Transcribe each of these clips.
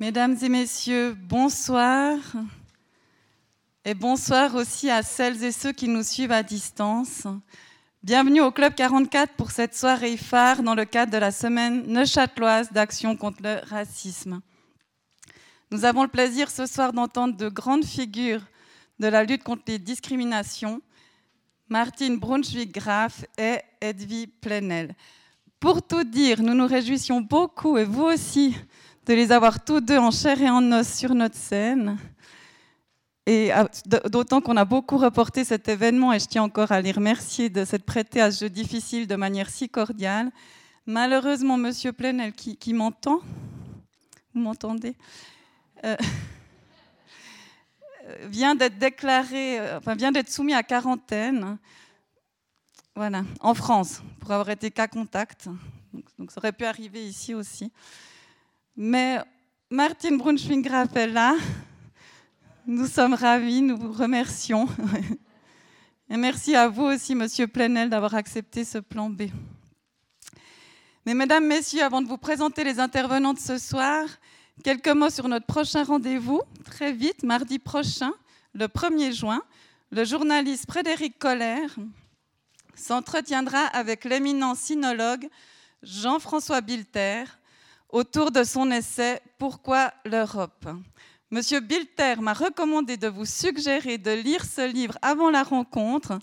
Mesdames et messieurs, bonsoir. Et bonsoir aussi à celles et ceux qui nous suivent à distance. Bienvenue au Club 44 pour cette soirée phare dans le cadre de la semaine neuchâteloise d'action contre le racisme. Nous avons le plaisir ce soir d'entendre de grandes figures de la lutte contre les discriminations, Martine Brunswick-Graff et Edwy Plenel. Pour tout dire, nous nous réjouissions beaucoup, et vous aussi, de les avoir tous deux en chair et en os sur notre scène. Et ah, d'autant qu'on a beaucoup reporté cet événement, et je tiens encore à les remercier de s'être prêté à ce jeu difficile de manière si cordiale. Malheureusement, Monsieur Plenel, qui, m'entend, vous m'entendez, euh, vient d'être déclaré, euh, enfin vient d'être soumis à quarantaine, voilà, en France, pour avoir été cas contact. Donc, ça aurait pu arriver ici aussi. Mais Martine Brunschwing-Graff est là. Nous sommes ravis, nous vous remercions. Et merci à vous aussi, Monsieur Plenel, d'avoir accepté ce plan B. Mais mesdames, messieurs, avant de vous présenter les intervenants de ce soir, quelques mots sur notre prochain rendez-vous. Très vite, mardi prochain, le 1er juin, le journaliste Frédéric Coller s'entretiendra avec l'éminent sinologue Jean-François Bilter autour de son essai Pourquoi l'Europe? Monsieur Bilter m'a recommandé de vous suggérer de lire ce livre avant la rencontre.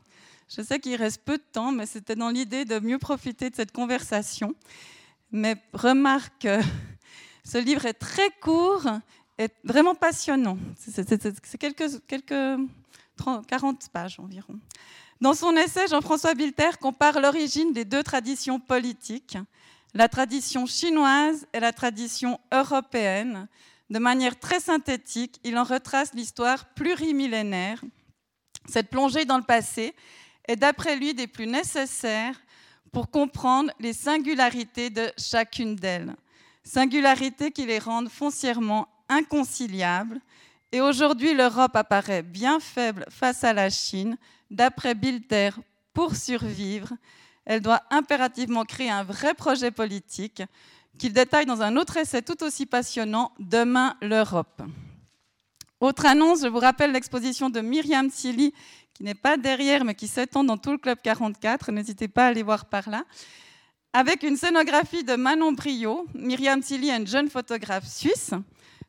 Je sais qu'il reste peu de temps, mais c'était dans l'idée de mieux profiter de cette conversation. Mais remarque, ce livre est très court et vraiment passionnant. C'est quelques, quelques 30, 40 pages environ. Dans son essai, Jean-François Bilter compare l'origine des deux traditions politiques, la tradition chinoise et la tradition européenne. De manière très synthétique, il en retrace l'histoire plurimillénaire. Cette plongée dans le passé est d'après lui des plus nécessaires pour comprendre les singularités de chacune d'elles. Singularités qui les rendent foncièrement inconciliables. Et aujourd'hui, l'Europe apparaît bien faible face à la Chine. D'après Bilter, pour survivre, elle doit impérativement créer un vrai projet politique qu'il détaille dans un autre essai tout aussi passionnant, Demain l'Europe. Autre annonce, je vous rappelle l'exposition de Myriam Tilly, qui n'est pas derrière, mais qui s'étend dans tout le Club 44. N'hésitez pas à aller voir par là. Avec une scénographie de Manon Brio, Myriam Tilly est une jeune photographe suisse.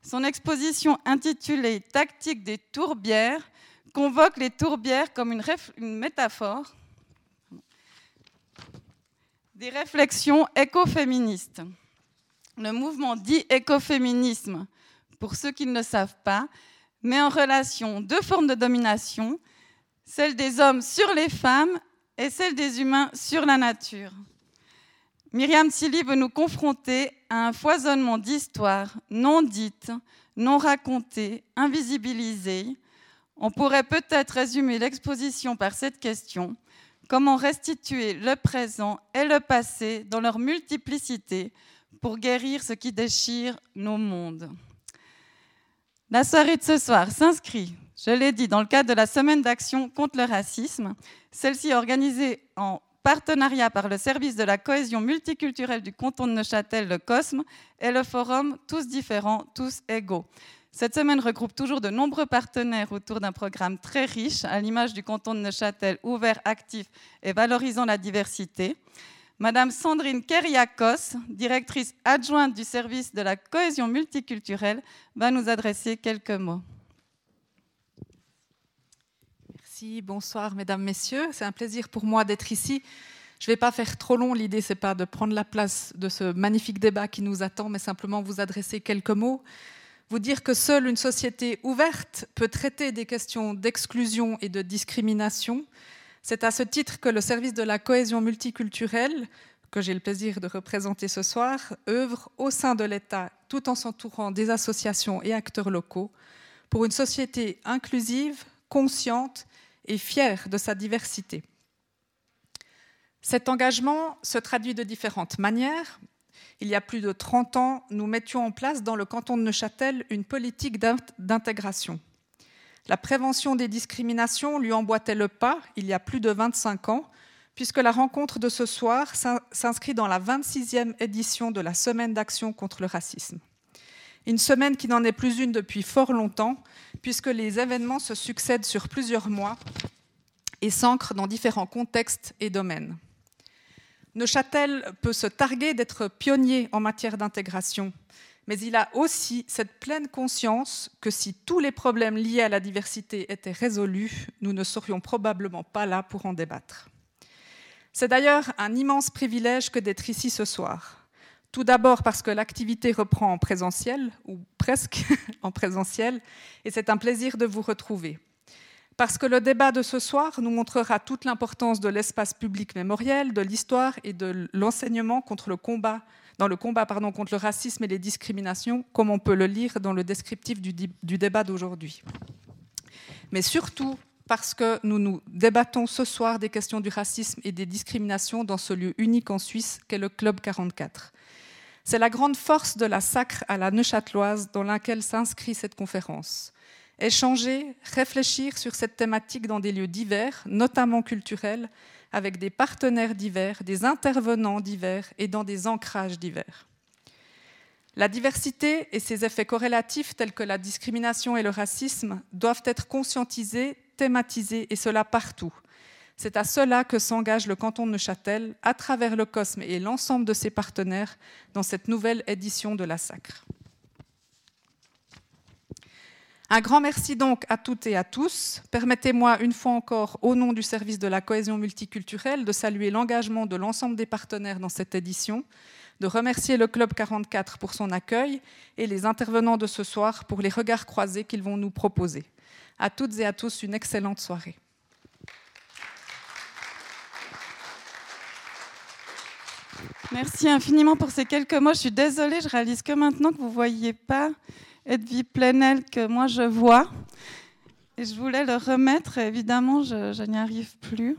Son exposition intitulée Tactique des tourbières convoque les tourbières comme une métaphore des réflexions écoféministes. Le mouvement dit écoféminisme, pour ceux qui ne le savent pas, met en relation deux formes de domination, celle des hommes sur les femmes et celle des humains sur la nature. Myriam Tilly veut nous confronter à un foisonnement d'histoires non dites, non racontées, invisibilisées. On pourrait peut-être résumer l'exposition par cette question Comment restituer le présent et le passé dans leur multiplicité pour guérir ce qui déchire nos mondes La soirée de ce soir s'inscrit, je l'ai dit, dans le cadre de la semaine d'action contre le racisme. Celle-ci organisée en partenariat par le service de la cohésion multiculturelle du canton de Neuchâtel, le COSME, et le forum Tous différents, tous égaux. Cette semaine regroupe toujours de nombreux partenaires autour d'un programme très riche, à l'image du canton de Neuchâtel, ouvert, actif et valorisant la diversité. Madame Sandrine Keriakos, directrice adjointe du service de la cohésion multiculturelle, va nous adresser quelques mots. Merci, bonsoir mesdames, messieurs. C'est un plaisir pour moi d'être ici. Je ne vais pas faire trop long, l'idée c'est pas de prendre la place de ce magnifique débat qui nous attend, mais simplement vous adresser quelques mots vous dire que seule une société ouverte peut traiter des questions d'exclusion et de discrimination. C'est à ce titre que le service de la cohésion multiculturelle, que j'ai le plaisir de représenter ce soir, œuvre au sein de l'État tout en s'entourant des associations et acteurs locaux pour une société inclusive, consciente et fière de sa diversité. Cet engagement se traduit de différentes manières, il y a plus de 30 ans, nous mettions en place dans le canton de Neuchâtel une politique d'intégration. La prévention des discriminations lui emboîtait le pas il y a plus de 25 ans, puisque la rencontre de ce soir s'inscrit dans la 26e édition de la Semaine d'action contre le racisme. Une semaine qui n'en est plus une depuis fort longtemps, puisque les événements se succèdent sur plusieurs mois et s'ancrent dans différents contextes et domaines. Neuchâtel peut se targuer d'être pionnier en matière d'intégration, mais il a aussi cette pleine conscience que si tous les problèmes liés à la diversité étaient résolus, nous ne serions probablement pas là pour en débattre. C'est d'ailleurs un immense privilège que d'être ici ce soir. Tout d'abord parce que l'activité reprend en présentiel, ou presque en présentiel, et c'est un plaisir de vous retrouver parce que le débat de ce soir nous montrera toute l'importance de l'espace public mémoriel, de l'histoire et de l'enseignement contre le combat, dans le combat contre le racisme et les discriminations, comme on peut le lire dans le descriptif du, du débat d'aujourd'hui. Mais surtout parce que nous nous débattons ce soir des questions du racisme et des discriminations dans ce lieu unique en Suisse qu'est le Club 44. C'est la grande force de la sacre à la Neuchâteloise dans laquelle s'inscrit cette conférence échanger, réfléchir sur cette thématique dans des lieux divers, notamment culturels, avec des partenaires divers, des intervenants divers et dans des ancrages divers. La diversité et ses effets corrélatifs tels que la discrimination et le racisme doivent être conscientisés, thématisés, et cela partout. C'est à cela que s'engage le canton de Neuchâtel, à travers le COSME et l'ensemble de ses partenaires, dans cette nouvelle édition de la Sacre. Un grand merci donc à toutes et à tous. Permettez-moi une fois encore, au nom du service de la cohésion multiculturelle, de saluer l'engagement de l'ensemble des partenaires dans cette édition, de remercier le Club 44 pour son accueil et les intervenants de ce soir pour les regards croisés qu'ils vont nous proposer. À toutes et à tous, une excellente soirée. Merci infiniment pour ces quelques mots. Je suis désolée, je réalise que maintenant que vous ne voyez pas vie Plenel que moi je vois. Et je voulais le remettre, évidemment, je, n'y arrive plus.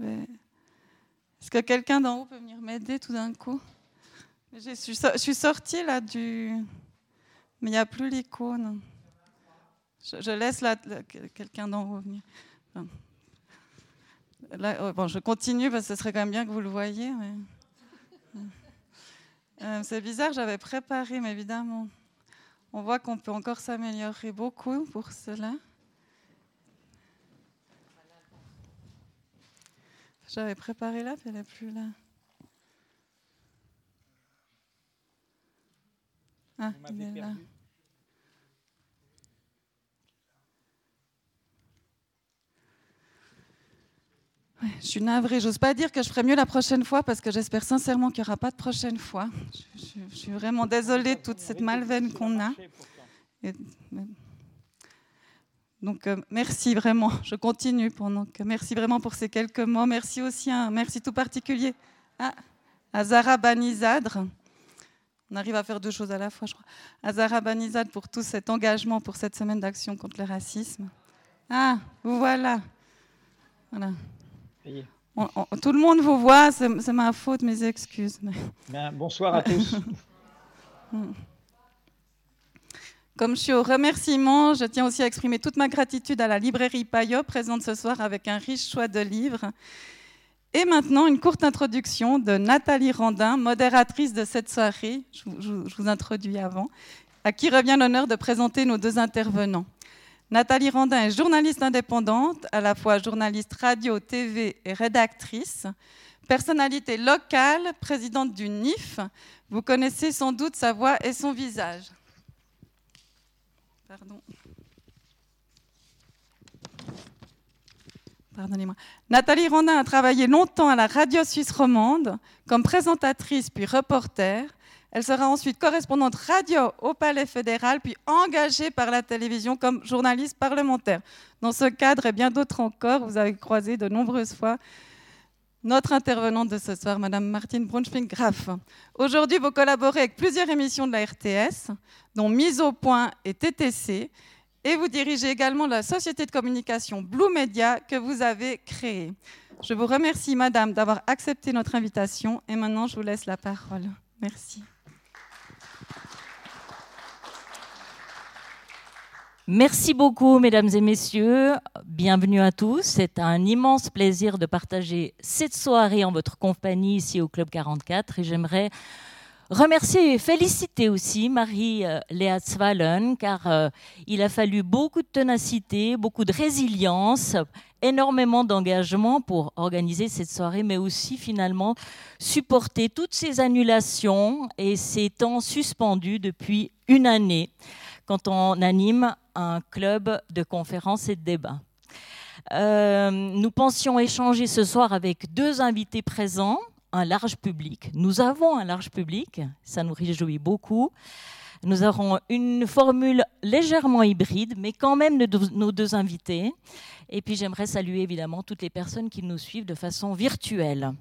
Est-ce que quelqu'un d'en haut peut venir m'aider tout d'un coup? Je suis, je sortie là du... Mais il n'y a plus l'icône. Je, laisse là, quelqu'un d'en haut venir. Là, bon, je continue parce que ce serait quand même bien que vous le voyez. Euh, c'est bizarre, j'avais préparé, mais évidemment. On voit qu'on peut encore s'améliorer beaucoup pour cela. J'avais préparé là, puis elle n'est plus là. Ah, il est là. Je suis navrée. J'ose pas dire que je ferai mieux la prochaine fois parce que j'espère sincèrement qu'il n'y aura pas de prochaine fois. Je, suis vraiment désolée de toute cette malveine qu'on a. donc euh, merci vraiment. Je continue pendant que merci vraiment pour ces quelques mots. Merci aussi un merci tout particulier à, Zara Banizadre. On arrive à faire deux choses à la fois, je crois. À Zara Banizadre pour tout cet engagement pour cette semaine d'action contre le racisme. Ah, voilà. Voilà tout le monde vous voit, c'est ma faute, mes excuses. bonsoir à tous. Comme je suis au remerciement, je tiens aussi à exprimer toute ma gratitude à la librairie Payot, présente ce soir avec un riche choix de livres. Et maintenant, une courte introduction de Nathalie Randin, modératrice de cette soirée. je vous introduis avant, à qui revient l'honneur de présenter nos deux intervenants. Nathalie Randin est journaliste indépendante, à la fois journaliste radio, TV et rédactrice. Personnalité locale, présidente du NIF. Vous connaissez sans doute sa voix et son visage. Pardon. Pardonnez-moi. Nathalie Randin a travaillé longtemps à la radio suisse romande comme présentatrice puis reporter. Elle sera ensuite correspondante radio au Palais fédéral, puis engagée par la télévision comme journaliste parlementaire. Dans ce cadre et bien d'autres encore, vous avez croisé de nombreuses fois notre intervenante de ce soir, Madame Martine Brunschwing-Graff. Aujourd'hui, vous collaborez avec plusieurs émissions de la RTS, dont Mise au point et TTC, et vous dirigez également la société de communication Blue Media que vous avez créée. Je vous remercie, Madame, d'avoir accepté notre invitation, et maintenant, je vous laisse la parole. Merci. Merci beaucoup, mesdames et messieurs. Bienvenue à tous. C'est un immense plaisir de partager cette soirée en votre compagnie ici au Club 44 et j'aimerais remercier et féliciter aussi Marie-Léa Zwallen, car euh, il a fallu beaucoup de ténacité, beaucoup de résilience, énormément d'engagement pour organiser cette soirée, mais aussi finalement supporter toutes ces annulations et ces temps suspendus depuis une année quand on anime un club de conférences et de débats. Euh, nous pensions échanger ce soir avec deux invités présents un large public. Nous avons un large public, ça nous réjouit beaucoup. Nous aurons une formule légèrement hybride, mais quand même nos deux invités. Et puis j'aimerais saluer évidemment toutes les personnes qui nous suivent de façon virtuelle.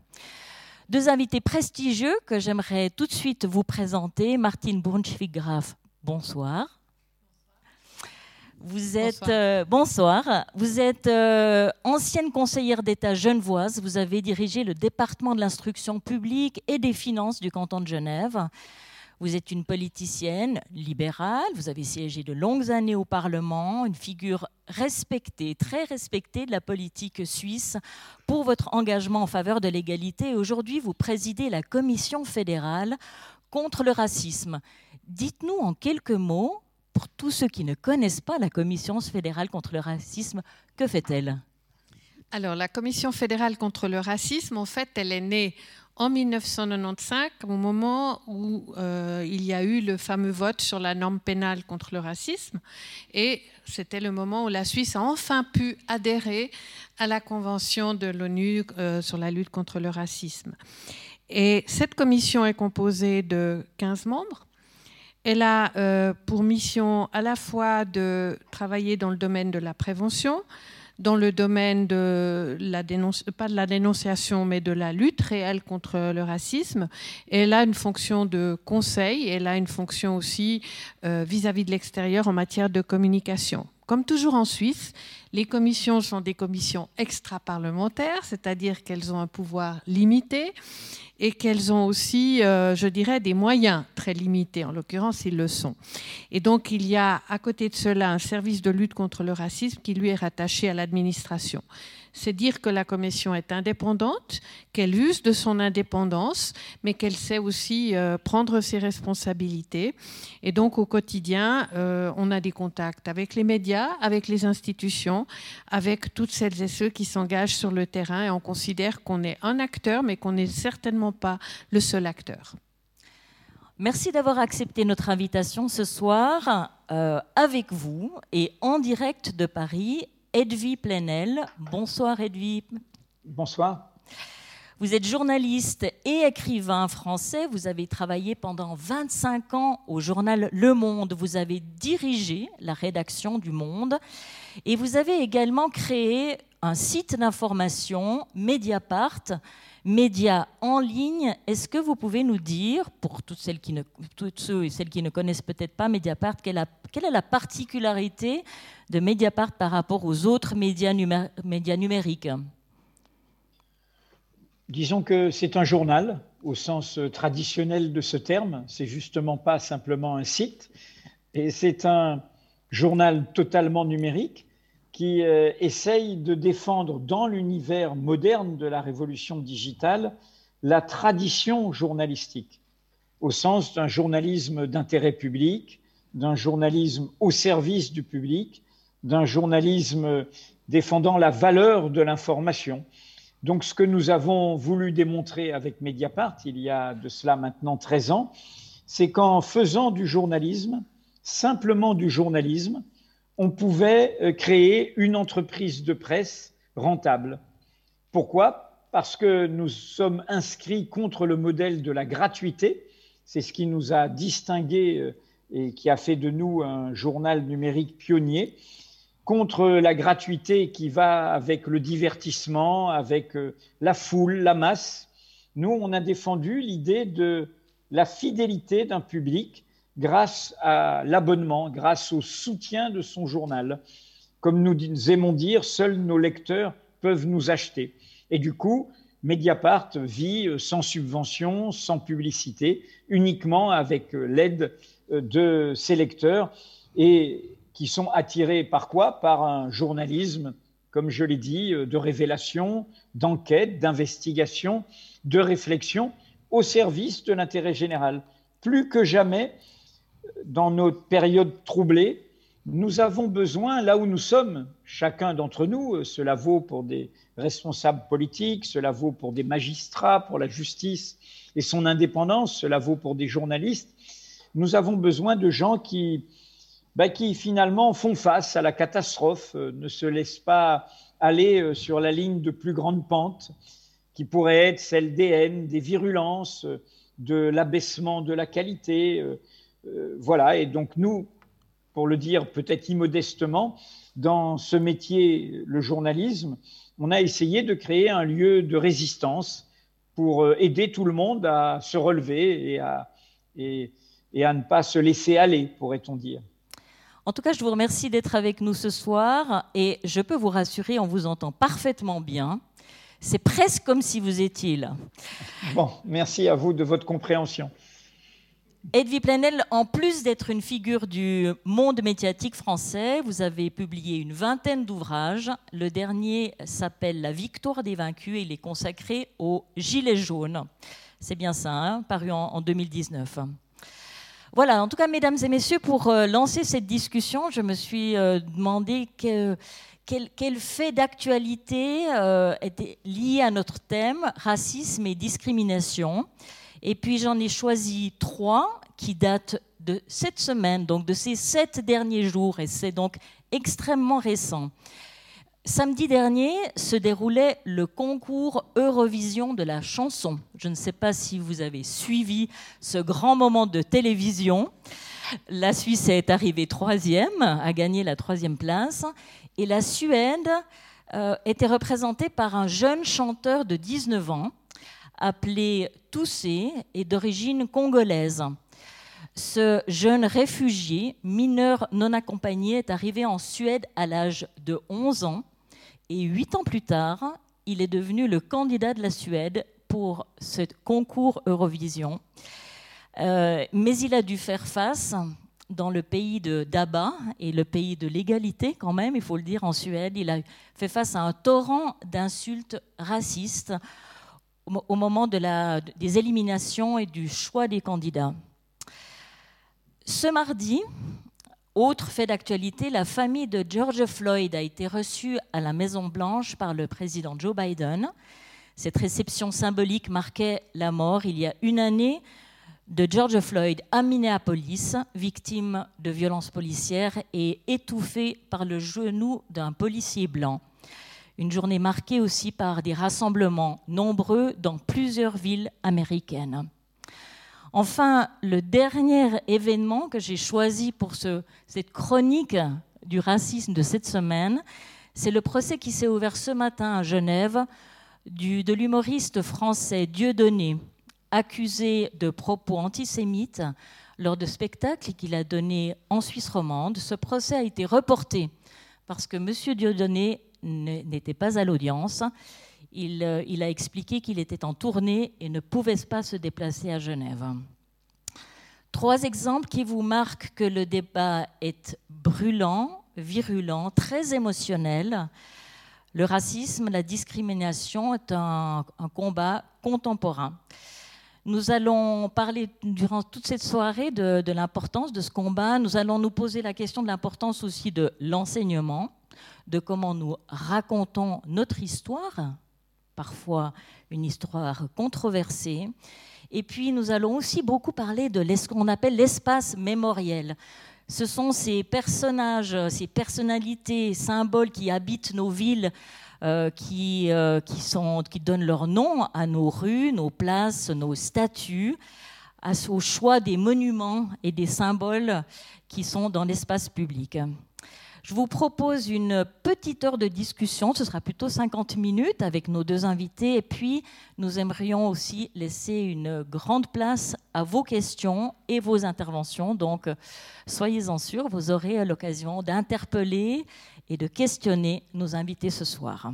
Deux invités prestigieux que j'aimerais tout de suite vous présenter. Martine Brunschwig-Graf, bonsoir. Vous êtes bonsoir. Euh, vous êtes euh, ancienne conseillère d'État genevoise. Vous avez dirigé le département de l'instruction publique et des finances du canton de Genève. Vous êtes une politicienne libérale. Vous avez siégé de longues années au Parlement, une figure respectée, très respectée de la politique suisse pour votre engagement en faveur de l'égalité. Aujourd'hui, vous présidez la Commission fédérale contre le racisme. Dites-nous en quelques mots pour tous ceux qui ne connaissent pas la Commission fédérale contre le racisme, que fait-elle? Alors, la Commission fédérale contre le racisme, en fait, elle est née en 1995, au moment où euh, il y a eu le fameux vote sur la norme pénale contre le racisme. Et c'était le moment où la Suisse a enfin pu adhérer à la Convention de l'ONU euh, sur la lutte contre le racisme. Et cette commission est composée de 15 membres. Elle a euh, pour mission à la fois de travailler dans le domaine de la prévention, dans le domaine de la pas de la dénonciation, mais de la lutte réelle contre le racisme. elle a une fonction de conseil, elle a une fonction aussi euh, vis-à-vis -vis de l'extérieur en matière de communication. Comme toujours en Suisse, les commissions sont des commissions extra-parlementaires, c'est-à-dire qu'elles ont un pouvoir limité et qu'elles ont aussi, euh, je dirais, des moyens très limités. En l'occurrence, ils le sont. Et donc, il y a à côté de cela un service de lutte contre le racisme qui lui est rattaché à l'administration c'est dire que la commission est indépendante, qu'elle use de son indépendance, mais qu'elle sait aussi euh, prendre ses responsabilités. Et donc au quotidien, euh, on a des contacts avec les médias, avec les institutions, avec toutes celles et ceux qui s'engagent sur le terrain. Et on considère qu'on est un acteur, mais qu'on n'est certainement pas le seul acteur. Merci d'avoir accepté notre invitation ce soir euh, avec vous et en direct de Paris Edwy Plenel. Bonsoir Edwy. Bonsoir. Vous êtes journaliste et écrivain français. Vous avez travaillé pendant 25 ans au journal Le Monde. Vous avez dirigé la rédaction du Monde. Et vous avez également créé un site d'information, Mediapart, média en ligne. Est-ce que vous pouvez nous dire, pour toutes, celles qui ne, ceux et celles qui ne connaissent peut-être pas Mediapart, quelle, est la particularité de Mediapart par rapport aux autres médias, médias numériques? Disons que c'est un journal au sens traditionnel de ce terme. C'est justement pas simplement un site. Et c'est un journal totalement numérique qui euh, essaye de défendre dans l'univers moderne de la révolution digitale la tradition journalistique, au sens d'un journalisme d'intérêt public, d'un journalisme au service du public, d'un journalisme défendant la valeur de l'information. Donc ce que nous avons voulu démontrer avec Mediapart, il y a de cela maintenant 13 ans, c'est qu'en faisant du journalisme, simplement du journalisme, on pouvait euh, créer une entreprise de presse rentable. Pourquoi? Parce que nous sommes inscrits contre le modèle de la gratuité. C'est ce qui nous a distingués euh, et qui a fait de nous un journal numérique pionnier contre la gratuité qui va avec le divertissement, avec euh, la foule, la masse. Nous, on a défendu l'idée de la fidélité d'un public grâce à l'abonnement, grâce au soutien de son journal. Comme nous aimons dire, seuls nos lecteurs peuvent nous acheter. Et du coup, Mediapart vit euh, sans subvention, sans publicité, uniquement avec euh, l'aide euh, de ses lecteurs et qui sont attirés par quoi? Par un journalisme, comme je l'ai dit, de révélation, d'enquête, d'investigation, de réflexion au service de l'intérêt général plus que jamais, dans notre période troublée, nous avons besoin, là où nous sommes, chacun d'entre nous, cela vaut pour des responsables politiques, cela vaut pour des magistrats, pour la justice et son indépendance, cela vaut pour des journalistes, nous avons besoin de gens qui, bah, qui finalement font face à la catastrophe, euh, ne se laissent pas aller euh, sur la ligne de plus grande pente, qui pourrait être celle des haines, des virulences, euh, de l'abaissement de la qualité. Voilà, et donc nous, pour le dire peut-être immodestement, dans ce métier, le journalisme, on a essayé de créer un lieu de résistance pour aider tout le monde à se relever et à, et, et à ne pas se laisser aller, pourrait-on dire. En tout cas, je vous remercie d'être avec nous ce soir et je peux vous rassurer, on vous entend parfaitement bien. C'est presque comme si vous étiez là. Bon, merci à vous de votre compréhension. Edwy Plenel, en plus d'être une figure du monde médiatique français, vous avez publié une vingtaine d'ouvrages. Le dernier s'appelle La victoire des vaincus et il est consacré aux Gilets jaunes. C'est bien ça, hein, paru en 2019. Voilà, en tout cas, mesdames et messieurs, pour euh, lancer cette discussion, je me suis euh, demandé quel, fait d'actualité euh, était lié à notre thème, racisme et discrimination. Et puis j'en ai choisi trois qui datent de cette semaine, donc de ces sept derniers jours, et c'est donc extrêmement récent. Samedi dernier se déroulait le concours Eurovision de la chanson. Je ne sais pas si vous avez suivi ce grand moment de télévision. La Suisse est arrivée troisième, a gagné la troisième place, et la Suède euh, était représentée par un jeune chanteur de 19 ans appelé Toussé et d'origine congolaise. Ce jeune réfugié, mineur non accompagné, est arrivé en Suède à l'âge de 11 ans et huit ans plus tard, il est devenu le candidat de la Suède pour ce concours Eurovision. Euh, mais il a dû faire face dans le pays de d'Abba et le pays de l'égalité quand même, il faut le dire, en Suède. Il a fait face à un torrent d'insultes racistes au moment des éliminations et du choix des candidats. Ce mardi, autre fait d'actualité, la famille de George Floyd a été reçue à la Maison-Blanche par le président Joe Biden. Cette réception symbolique marquait la mort il y a une année de George Floyd à Minneapolis, victime de violences policières et étouffé par le genou d'un policier blanc. Une journée marquée aussi par des rassemblements nombreux dans plusieurs villes américaines. Enfin, le dernier événement que j'ai choisi pour cette chronique du racisme de cette semaine, c'est le procès qui s'est ouvert ce matin à Genève de l'humoriste français Dieudonné, accusé de propos antisémites lors de spectacles qu'il a donnés en Suisse romande. Ce procès a été reporté parce que M. Dieudonné n'était pas à l'audience euh, il, a expliqué qu'il était en tournée et ne pouvait pas se déplacer à Genève. Trois exemples qui vous marquent que le débat est brûlant, virulent, très émotionnel. Le racisme, la discrimination est un, combat contemporain. Nous allons parler durant toute cette soirée de, de l'importance de ce combat. Nous allons nous poser la question de l'importance aussi de l'enseignement, de comment nous racontons notre histoire, parfois une histoire controversée. Et puis nous allons aussi beaucoup parler de ce qu'on appelle l'espace mémoriel. Ce sont ces personnages, ces personnalités, symboles qui habitent nos villes, euh, qui, euh, qui, donnent leur nom à nos rues, nos places, nos statues, au choix des monuments et des symboles qui sont dans l'espace public. Je vous propose une petite heure de discussion, ce sera plutôt 50 minutes avec nos deux invités, et puis nous aimerions aussi laisser une grande place à vos questions et vos interventions. Donc soyez-en sûrs, vous aurez l'occasion d'interpeller et de questionner nos invités ce soir.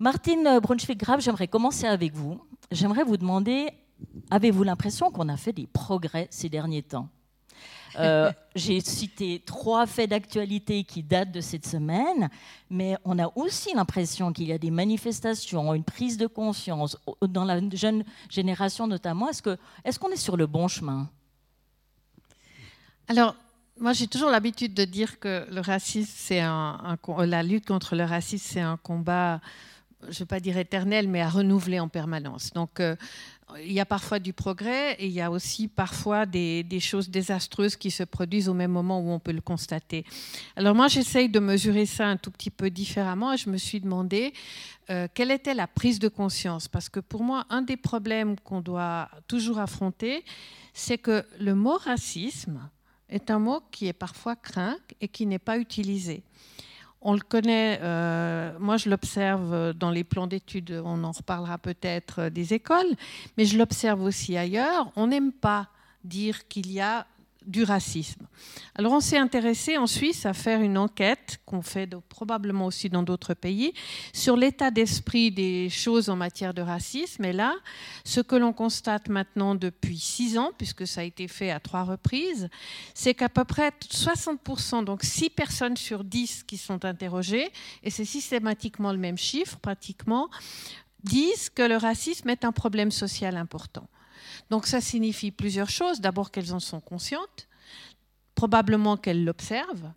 Martine Brunschwig-Graf, j'aimerais commencer avec vous. J'aimerais vous demander, avez-vous l'impression qu'on a fait des progrès ces derniers temps? Euh, j'ai cité trois faits d'actualité qui datent de cette semaine, mais on a aussi l'impression qu'il y a des manifestations, une prise de conscience dans la jeune génération notamment. Est-ce qu'on est, qu'on est sur le bon chemin? Alors, moi, j'ai toujours l'habitude de dire que le racisme, c'est un, la lutte contre le racisme, c'est un combat, je ne vais pas dire éternel, mais à renouveler en permanence. Donc, euh, il y a parfois du progrès et il y a aussi parfois des, choses désastreuses qui se produisent au même moment où on peut le constater. Alors moi, j'essaye de mesurer ça un tout petit peu différemment et je me suis demandé euh, quelle était la prise de conscience? Parce que pour moi, un des problèmes qu'on doit toujours affronter, c'est que le mot racisme est un mot qui est parfois craint et qui n'est pas utilisé. On le connaît, euh, moi je l'observe dans les plans d'études, on en reparlera peut-être euh, des écoles, mais je l'observe aussi ailleurs. On n'aime pas dire qu'il y a du racisme. Alors on s'est intéressé en Suisse à faire une enquête qu'on fait probablement aussi dans d'autres pays sur l'état d'esprit des choses en matière de racisme. Et là, ce que l'on constate maintenant depuis six ans, puisque ça a été fait à trois reprises, c'est qu'à peu près 60%, donc 6 personnes sur 10 qui sont interrogées, et c'est systématiquement le même chiffre pratiquement, disent que le racisme est un problème social important. Donc ça signifie plusieurs choses. D'abord qu'elles en sont conscientes, probablement qu'elles l'observent.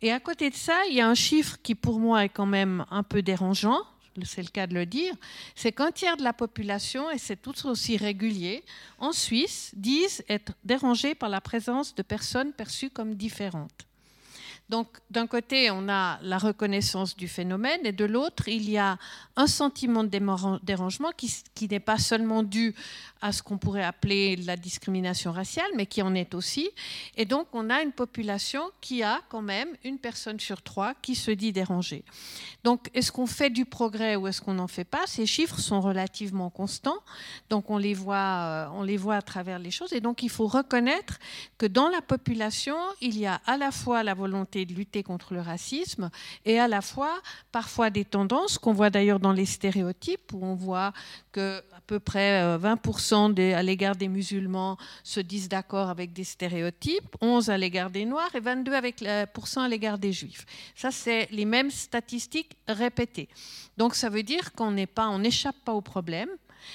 Et à côté de ça, il y a un chiffre qui pour moi est quand même un peu dérangeant, c'est le cas de le dire, c'est qu'un tiers de la population, et c'est tout aussi régulier, en Suisse, disent être dérangés par la présence de personnes perçues comme différentes. Donc, d'un côté, on a la reconnaissance du phénomène, et de l'autre, il y a un sentiment de dérangement qui, n'est pas seulement dû à ce qu'on pourrait appeler la discrimination raciale, mais qui en est aussi. Et donc, on a une population qui a quand même une personne sur trois qui se dit dérangée. Donc, est-ce qu'on fait du progrès ou est-ce qu'on n'en fait pas? Ces chiffres sont relativement constants, donc on les, voit, euh, on les voit à travers les choses. Et donc, il faut reconnaître que dans la population, il y a à la fois la volonté de lutter contre le racisme et à la fois parfois des tendances qu'on voit d'ailleurs dans les stéréotypes, où on voit que à peu près 20% euh, à l'égard des musulmans se disent d'accord avec des stéréotypes, 11 à l'égard des noirs et 22% avec, à l'égard des juifs. Ça, c'est les mêmes statistiques répétées. Donc ça veut dire qu'on n'échappe pas au problème.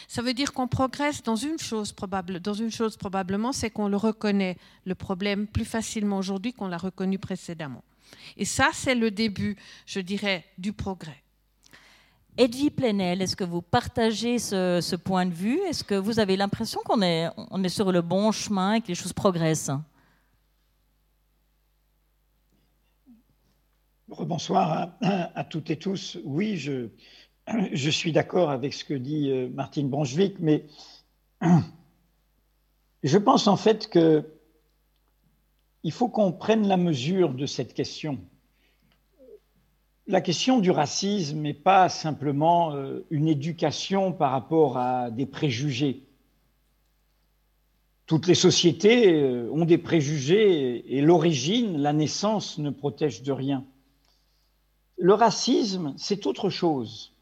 Ça veut dire qu'on progresse dans une chose probable, dans une chose probablement, c'est qu'on le reconnaît le problème plus facilement aujourd'hui qu'on l'a reconnu précédemment. Et ça, c'est le début, je dirais, du progrès. Edwy Plenel, est-ce que vous partagez ce, point de vue? Est-ce que vous avez l'impression qu'on est, sur le bon chemin et que les choses progressent? Bonsoir à, toutes et tous. Oui, je, suis d'accord avec ce que dit euh, Martine Branchevik, mais je pense en fait que il faut qu'on prenne la mesure de cette question. La question du racisme n'est pas simplement euh, une éducation par rapport à des préjugés. Toutes les sociétés euh, ont des préjugés et l'origine, la naissance ne protège de rien. Le racisme, c'est autre chose.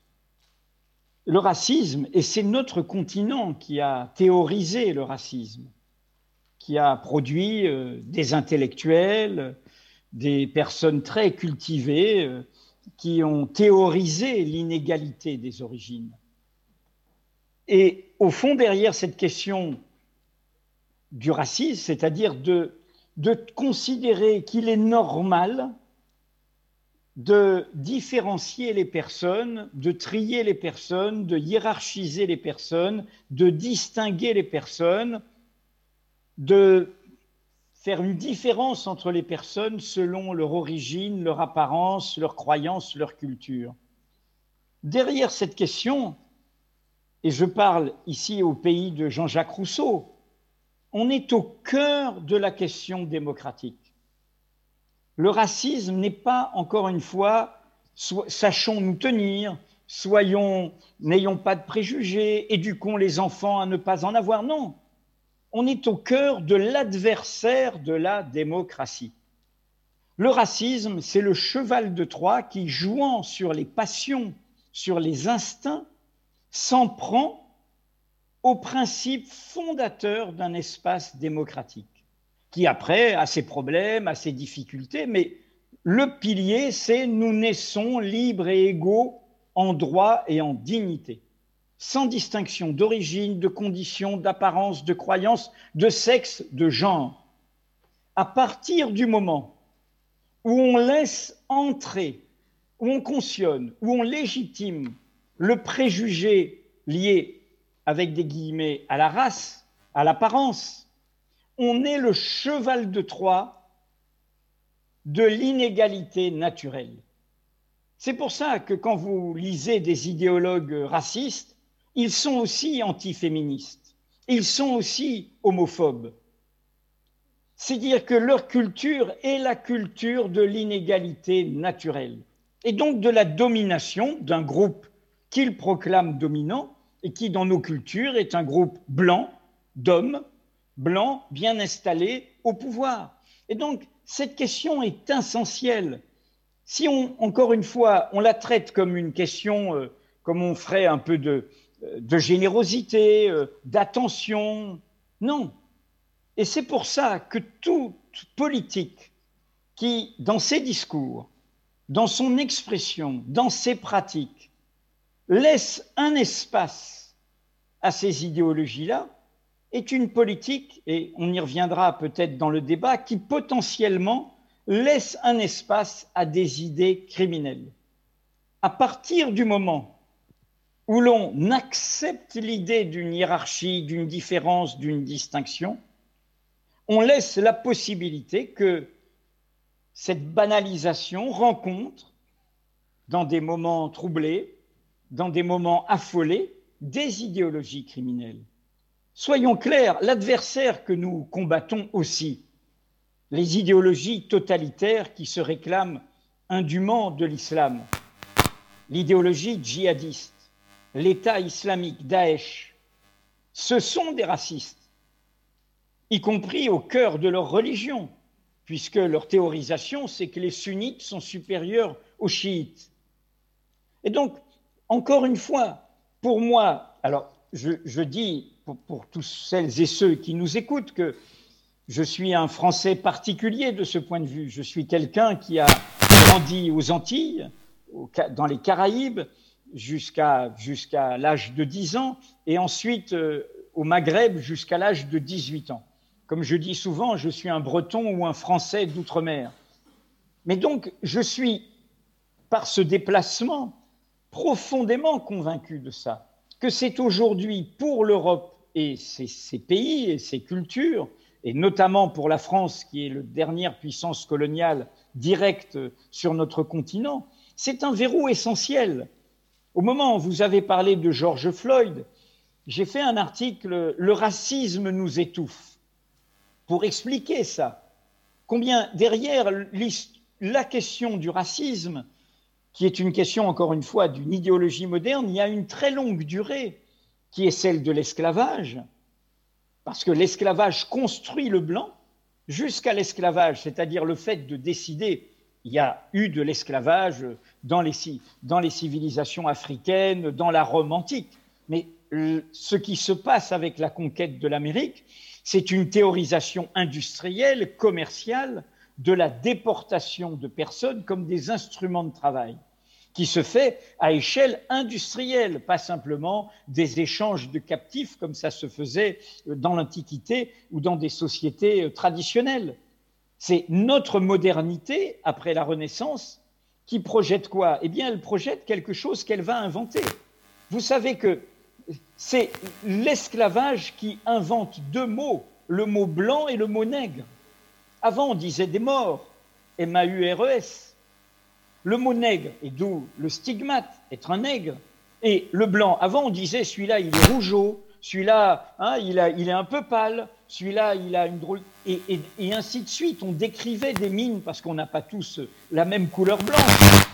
Le racisme, et c'est notre continent qui a théorisé le racisme, qui a produit euh, des intellectuels, des personnes très cultivées, qui ont théorisé l'inégalité des origines. Et au fond, derrière cette question du racisme, c'est-à-dire de, de considérer qu'il est normal de différencier les personnes, de trier les personnes, de hiérarchiser les personnes, de distinguer les personnes, de faire une différence entre les personnes selon leur origine, leur apparence, leur croyance, leur culture. Derrière cette question, et je parle ici au pays de Jean-Jacques Rousseau, on est au cœur de la question démocratique. Le racisme n'est pas, encore une fois, sachons nous tenir, soyons, n'ayons pas de préjugés, éduquons les enfants à ne pas en avoir. Non, on est au cœur de l'adversaire de la démocratie. Le racisme, c'est le cheval de Troie qui, jouant sur les passions, sur les instincts, s'en prend au principe fondateur d'un espace démocratique. qui après a ses problèmes, a ses difficultés, mais le pilier, c'est nous naissons libres et égaux en droit et en dignité, sans distinction d'origine, de condition, d'apparence, de croyance, de sexe, de genre. À partir du moment où on laisse entrer, où on cautionne, où on légitime le préjugé lié avec des guillemets à la race, à l'apparence, on est le cheval de Troie de l'inégalité naturelle. C'est pour ça que quand vous lisez des idéologues racistes, ils sont aussi antiféministes, ils sont aussi homophobes. C'est dire que leur culture est la culture de l'inégalité naturelle et donc de la domination d'un groupe qu'ils proclament dominant et qui, dans nos cultures, est un groupe blanc, d'hommes, blancs, bien installés au pouvoir. Et donc, cette question est essentielle. Si on, encore une fois, on la traite comme une question, euh, comme on ferait un peu de, de générosité, euh, d'attention, non. Et c'est pour ça que toute politique qui, dans ses discours, dans son expression, dans ses pratiques, laisse un espace à ces idéologies-là, est une politique, et on y reviendra peut-être dans le débat, qui potentiellement laisse un espace à des idées criminelles. À partir du moment où l'on accepte l'idée d'une hiérarchie, d'une différence, d'une distinction, on laisse la possibilité que cette banalisation rencontre, dans des moments troublés, dans des moments affolés, des idéologies criminelles. Soyons clairs, l'adversaire que nous combattons aussi, les idéologies totalitaires qui se réclament indûment de l'islam, l'idéologie djihadiste, l'État islamique, Daesh, ce sont des racistes, y compris au cœur de leur religion, puisque leur théorisation, c'est que les sunnites sont supérieurs aux chiites. Et donc, encore une fois, pour moi, alors je, dis pour, pour, tous celles et ceux qui nous écoutent que je suis un Français particulier de ce point de vue. Je suis quelqu'un qui a grandi aux Antilles, dans les Caraïbes, jusqu'à jusqu'à l'âge de 10 ans, et ensuite euh, au Maghreb jusqu'à l'âge de 18 ans. Comme je dis souvent, je suis un Breton ou un Français d'outre-mer. Mais donc, je suis, par ce déplacement, profondément convaincu de ça, que c'est aujourd'hui pour l'Europe et ses, pays et ses cultures, et notamment pour la France, qui est la dernière puissance coloniale directe sur notre continent, c'est un verrou essentiel. Au moment où vous avez parlé de George Floyd, j'ai fait un article Le racisme nous étouffe pour expliquer ça. Combien derrière la question du racisme, qui est une question, encore une fois, d'une idéologie moderne, il y a une très longue durée qui est celle de l'esclavage, parce que l'esclavage construit le blanc jusqu'à l'esclavage, c'est-à-dire le fait de décider. Il y a eu de l'esclavage dans les, civilisations africaines, dans la Rome antique, mais ce qui se passe avec la conquête de l'Amérique, c'est une théorisation industrielle, commerciale, de la déportation de personnes comme des instruments de travail, qui se fait à échelle industrielle, pas simplement des échanges de captifs comme ça se faisait dans l'Antiquité ou dans des sociétés euh, traditionnelles. C'est notre modernité, après la Renaissance, qui projette quoi? Eh bien, elle projette quelque chose qu'elle va inventer. Vous savez que c'est l'esclavage qui invente deux mots, le mot blanc et le mot nègre. Avant, on disait des morts, M-A-U-R-E-S. Le mot nègre, et d'où le stigmate, être un nègre. Et le blanc, avant, on disait celui-là, il est rougeau, celui-là, hein, il, est un peu pâle, celui-là, il a une drôle. Et, ainsi de suite. On décrivait des mines parce qu'on n'a pas tous la même couleur blanche.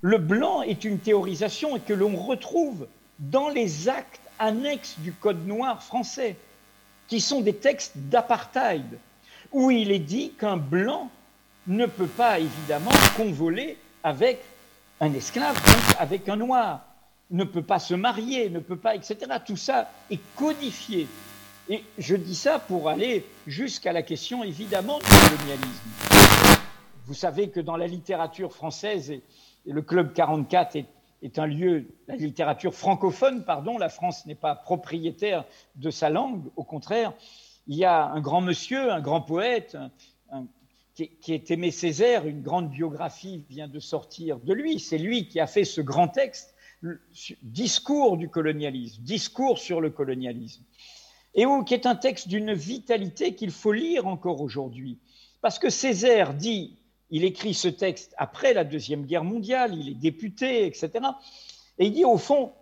Le blanc est une théorisation que l'on retrouve dans les actes annexes du Code noir français, qui sont des textes d'apartheid où il est dit qu'un blanc ne peut pas évidemment convoler avec un esclave, donc avec un noir, ne peut pas se marier, ne peut pas, etc. Tout ça est codifié. Et je dis ça pour aller jusqu'à la question évidemment du colonialisme. Vous savez que dans la littérature française, et, le Club 44 est, est, un lieu, la littérature francophone, pardon, la France n'est pas propriétaire de sa langue, au contraire, il y a un grand monsieur, un grand poète, qui, qui, est Aimé Césaire, une grande biographie vient de sortir de lui, c'est lui qui a fait ce grand texte, Discours du colonialisme, Discours sur le colonialisme et qui est un texte d'une vitalité qu'il faut lire encore aujourd'hui. Parce que Césaire dit, il écrit ce texte après la Deuxième Guerre mondiale, il est député, etc. Et il dit au fond,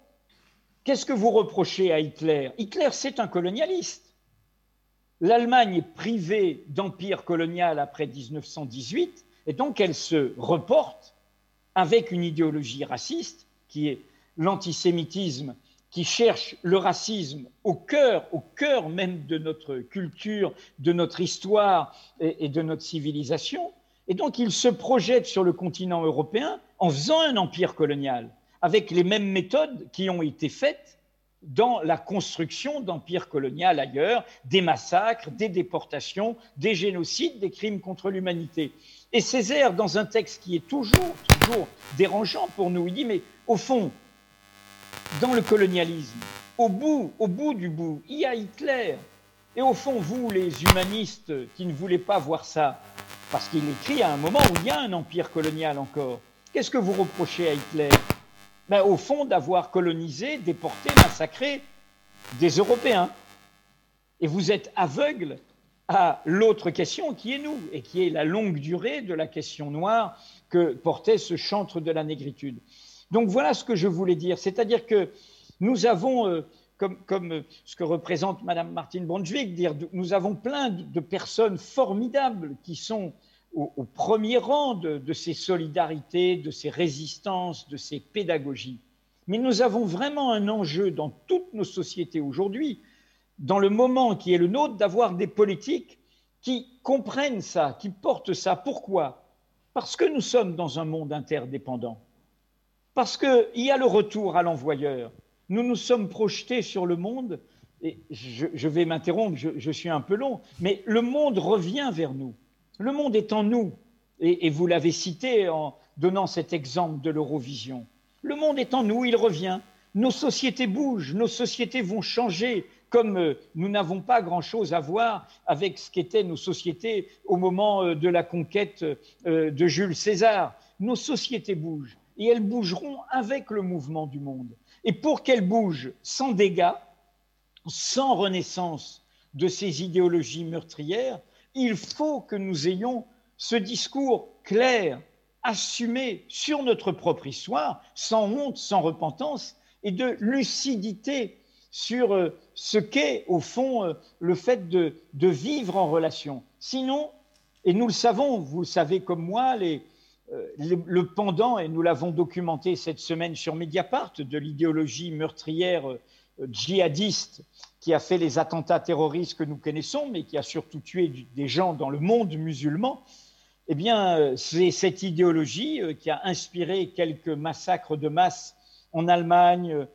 qu'est-ce que vous reprochez à Hitler? Hitler, c'est un colonialiste. L'Allemagne est privée d'empire colonial après 1918, et donc elle se reporte avec une idéologie raciste qui est l'antisémitisme qui cherche le racisme au cœur, au cœur même de notre culture, de notre histoire et, de notre civilisation. Et donc il se projette sur le continent européen en faisant un empire colonial, avec les mêmes méthodes qui ont été faites dans la construction d'empires colonial ailleurs, des massacres, des déportations, des génocides, des crimes contre l'humanité. Et Césaire, dans un texte qui est toujours, toujours dérangeant pour nous, il dit, mais au fond, dans le colonialisme, au bout, au bout du bout, il y a Hitler. Et au fond, vous, les humanistes qui ne voulez pas voir ça, parce qu'il écrit à un moment où il y a un empire colonial encore, qu'est-ce que vous reprochez à Hitler? Ben, Au fond, d'avoir colonisé, déporté, massacré des Européens. Et vous êtes aveugle à l'autre question qui est nous, et qui est la longue durée de la question noire que portait ce chantre de la négritude. Donc voilà ce que je voulais dire. C'est-à-dire que nous avons, euh, comme, ce que représente Madame Martine Brunswick, dire, nous avons plein de personnes formidables qui sont au, premier rang de, ces solidarités, de ces résistances, de ces pédagogies. Mais nous avons vraiment un enjeu dans toutes nos sociétés aujourd'hui, dans le moment qui est le nôtre, d'avoir des politiques qui comprennent ça, qui portent ça. Pourquoi? Parce que nous sommes dans un monde interdépendant. Parce qu'il y a le retour à l'envoyeur. Nous nous sommes projetés sur le monde, et je, vais m'interrompre, je, suis un peu long, mais le monde revient vers nous. Le monde est en nous. Et, vous l'avez cité en donnant cet exemple de l'Eurovision. Le monde est en nous, il revient. Nos sociétés bougent, nos sociétés vont changer, comme euh, nous n'avons pas grand-chose à voir avec ce qu'étaient nos sociétés au moment euh, de la conquête euh, de Jules César. Nos sociétés bougent et elles bougeront avec le mouvement du monde. Et pour qu'elles bougent sans dégâts, sans renaissance de ces idéologies meurtrières, il faut que nous ayons ce discours clair, assumé sur notre propre histoire, sans honte, sans repentance, et de lucidité sur euh, ce qu'est, au fond, euh, le fait de, de, vivre en relation. Sinon, et nous le savons, vous le savez comme moi, les, le pendant, et nous l'avons documenté cette semaine sur Mediapart, de l'idéologie meurtrière euh, djihadiste qui a fait les attentats terroristes que nous connaissons, mais qui a surtout tué des gens dans le monde musulman, eh bien, euh, c'est cette idéologie qui a inspiré quelques massacres de masse en Allemagne,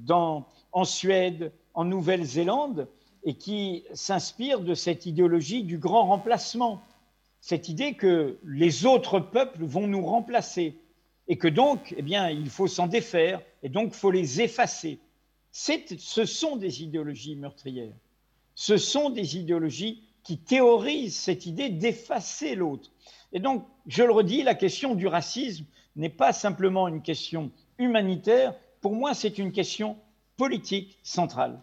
en Suède, en Nouvelle-Zélande, et qui s'inspire de cette idéologie du grand remplacement cette idée que les autres peuples vont nous remplacer et que donc, eh bien, il faut s'en défaire et donc faut les effacer. Ce sont des idéologies meurtrières. Ce sont des idéologies qui théorisent cette idée d'effacer l'autre. Et donc, je le redis, la question du racisme n'est pas simplement une question humanitaire. Pour moi, c'est une question politique centrale.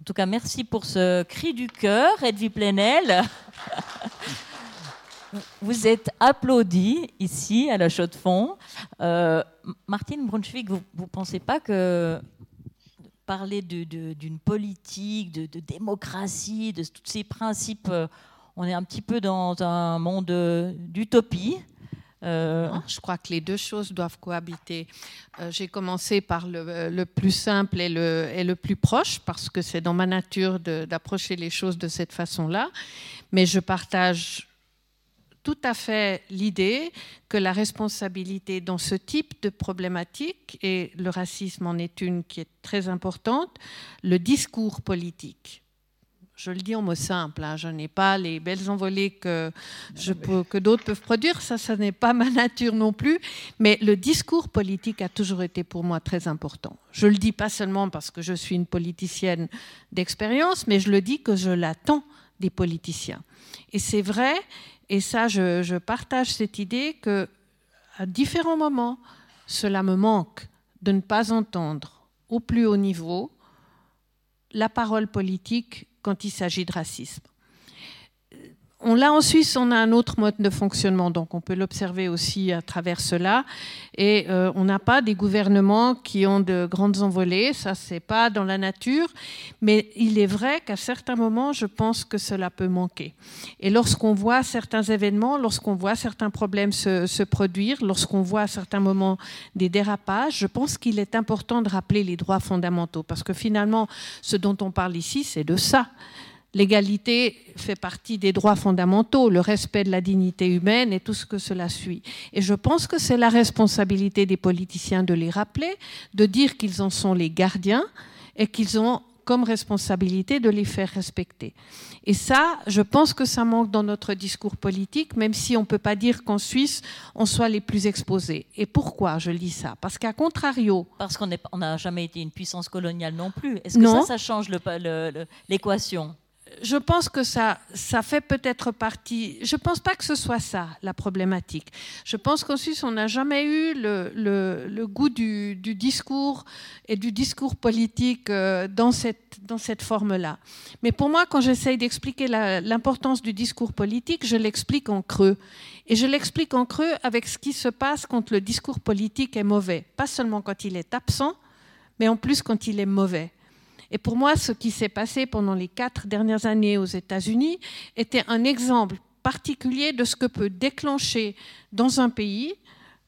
En tout cas, merci pour ce cri du cœur, Edwy Plenel. Vous êtes applaudi ici à la Chaux-de-Fonds. Euh, Martine Brunswick, vous ne pensez pas que parler d'une politique, de, démocratie, de tous ces principes, euh, on est un petit peu dans un monde d'utopie euh, je crois que les deux choses doivent cohabiter. J'ai commencé par le, plus simple et le, et le plus proche, parce que c'est dans ma nature d'approcher les choses de cette façon-là. Mais je partage tout à fait l'idée que la responsabilité dans ce type de problématique, et le racisme en est une qui est très importante, le discours politique Je le dis en mots simples, hein. je n'ai pas les belles envolées que, que d'autres peuvent produire, ça, ça n'est pas ma nature non plus, mais le discours politique a toujours été pour moi très important. Je le dis pas seulement parce que je suis une politicienne d'expérience, mais je le dis que je l'attends des politiciens. Et c'est vrai, et ça, je, partage cette idée que à différents moments, cela me manque de ne pas entendre au plus haut niveau la parole politique quand il s'agit de racisme. On l'a en Suisse, on a un autre mode de fonctionnement, donc on peut l'observer aussi à travers cela. Et euh, on n'a pas des gouvernements qui ont de grandes envolées, ça c'est pas dans la nature, mais il est vrai qu'à certains moments, je pense que cela peut manquer. Et lorsqu'on voit certains événements, lorsqu'on voit certains problèmes se, se produire, lorsqu'on voit à certains moments des dérapages, je pense qu'il est important de rappeler les droits fondamentaux, parce que finalement, ce dont on parle ici, c'est de ça. L'égalité fait partie des droits fondamentaux, le respect de la dignité humaine et tout ce que cela suit. Et je pense que c'est la responsabilité des politiciens de les rappeler, de dire qu'ils en sont les gardiens et qu'ils ont comme responsabilité de les faire respecter. Et ça, je pense que ça manque dans notre discours politique, même si on ne peut pas dire qu'en Suisse, on soit les plus exposés. Et pourquoi je dis ça? Parce qu'à contrario... Parce qu'on n'a jamais été une puissance coloniale non plus. Est-ce que ça, ça change l'équation? Je pense que ça, ça fait peut-être partie. Je ne pense pas que ce soit ça la problématique. Je pense qu'en Suisse, on n'a jamais eu le, goût du, du, discours et du discours politique euh, dans cette, dans cette forme-là. Mais pour moi, quand j'essaye d'expliquer l'importance du discours politique, je l'explique en creux. Et je l'explique en creux avec ce qui se passe quand le discours politique est mauvais. Pas seulement quand il est absent, mais en plus quand il est mauvais. Et pour moi, ce qui s'est passé pendant les quatre dernières années aux États-Unis était un exemple particulier de ce que peut déclencher dans un pays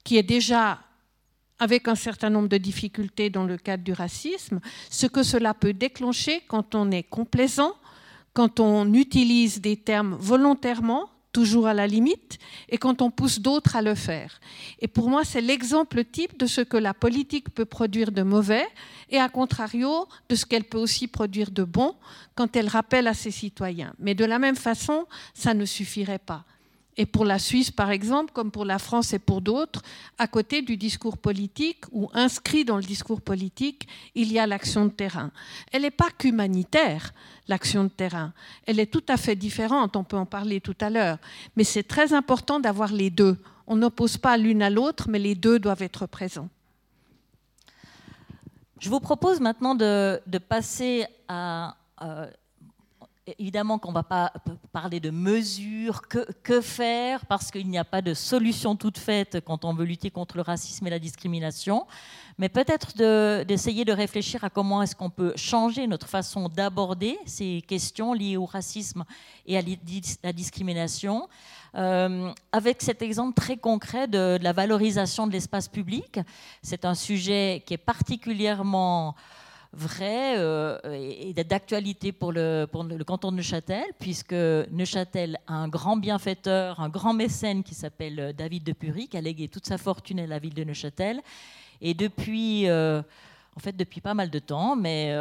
qui est déjà avec un certain nombre de difficultés dans le cadre du racisme, ce que cela peut déclencher quand on est complaisant, quand on utilise des termes volontairement, toujours à la limite, et quand on pousse d'autres à le faire. Et pour moi, c'est l'exemple type de ce que la politique peut produire de mauvais, et à contrario, de ce qu'elle peut aussi produire de bon quand elle rappelle à ses citoyens. Mais de la même façon, ça ne suffirait pas et pour la Suisse par exemple, comme pour la France et pour d'autres, à côté du discours politique ou inscrit dans le discours politique, il y a l'action de terrain. Elle n'est pas qu'humanitaire, l'action de terrain. Elle est tout à fait différente, on peut en parler tout à l'heure. Mais c'est très important d'avoir les deux. On n'oppose pas l'une à l'autre, mais les deux doivent être présents. Je vous propose maintenant de, passer à... Euh, évidemment qu'on ne va pas parler de mesures, que, faire, parce qu'il n'y a pas de solution toute faite quand on veut lutter contre le racisme et la discrimination, mais peut-être d'essayer de, réfléchir à comment est-ce qu'on peut changer notre façon d'aborder ces questions liées au racisme et à la discrimination, euh, avec cet exemple très concret de, de la valorisation de l'espace public. C'est un sujet qui est particulièrement vrai euh, et d'actualité pour, le, canton de Neuchâtel, puisque Neuchâtel a un grand bienfaiteur, un grand mécène qui s'appelle euh, David de Pury, qui a légué toute sa fortune à la ville de Neuchâtel. Et depuis... Euh, en fait depuis pas mal de temps, mais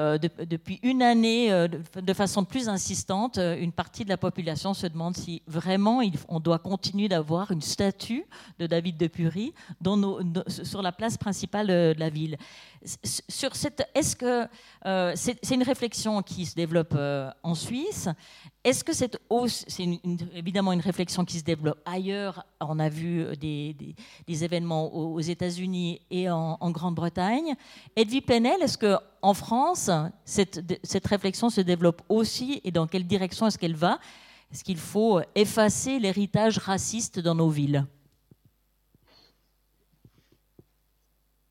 depuis une année, de, façon plus insistante, une partie de la population se demande si vraiment on doit continuer d'avoir une statue de David de Pury sur la place principale de la ville. Sur cette, est-ce que c'est une réflexion qui se développe en Suisse. Est-ce que c'est évidemment une réflexion qui se développe ailleurs On a vu euh, des, événements aux, États-Unis et en, Grande-Bretagne. Edwy Plenel, est-ce qu'en France, cette, cette, réflexion se développe aussi et dans quelle direction est-ce qu'elle va? Est-ce qu'il faut effacer l'héritage raciste dans nos villes?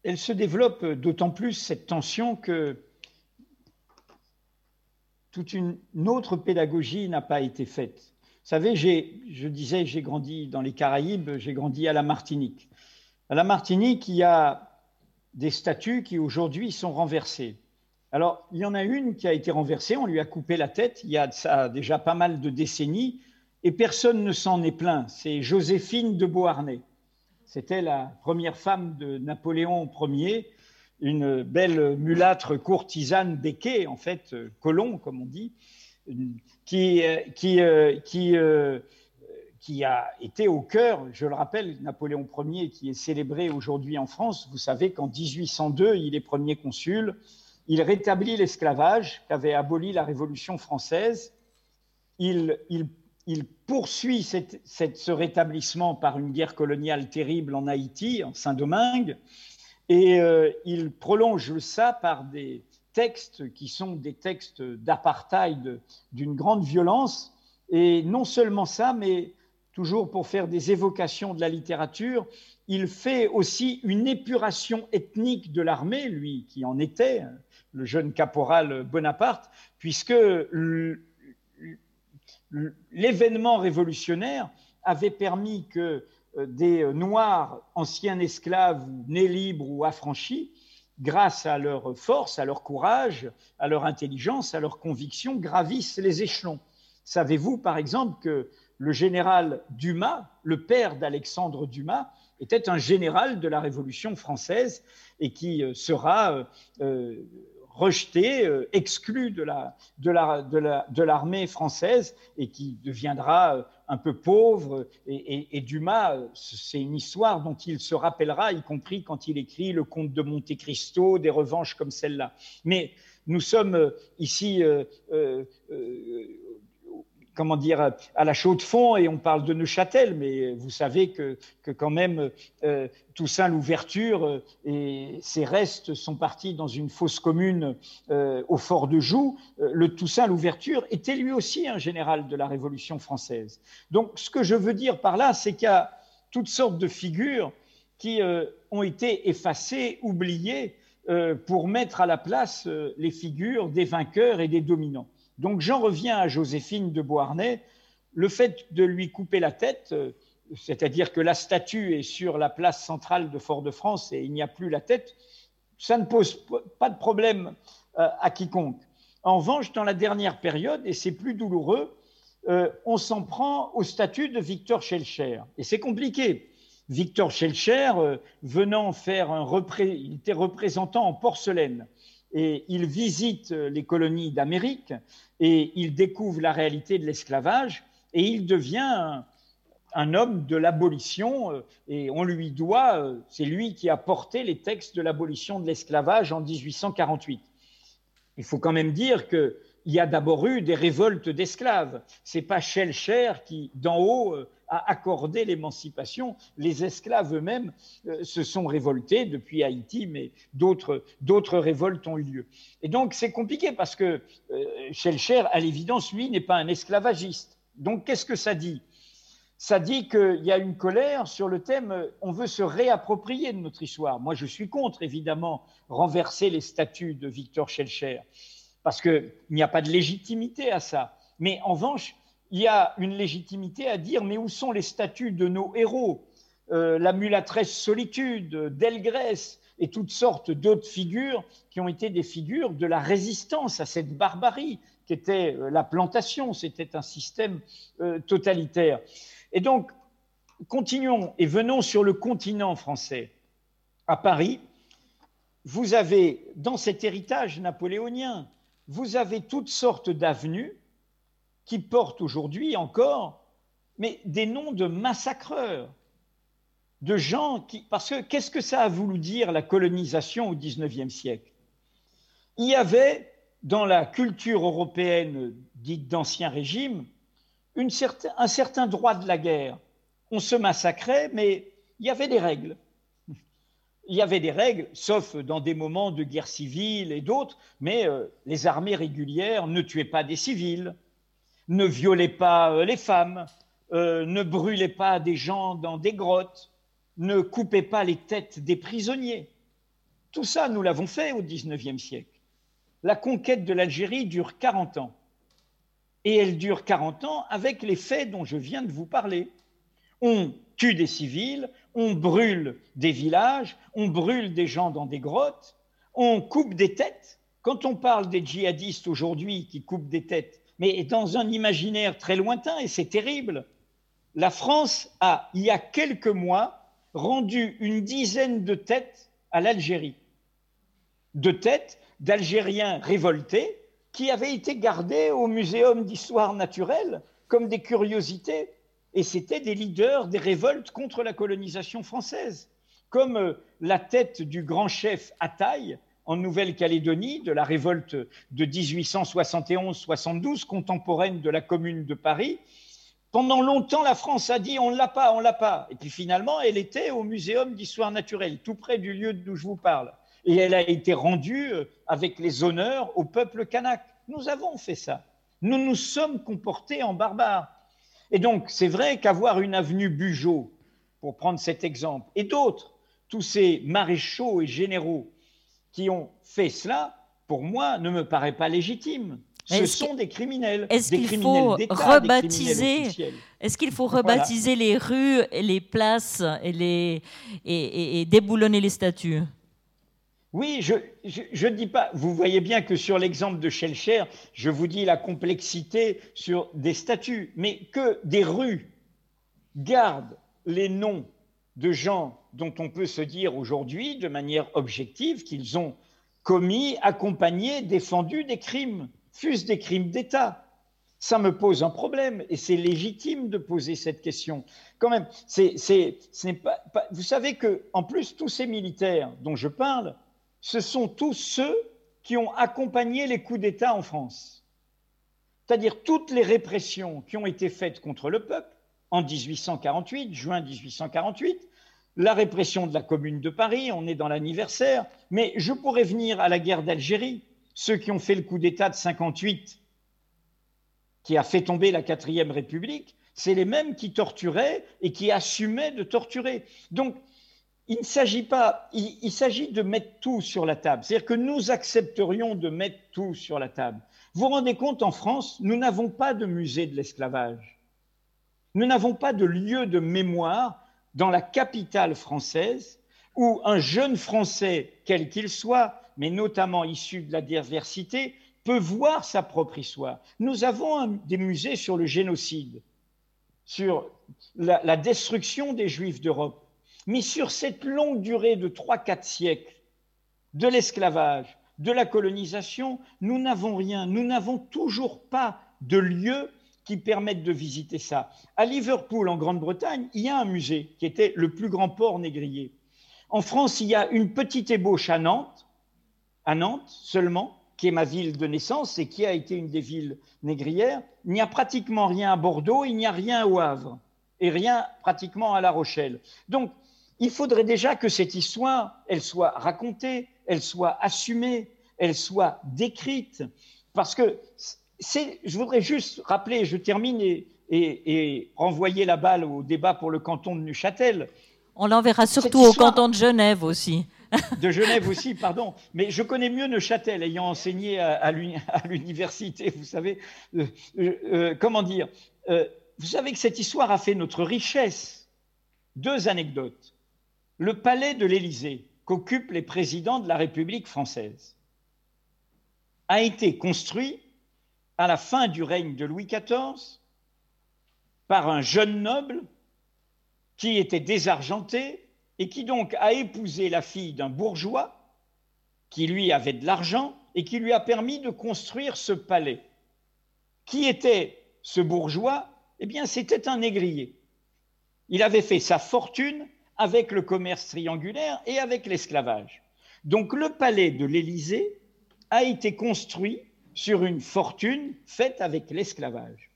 Elle se développe d'autant plus cette tension que toute une autre pédagogie n'a pas été faite. Vous savez, je disais, j'ai grandi dans les Caraïbes, j'ai grandi à la Martinique. À la Martinique, il y a des statues qui aujourd'hui sont renversées. Alors, il y en a une qui a été renversée, on lui a coupé la tête, il y a déjà pas mal de décennies, et personne ne s'en est plaint. C'est Joséphine de Beauharnais. C'était la première femme de Napoléon Ier une belle mulâtre courtisane béquée, en fait, colon, comme on dit. qui, qui, qui, a été au cœur, je le rappelle, Napoléon Ier, qui est célébré aujourd'hui en France. Vous savez qu'en 1802, il est premier consul. Il rétablit l'esclavage qu'avait aboli la Révolution française. Il poursuit ce rétablissement par une guerre coloniale terrible en Haïti, en Saint-Domingue, et euh, il prolonge ça par des textes qui sont des textes d'apartheid d'une grande violence. Et non seulement ça, mais toujours pour faire des évocations de la littérature, il fait aussi une épuration ethnique de l'armée, lui qui en était, le jeune caporal Bonaparte, puisque l'événement révolutionnaire avait permis que euh, des Noirs, anciens esclaves, nés libres ou affranchis, grâce à leur force, à leur courage, à leur intelligence, à leur conviction, gravissent les échelons. Savez-vous, par exemple, que le général Dumas, le père d'Alexandre Dumas, était un général de la Révolution française et qui euh, sera euh, euh, rejeté, exclu de l'armée française et qui deviendra un peu pauvre. Et, Dumas, c'est une histoire dont il se rappellera, y compris quand il écrit Le Comte de Monte Cristo, des revanches comme celle-là. Mais nous sommes ici comment dire, à la chaux de fond et on parle de Neuchâtel, mais vous savez que, que quand même euh, Toussaint l'ouverture euh, et ses restes sont partis dans une fosse commune euh, au fort de Joux. le Toussaint l'ouverture était lui aussi un général de la Révolution française. Donc ce que je veux dire par là, c'est qu'il y a toutes sortes de figures qui ont été effacées, oubliées, pour mettre à la place les figures des vainqueurs et des dominants. Donc j'en reviens à Joséphine de Beauharnais. Le fait de lui couper la tête, euh, c'est-à-dire que la statue est sur la place centrale de Fort-de-France et il n'y a plus la tête, ça ne pose pas de problème euh, à quiconque. En revanche, dans la dernière période, et c'est plus douloureux, euh, on s'en prend au statut de Victor Schellcher. Et c'est compliqué. Victor Schellcher, venant faire un il était représentant en porcelaine et il visite les colonies d'Amérique et il découvre la réalité de l'esclavage et il devient un, homme de l'abolition euh, et on lui doit, euh, c'est lui qui a porté les textes de l'abolition de l'esclavage en 1848. Il faut quand même dire qu'il y a d'abord eu des révoltes d'esclaves. C'est pas Schellcher qui, d'en haut, euh, a accordé l'émancipation. Les esclaves eux-mêmes euh, se sont révoltés depuis Haïti, mais d'autres révoltes ont eu lieu. Et donc c'est compliqué parce que euh, à l'évidence, lui, n'est pas un esclavagiste. Donc qu'est-ce que ça dit? Ça dit qu'il y a une colère sur le thème euh, on veut se réapproprier de notre histoire. Moi, je suis contre, évidemment, renverser les statuts de Victor Schellcher, parce qu'il n'y a pas de légitimité à ça. Mais en revanche, il y a une légitimité à dire mais où sont les statuts de nos héros? Euh, La mulatresse solitude, Delgrès et toutes sortes d'autres figures qui ont été des figures de la résistance à cette barbarie qui était euh, la plantation, c'était un système euh, totalitaire. Et donc, continuons et venons sur le continent français. À Paris, vous avez, dans cet héritage napoléonien, vous avez toutes sortes d'avenues qui portent aujourd'hui encore mais des noms de massacreurs, de gens qui... Parce que qu'est-ce que ça a voulu dire la colonisation au XIXe siècle? Il y avait dans la culture européenne dite d'Ancien Régime un certain droit de la guerre. On se massacrait, mais il y avait des règles. Il y avait des règles, sauf dans des moments de guerre civile et d'autres, mais euh, les armées régulières ne tuaient pas des civils, ne violez pas euh, les femmes, euh, ne brûlez pas des gens dans des grottes, ne coupez pas les têtes des prisonniers. Tout ça, nous l'avons fait au XIXe siècle. La conquête de l'Algérie dure 40 ans. Et elle dure 40 ans avec les faits dont je viens de vous parler. On tue des civils, on brûle des villages, on brûle des gens dans des grottes, on coupe des têtes. Quand on parle des djihadistes aujourd'hui qui coupent des têtes, mais dans un imaginaire très lointain, et c'est terrible. La France a, il y a quelques mois, rendu une dizaine de têtes à l'Algérie. De têtes d'Algériens révoltés qui avaient été gardées au Muséum d'histoire naturelle comme des curiosités. Et c'était des leaders des révoltes contre la colonisation française, comme euh, la tête du grand chef Ataï en Nouvelle-Calédonie, de la révolte de 1871-72, contemporaine de la Commune de Paris. Pendant longtemps, la France a dit on l'a pas, on l'a pas. Et puis finalement, elle était au Muséum d'histoire naturelle, tout près du lieu d'où je vous parle. Et elle a été rendue euh, avec les honneurs au peuple kanak. Nous avons fait ça. Nous nous sommes comportés en barbares. Et donc, c'est vrai qu'avoir une avenue Bugeaud, pour prendre cet exemple, et d'autres, tous ces maréchaux et généraux qui ont fait cela, pour moi, ne me paraît pas légitime. Ce sont des criminels. Est-ce qu'il faut rebaptiser Est-ce qu'il faut rebaptiser les rues, et les places et, les, et, déboulonner les statues oui, je ne dis pas. Vous voyez bien que sur l'exemple de Shelcher, je vous dis la complexité sur des statues, mais que des rues gardent les noms de gens dont on peut se dire aujourd'hui, de manière objective, qu'ils ont commis, accompagné, défendu des crimes, fût-ce des crimes d'État. Ça me pose un problème et c'est légitime de poser cette question. Quand même, ce pas, vous savez que, en plus, tous ces militaires dont je parle, ce sont tous ceux qui ont accompagné les coups d'État en France. C'est-à-dire toutes les répressions qui ont été faites contre le peuple en 1848, juin 1848, la répression de la Commune de Paris, on est dans l'anniversaire, mais je pourrais venir à la guerre d'Algérie, ceux qui ont fait le coup d'État de 58, qui a fait tomber la quatrième République, c'est les mêmes qui torturaient et qui assumaient de torturer. Donc, il ne s'agit pas, il, s'agit de mettre tout sur la table. C'est-à-dire que nous accepterions de mettre tout sur la table. Vous vous rendez compte, en France, nous n'avons pas de musée de l'esclavage. Nous n'avons pas de lieu de mémoire dans la capitale française où un jeune Français, quel qu'il soit, mais notamment issu de la diversité, peut voir sa propre histoire. Nous avons des musées sur le génocide, sur la destruction des Juifs d'Europe mais sur cette longue durée de 3-4 siècles de l'esclavage, de la colonisation, nous n'avons rien, nous n'avons toujours pas de lieu qui permettent de visiter ça. À Liverpool, en Grande-Bretagne, il y a un musée qui était le plus grand port négrier. En France, il y a une petite ébauche à Nantes, à Nantes seulement, qui est ma ville de naissance et qui a été une des villes négrières. Il n'y a pratiquement rien à Bordeaux, il n'y a rien au Havre et rien pratiquement à La Rochelle. Donc, il faudrait déjà que cette histoire, elle soit racontée, elle soit assumée, elle soit décrite. Parce que je voudrais juste rappeler, je termine et, renvoyer la balle au débat pour le canton de Neuchâtel. On l'enverra surtout au canton de Genève aussi. de Genève aussi, pardon. Mais je connais mieux Neuchâtel, ayant enseigné à, l'université, vous savez. Euh, euh, euh, comment dire? Vous savez que cette histoire a fait notre richesse. Deux anecdotes le palais de l'Élysée qu'occupent les présidents de la République française a été construit à la fin du règne de Louis XIV par un jeune noble qui était désargenté et qui donc a épousé la fille d'un bourgeois qui lui avait de l'argent et qui lui a permis de construire ce palais. Qui était ce bourgeois? Eh bien, c'était un négrier. Il avait fait sa fortune avec le commerce triangulaire et avec l'esclavage. Donc le palais de l'Élysée a été construit sur une fortune faite avec l'esclavage.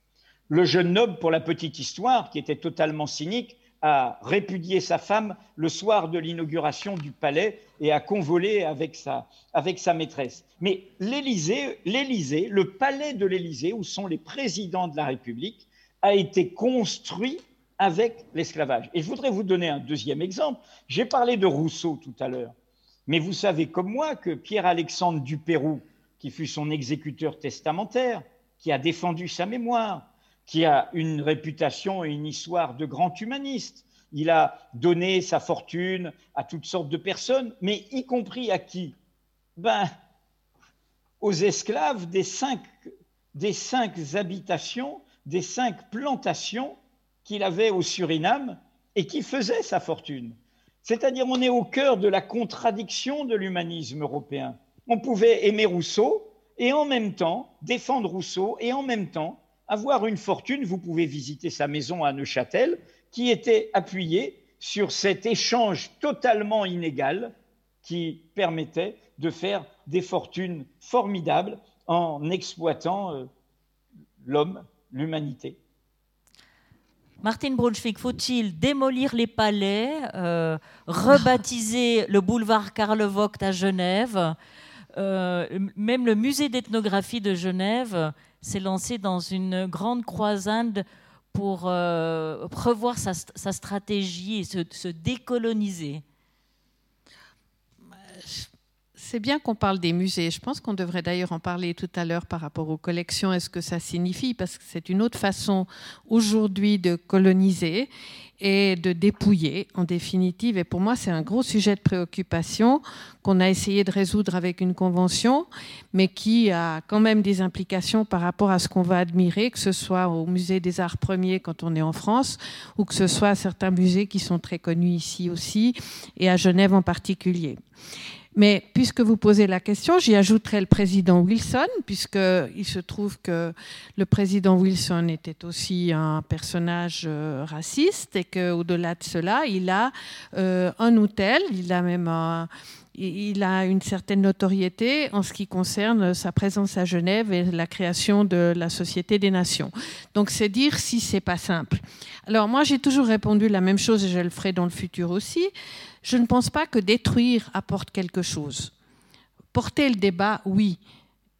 Le jeune noble, pour la petite histoire, qui était totalement cynique, a répudié sa femme le soir de l'inauguration du palais et a convolé avec sa, avec sa maîtresse. Mais l'Élysée, l'Élysée, le palais de l'Élysée, où sont les présidents de la République, a été construit avec l'esclavage. Et je voudrais vous donner un deuxième exemple. J'ai parlé de Rousseau tout à l'heure, mais vous savez comme moi que Pierre-Alexandre Dupérou, qui fut son exécuteur testamentaire, qui a défendu sa mémoire, qui a une réputation et une histoire de grand humaniste, il a donné sa fortune à toutes sortes de personnes, mais y compris à qui? Ben, aux esclaves des cinq, habitations, des cinq plantations qu'il avait au Suriname et qui faisait sa fortune. C'est-à-dire, on est au cœur de la contradiction de l'humanisme européen. On pouvait aimer Rousseau et en même temps défendre Rousseau et en même temps avoir une fortune. Vous pouvez visiter sa maison à Neuchâtel qui était appuyée sur cet échange totalement inégal qui permettait de faire des fortunes formidables en exploitant euh, l'homme, l'humanité. Martin Brunswick, faut-il démolir les palais, euh, rebaptiser le boulevard Karl Vogt à Genève Même le musée d'ethnographie de Genève s'est lancé dans une grande croisade pour revoir sa, stratégie et se décoloniser. C'est bien qu'on parle des musées. Je pense qu'on devrait d'ailleurs en parler tout à l'heure par rapport aux collections est ce que ça signifie, parce que c'est une autre façon aujourd'hui de coloniser et de dépouiller, en définitive. Et pour moi, c'est un gros sujet de préoccupation qu'on a essayé de résoudre avec une convention, mais qui a quand même des implications par rapport à ce qu'on va admirer, que ce soit au musée des arts premiers quand on est en France, ou que ce soit à certains musées qui sont très connus ici aussi, et à Genève en particulier. Mais puisque vous posez la question, j'y ajouterai le président Wilson, puisqu'il se trouve que le président Wilson était aussi un personnage euh, raciste et qu'au-delà de cela, il a euh, un hôtel, il a même il a une certaine notoriété en ce qui concerne sa présence à Genève et la création de la Société des Nations. Donc c'est dire si c'est pas simple. Alors moi j'ai toujours répondu la même chose et je le ferai dans le futur aussi je ne pense pas que détruire apporte quelque chose. Porter le débat, oui,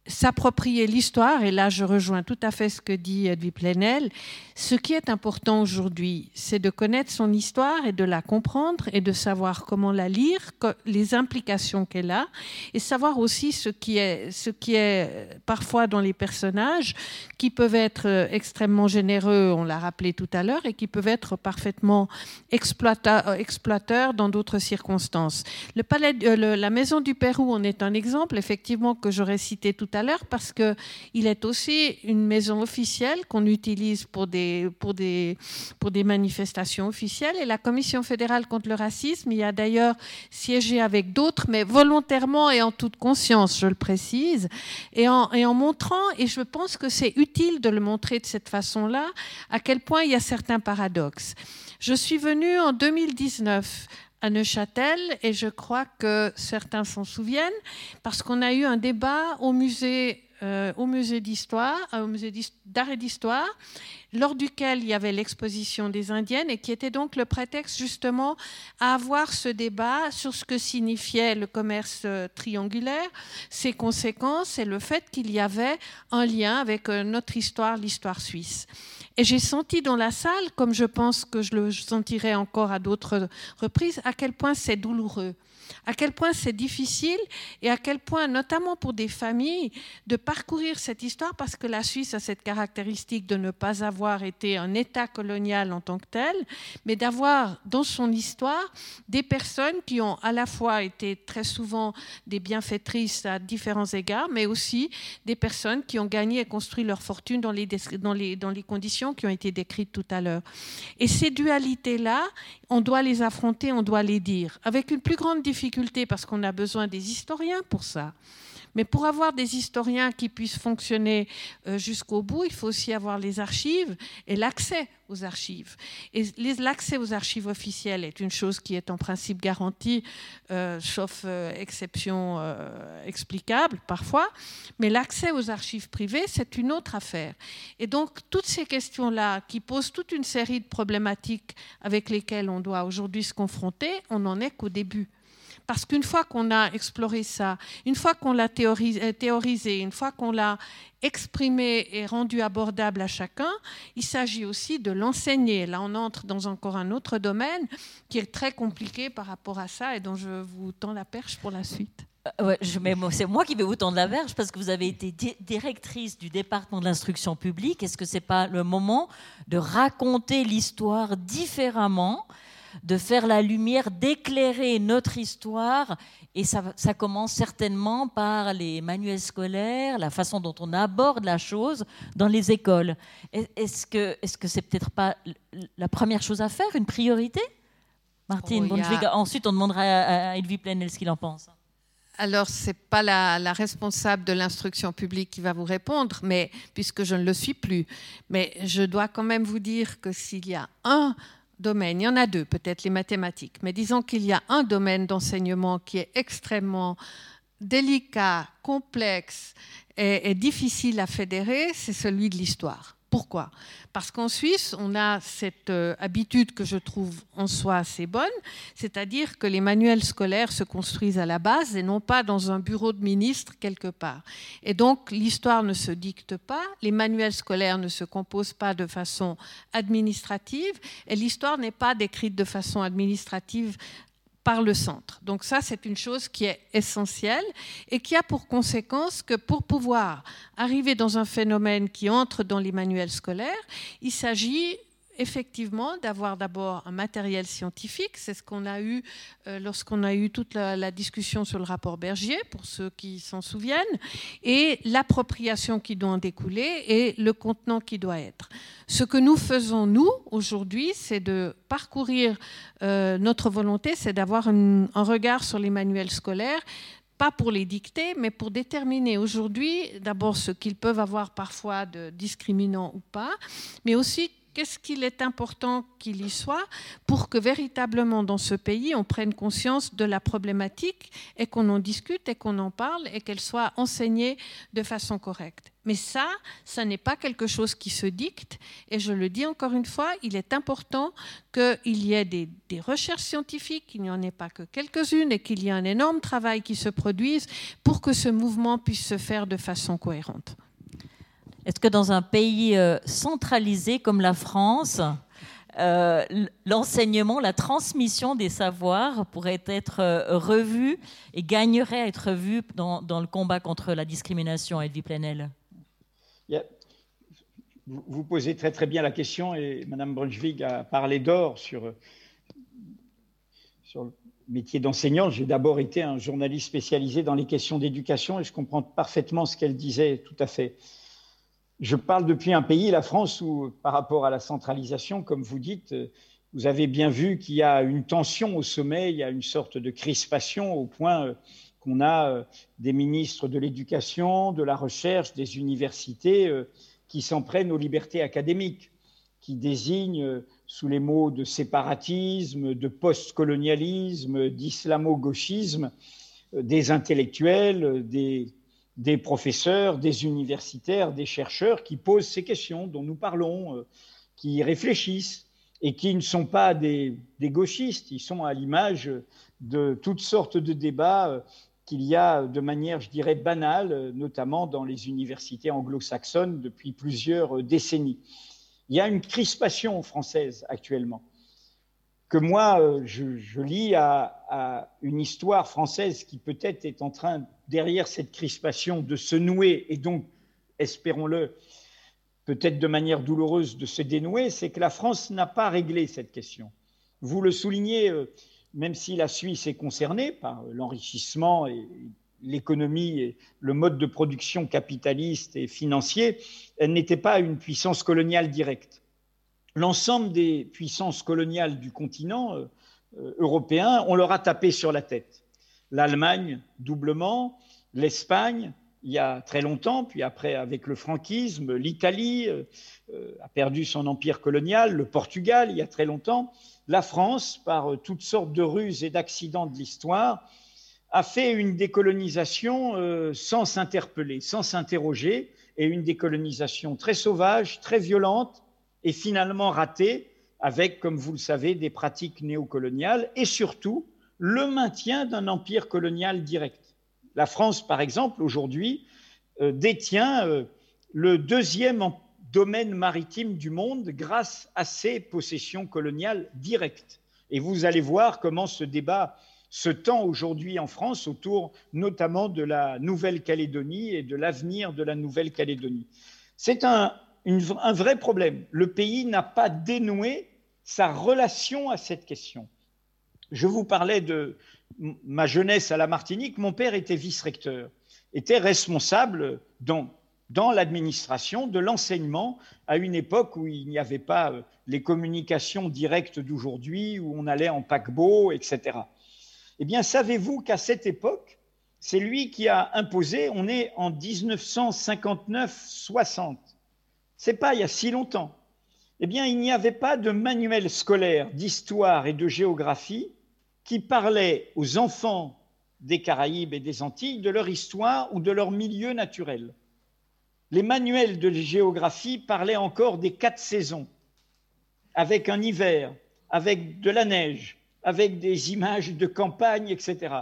s'approprier l'histoire, et là je rejoins tout à fait ce que dit Edwy Plenel, ce qui est important aujourd'hui, c'est de connaître son histoire et de la comprendre et de savoir comment la lire, les implications qu'elle a, et savoir aussi ce qui est, ce qui est parfois dans les personnages, qui peuvent être euh, extrêmement généreux, on l'a rappelé tout à l'heure, et qui peuvent être parfaitement exploiteurs, exploiteurs dans d'autres circonstances. Euh, la maison du Pérou en est un exemple, effectivement, que j'aurais cité tout à l'heure parce qu'il est aussi une maison officielle qu'on utilise pour des, pour, des, pour des manifestations officielles. Et la Commission fédérale contre le racisme y a d'ailleurs siégé avec d'autres, mais volontairement et en toute conscience, je le précise, et en, et en montrant, et je pense que c'est utile de le montrer de cette façon-là, à quel point il y a certains paradoxes. Je suis venue en 2019 à Neuchâtel et je crois que certains s'en souviennent parce qu'on a eu un débat au musée, euh, au musée d'histoire, euh, au musée d'art et d'histoire, lors duquel il y avait l'exposition des Indiennes et qui était donc le prétexte justement à avoir ce débat sur ce que signifiait le commerce euh, triangulaire, ses conséquences et le fait qu'il y avait un lien avec notre histoire, l'histoire suisse. Et j'ai senti dans la salle, comme je pense que je le sentirai encore à d'autres reprises, à quel point c'est douloureux à quel point c'est difficile et à quel point, notamment pour des familles, de parcourir cette histoire, parce que la Suisse a cette caractéristique de ne pas avoir été un État colonial en tant que tel, mais d'avoir dans son histoire des personnes qui ont à la fois été très souvent des bienfaitrices à différents égards, mais aussi des personnes qui ont gagné et construit leur fortune dans les, conditions qui ont été décrites tout à l'heure. Et ces dualités-là, on doit les affronter, on doit les dire, avec une plus grande difficulté parce qu'on a besoin des historiens pour ça. Mais pour avoir des historiens qui puissent fonctionner euh, jusqu'au bout, il faut aussi avoir les archives et l'accès aux archives. Et l'accès aux archives officielles est une chose qui est en principe garantie, euh, sauf euh, exception explicable parfois. Mais l'accès aux archives privées, c'est une autre affaire. Et donc, toutes ces questions-là, qui posent toute une série de problématiques avec lesquelles on doit aujourd'hui se confronter, on n'en est qu'au début. Parce qu'une fois qu'on a exploré ça, une fois qu'on l'a euh, théorisé, une fois qu'on l'a exprimé et rendu abordable à chacun, il s'agit aussi de l'enseigner. Là, on entre dans encore un autre domaine qui est très compliqué par rapport à ça et dont je vous tends la perche pour la suite. Euh, c'est moi qui vais vous tendre la perche parce que vous avez été directrice du département de l'instruction publique. Est-ce que ce n'est pas le moment de raconter l'histoire différemment de faire la lumière, d'éclairer notre histoire. Et ça, commence certainement par les manuels scolaires, la façon dont on aborde la chose dans les écoles. Est-ce que ce que c'est peut-être pas la première chose à faire, une priorité? Martine, oh, ensuite on demandera à, Elvie Plenel ce qu'il en pense. alors, ce n'est pas la, responsable de l'instruction publique qui va vous répondre, mais puisque je ne le suis plus. Mais je dois quand même vous dire que s'il y a un domaine, il y en a deux, peut-être les mathématiques, mais disons qu'il y a un domaine d'enseignement qui est extrêmement délicat, complexe et difficile à fédérer, c'est celui de l'histoire. Pourquoi? Parce qu'en Suisse, on a cette euh, habitude que je trouve en soi assez bonne, c'est-à-dire que les manuels scolaires se construisent à la base et non pas dans un bureau de ministre quelque part. Et donc, l'histoire ne se dicte pas, les manuels scolaires ne se composent pas de façon administrative, et l'histoire n'est pas décrite de façon administrative par le centre. Donc ça, c'est une chose qui est essentielle et qui a pour conséquence que pour pouvoir arriver dans un phénomène qui entre dans les manuels scolaires, il s'agit effectivement d'avoir d'abord un matériel scientifique, c'est ce qu'on a eu euh, lorsqu'on a eu toute la, discussion sur le rapport Bergier, pour ceux qui s'en souviennent, et l'appropriation qui doit en découler et le contenant qui doit être. Ce que nous faisons, nous, aujourd'hui, c'est de parcourir euh, notre volonté, c'est d'avoir un regard sur les manuels scolaires pas pour les dicter, mais pour déterminer aujourd'hui d'abord ce qu'ils peuvent avoir parfois de discriminant ou pas, mais aussi qu'est-ce qu'il est important qu'il y soit pour que véritablement dans ce pays, on prenne conscience de la problématique et qu'on en discute et qu'on en parle et qu'elle soit enseignée de façon correcte. Mais ça, ça n'est pas quelque chose qui se dicte. Et je le dis encore une fois, il est important qu'il y ait des, des recherches scientifiques, qu'il n'y en ait pas que quelques-unes et qu'il y ait un énorme travail qui se produise pour que ce mouvement puisse se faire de façon cohérente. Est-ce que dans un pays euh, centralisé comme la France, euh, l'enseignement, la transmission des savoirs pourrait être euh, revue et gagnerait à être vue dans, le combat contre la discrimination vie Plenel? Vous posez très très bien la question et Mme Brunswick a parlé d'or sur, sur le métier d'enseignant. J'ai d'abord été un journaliste spécialisé dans les questions d'éducation et je comprends parfaitement ce qu'elle disait tout à fait. Je parle depuis un pays, la France, où par rapport à la centralisation, comme vous dites, vous avez bien vu qu'il y a une tension au sommet, il y a une sorte de crispation au point euh, qu'on a euh, des ministres de l'éducation, de la recherche, des universités euh, qui s'en prennent aux libertés académiques, qui désignent sous les mots de séparatisme, de postcolonialisme, d'islamo-gauchisme, des intellectuels, des des professeurs, des universitaires, des chercheurs qui posent ces questions dont nous parlons, euh, qui réfléchissent et qui ne sont pas des, gauchistes, ils sont à l'image de toutes sortes de débats euh, qu'il y a de manière, je dirais, banale, notamment dans les universités anglo-saxonnes depuis plusieurs décennies. Il y a une crispation française actuellement que moi, euh, je, lis à, une histoire française qui peut-être est en train, derrière cette crispation, de se nouer et donc, espérons-le, peut-être de manière douloureuse de se dénouer, c'est que la France n'a pas réglé cette question. Vous le soulignez, euh, même si la Suisse est concernée par l'enrichissement et l'économie et le mode de production capitaliste et financier, elle n'était pas une puissance coloniale directe l'ensemble des puissances coloniales du continent euh, euh, européen, on leur a tapé sur la tête. L'Allemagne, doublement, l'Espagne, il y a très longtemps, puis après avec le franquisme, l'Italie euh, a perdu son empire colonial, le Portugal, il y a très longtemps, la France, par toutes sortes de ruses et d'accidents de l'histoire, a fait une décolonisation sans s'interpeller, sans s'interroger, et une décolonisation très sauvage, très violente, est finalement raté avec, comme vous le savez, des pratiques néocoloniales et surtout le maintien d'un empire colonial direct. La France, par exemple, aujourd'hui, euh, détient euh, le deuxième domaine maritime du monde grâce à ses possessions coloniales directes. Et vous allez voir comment ce débat se tend aujourd'hui en France autour notamment de la Nouvelle-Calédonie et de l'avenir de la Nouvelle-Calédonie. C'est un, un vrai problème. Le pays n'a pas dénoué sa relation à cette question. Je vous parlais de ma jeunesse à la Martinique. Mon père était vice-recteur, était responsable dans, dans l'administration de l'enseignement à une époque où il n'y avait pas euh, les communications directes d'aujourd'hui, où on allait en paquebot, etc. Eh bien, savez-vous qu'à cette époque, c'est lui qui a imposé, on est en 1959-60, c'est pas il y a si longtemps, eh bien, il n'y avait pas de manuel scolaire d'histoire et de géographie qui parlait aux enfants des Caraïbes et des Antilles de leur histoire ou de leur milieu naturel. Les manuels de géographie parlaient encore des quatre saisons, avec un hiver, avec de la neige, avec des images de campagne, etc.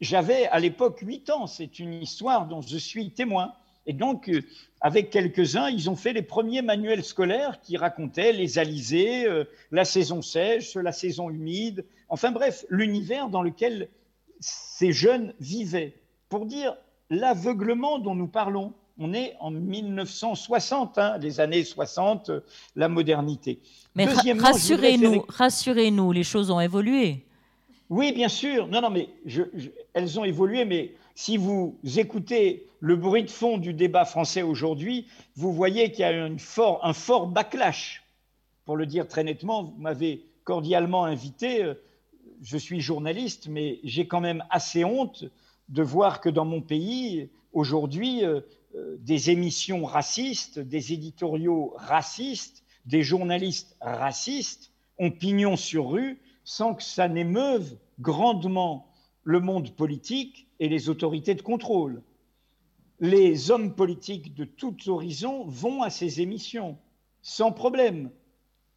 J'avais à l'époque huit ans, c'est une histoire dont je suis témoin. Et donc, euh, avec quelques-uns, ils ont fait les premiers manuels scolaires qui racontaient les alizés, euh, la saison sèche, la saison humide, enfin bref, l'univers dans lequel ces jeunes vivaient. Pour dire l'aveuglement dont nous parlons, on est en 1960, hein, les années 60, la modernité. Mais rassurez-nous, rassurez-nous, les choses ont évolué. Oui, bien sûr. Non, non, mais elles ont évolué, mais si vous écoutez le bruit de fond du débat français aujourd'hui, vous voyez qu'il y a un fort, backlash. Pour le dire très nettement, vous m'avez cordialement invité. Euh, je suis journaliste, mais j'ai quand même assez honte de voir que dans mon pays, aujourd'hui, euh, euh, des émissions racistes, des éditoriaux racistes, des journalistes racistes ont pignon sur rue sans que ça n'émeuve grandement le monde politique et les autorités de contrôle. Les hommes politiques de tous horizons vont à ces émissions sans problème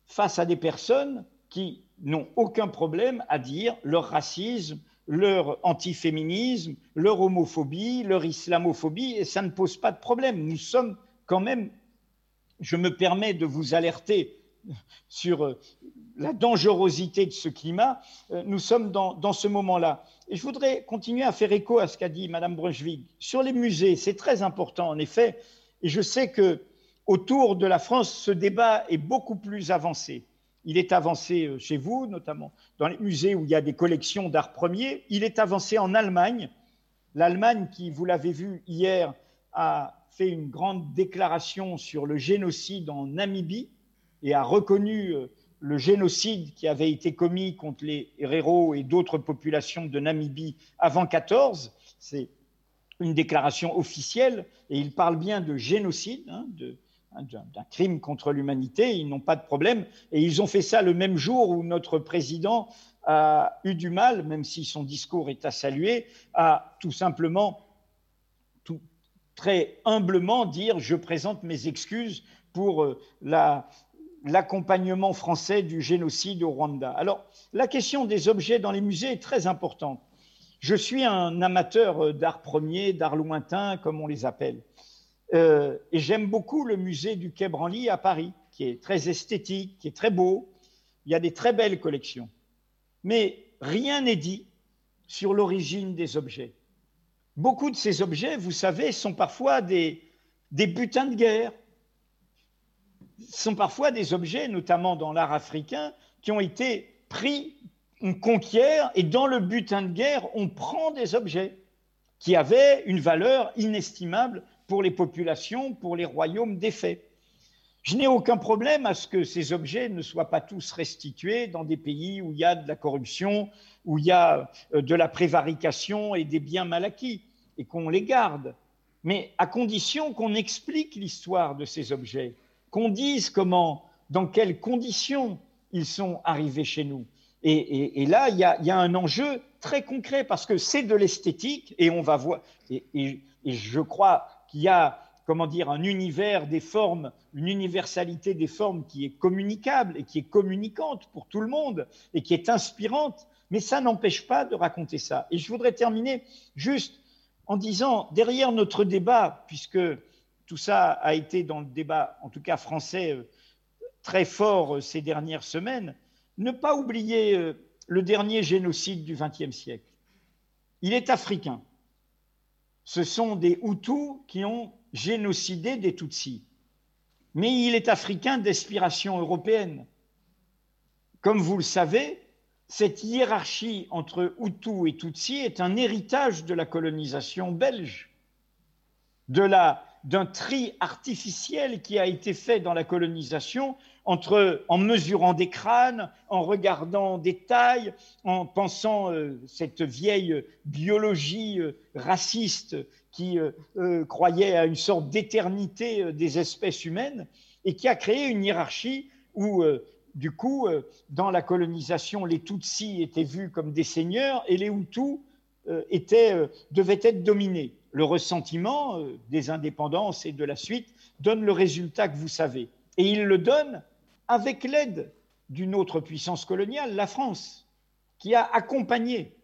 face à des personnes qui n'ont aucun problème à dire leur racisme, leur antiféminisme, leur homophobie, leur islamophobie, et ça ne pose pas de problème. Nous sommes quand même, je me permets de vous alerter sur la dangerosité de ce climat, euh, nous sommes dans, ce moment-là. Je voudrais continuer à faire écho à ce qu'a dit Mme Brunswick. Sur les musées, c'est très important en effet, et je sais que autour de la France, ce débat est beaucoup plus avancé. Il est avancé euh, chez vous, notamment dans les musées où il y a des collections d'art premier. Il est avancé en Allemagne. L'Allemagne, qui, vous l'avez vu hier, a fait une grande déclaration sur le génocide en Namibie et a reconnu euh, le génocide qui avait été commis contre les Herero et d'autres populations de Namibie avant 14. C'est une déclaration officielle et il parle bien de génocide, hein, hein, d'un crime contre l'humanité. Ils n'ont pas de problème et ils ont fait ça le même jour où notre président a eu du mal, même si son discours est à saluer, à tout simplement, très humblement dire je présente mes excuses pour euh, la, l'accompagnement français du génocide au Rwanda. Alors, la question des objets dans les musées est très importante. Je suis un amateur d'art premier, d'art lointain, comme on les appelle. Euh, et j'aime beaucoup le musée du Quai Branly à Paris, qui est très esthétique, qui est très beau. Il y a des très belles collections. Mais rien n'est dit sur l'origine des objets. Beaucoup de ces objets, vous savez, sont parfois des butins de guerre, sont parfois des objets, notamment dans l'art africain, qui ont été pris, on conquiert, et dans le butin de guerre, on prend des objets qui avaient une valeur inestimable pour les populations, pour les royaumes défaits. Je n'ai aucun problème à ce que ces objets ne soient pas tous restitués dans des pays où il y a de la corruption, où il y a euh, de la prévarication et des biens mal acquis, et qu'on les garde, mais à condition qu'on explique l'histoire de ces objets qu'on dise comment, dans quelles conditions ils sont arrivés chez nous. Et, là, il y, a, un enjeu très concret parce que c'est de l'esthétique et on va voir. Et, je crois qu'il y a, comment dire, un univers des formes, une universalité des formes qui est communicable et qui est communicante pour tout le monde et qui est inspirante. Mais ça n'empêche pas de raconter ça. Et je voudrais terminer juste en disant, derrière notre débat, puisque tout ça a été dans le débat, en tout cas français, euh, très fort euh, ces dernières semaines. Ne pas oublier euh, le dernier génocide du XXe siècle. Il est africain. Ce sont des Hutus qui ont génocidé des Tutsis. Mais il est africain d'inspiration européenne. Comme vous le savez, cette hiérarchie entre Hutus et Tutsis est un héritage de la colonisation belge, de la d'un tri artificiel qui a été fait dans la colonisation entre, en mesurant des crânes, en regardant des tailles, en pensant euh, cette vieille biologie euh, raciste qui euh, croyait à une sorte d'éternité des espèces humaines et qui a créé une hiérarchie où, du coup, dans la colonisation, les Tutsis étaient vus comme des seigneurs et les Hutus étaient, devaient être dominés. Le ressentiment des indépendances et de la suite donne le résultat que vous savez. Et il le donne avec l'aide d'une autre puissance coloniale, la France, qui a accompagné.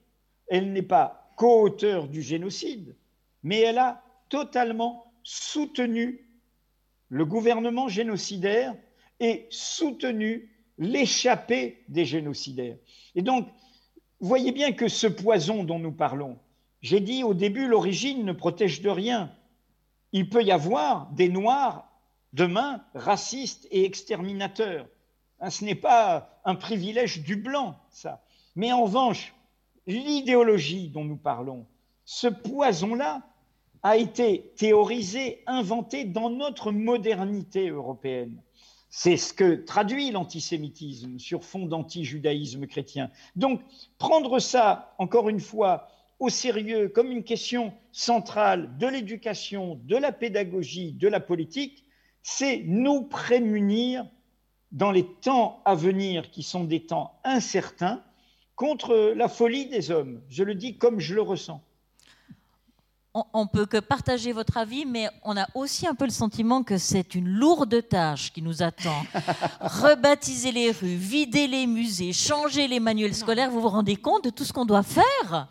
Elle n'est pas co-auteur du génocide, mais elle a totalement soutenu le gouvernement génocidaire et soutenu l'échappée des génocidaires. Et donc, voyez bien que ce poison dont nous parlons, j'ai dit au début, l'origine ne protège de rien. Il peut y avoir des Noirs demain raciste et exterminateur. Hein, ce n'est pas un privilège du blanc, ça. Mais en revanche, l'idéologie dont nous parlons, ce poison-là, a été théorisé, inventé dans notre modernité européenne. C'est ce que traduit l'antisémitisme sur fond d'anti-judaïsme chrétien. Donc, prendre ça, encore une fois, au sérieux comme une question centrale de l'éducation, de la pédagogie, de la politique, c'est nous prémunir dans les temps à venir, qui sont des temps incertains, contre la folie des hommes. Je le dis comme je le ressens. On peut que partager votre avis, mais on a aussi un peu le sentiment que c'est une lourde tâche qui nous attend. Rebaptiser les rues, vider les musées, changer les manuels scolaires, vous vous rendez compte de tout ce qu'on doit faire?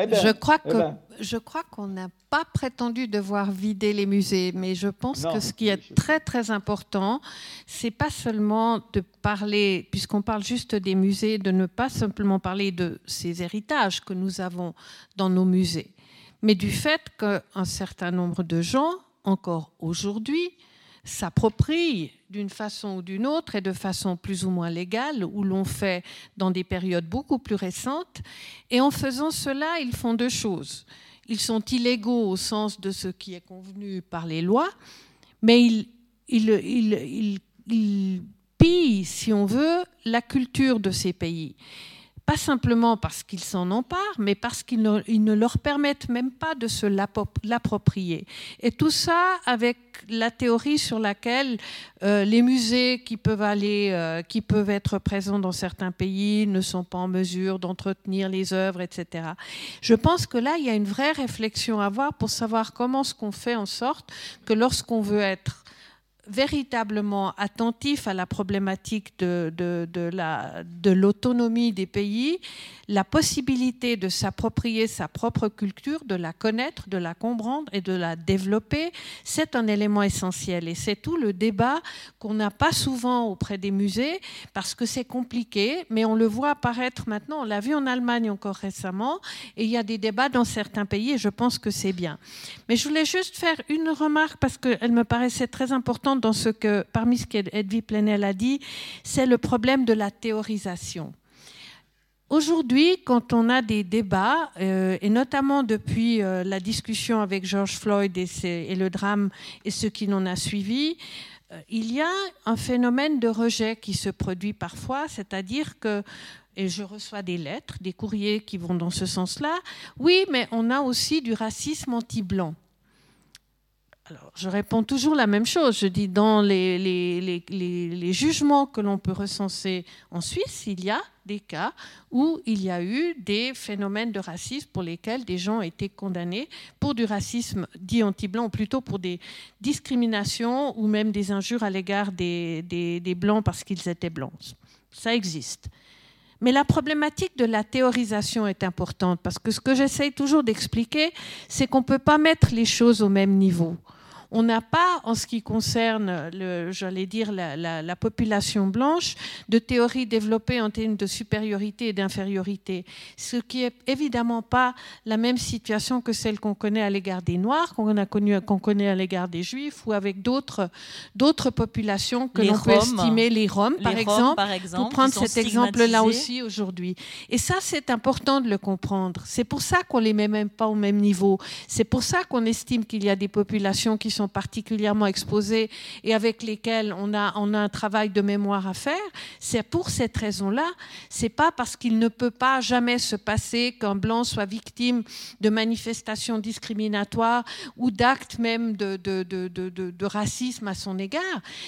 Eh ben, je crois eh que ben. je crois qu'on n'a pas prétendu devoir vider les musées, mais je pense que ce qui est très très important, c'est pas seulement de parler, puisqu'on parle juste des musées, de ne pas simplement parler de ces héritages que nous avons dans nos musées, mais du fait qu'un certain nombre de gens, encore aujourd'hui, s'approprient d'une façon ou d'une autre et de façon plus ou moins légale, ou l'ont fait dans des périodes beaucoup plus récentes. Et en faisant cela, ils font deux choses. Ils sont illégaux au sens de ce qui est convenu par les lois, mais ils, ils, ils pillent, si on veut, la culture de ces pays pas simplement parce qu'ils s'en emparent, mais parce qu'ils ne, leur permettent même pas de se l'approprier. Et tout ça avec la théorie sur laquelle euh, les musées qui peuvent aller, euh, qui peuvent être présents dans certains pays ne sont pas en mesure d'entretenir les œuvres, etc. Je pense que là, il y a une vraie réflexion à avoir pour savoir comment ce qu'on fait en sorte que lorsqu'on veut être véritablement attentif à la problématique de, de, l'autonomie des pays, la possibilité de s'approprier sa propre culture, de la connaître, de la comprendre et de la développer, c'est un élément essentiel. Et c'est tout le débat qu'on n'a pas souvent auprès des musées parce que c'est compliqué, mais on le voit apparaître maintenant. On l'a vu en Allemagne encore récemment et il y a des débats dans certains pays et je pense que c'est bien. Mais je voulais juste faire une remarque parce qu'elle me paraissait très importante dans ce que, parmi ce qu'Edwy Plenel a dit, c'est le problème de la théorisation. Aujourd'hui, quand on a des débats, euh, et notamment depuis euh, la discussion avec George Floyd et, le drame et ce qui n'en a suivi, euh, il y a un phénomène de rejet qui se produit parfois, c'est-à-dire que, et je reçois des lettres, des courriers qui vont dans ce sens-là, oui, mais on a aussi du racisme anti-blanc. Alors, je réponds toujours la même chose. Je dis, dans les, jugements que l'on peut recenser en Suisse, il y a des cas où il y a eu des phénomènes de racisme pour lesquels des gens ont été condamnés pour du racisme dit anti-blanc, ou plutôt pour des discriminations ou même des injures à l'égard des, des, des blancs parce qu'ils étaient blancs. Ça existe. Mais la problématique de la théorisation est importante parce que ce que j'essaye toujours d'expliquer, c'est qu'on ne peut pas mettre les choses au même niveau on n'a pas, en ce qui concerne, j'allais dire, la, population blanche, de théorie développée en termes de supériorité et d'infériorité. Ce qui est évidemment pas la même situation que celle qu'on connaît à l'égard des Noirs, qu'on a connu, qu'on connaît à l'égard des Juifs, ou avec d'autres, d'autres populations que l'on peut estimer, les Roms, par, exemple, par exemple, pour prendre cet exemple-là aussi aujourd'hui. Et ça, c'est important de le comprendre. C'est pour ça qu'on les met même pas au même niveau. C'est pour ça qu'on estime qu'il y a des populations qui sont particulièrement exposés et avec lesquels on a, on a un travail de mémoire à faire, c'est pour cette raison-là. C'est pas parce qu'il ne peut pas jamais se passer qu'un blanc soit victime de manifestations discriminatoires ou d'actes même de, de, de, de, racisme à son égard.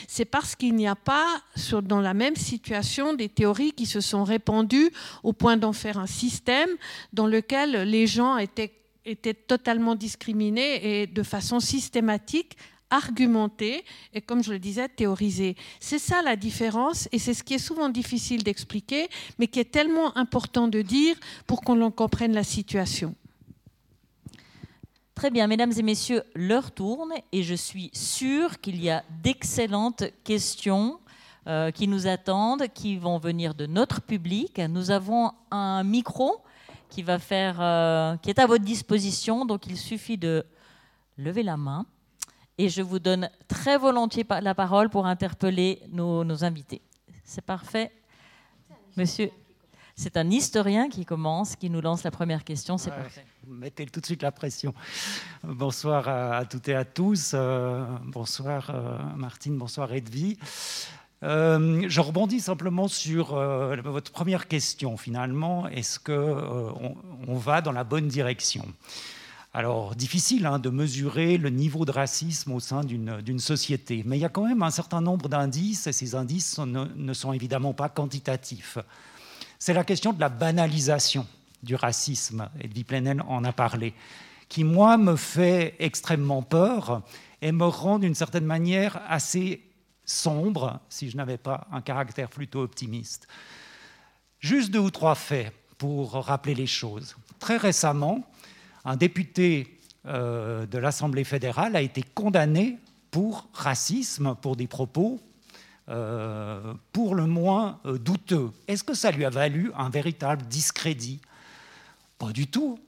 C'est parce qu'il n'y a pas sur, dans la même situation des théories qui se sont répandues au point d'en faire un système dans lequel les gens étaient étaient totalement discriminés et de façon systématique argumentée et, comme je le disais, théorisée. C'est ça la différence et c'est ce qui est souvent difficile d'expliquer, mais qui est tellement important de dire pour qu'on comprenne la situation. Très bien, mesdames et messieurs, l'heure tourne et je suis sûre qu'il y a d'excellentes questions euh, qui nous attendent, qui vont venir de notre public. Nous avons un micro qui, va faire, euh, qui est à votre disposition. Donc il suffit de lever la main. Et je vous donne très volontiers la parole pour interpeller nos, invités. C'est parfait. Monsieur, c'est un historien qui commence, qui nous lance la première question. C'est parfait. Mettez tout de suite la pression. Bonsoir à, toutes et à tous. Euh, bonsoir euh, Martine, bonsoir Edwy. Euh, je rebondis simplement sur euh, votre première question finalement. Est-ce qu'on euh, on va dans la bonne direction? Alors, difficile hein, de mesurer le niveau de racisme au sein d'une société, mais il y a quand même un certain nombre d'indices, et ces indices ne, sont évidemment pas quantitatifs. C'est la question de la banalisation du racisme, Edwy Plenel en a parlé, qui, moi, me fait extrêmement peur et me rend d'une certaine manière assez sombre si je n'avais pas un caractère plutôt optimiste. Juste deux ou trois faits pour rappeler les choses. Très récemment, un député euh, de l'Assemblée fédérale a été condamné pour racisme, pour des propos euh, pour le moins euh, douteux. Est-ce que ça lui a valu un véritable discrédit? Pas du tout.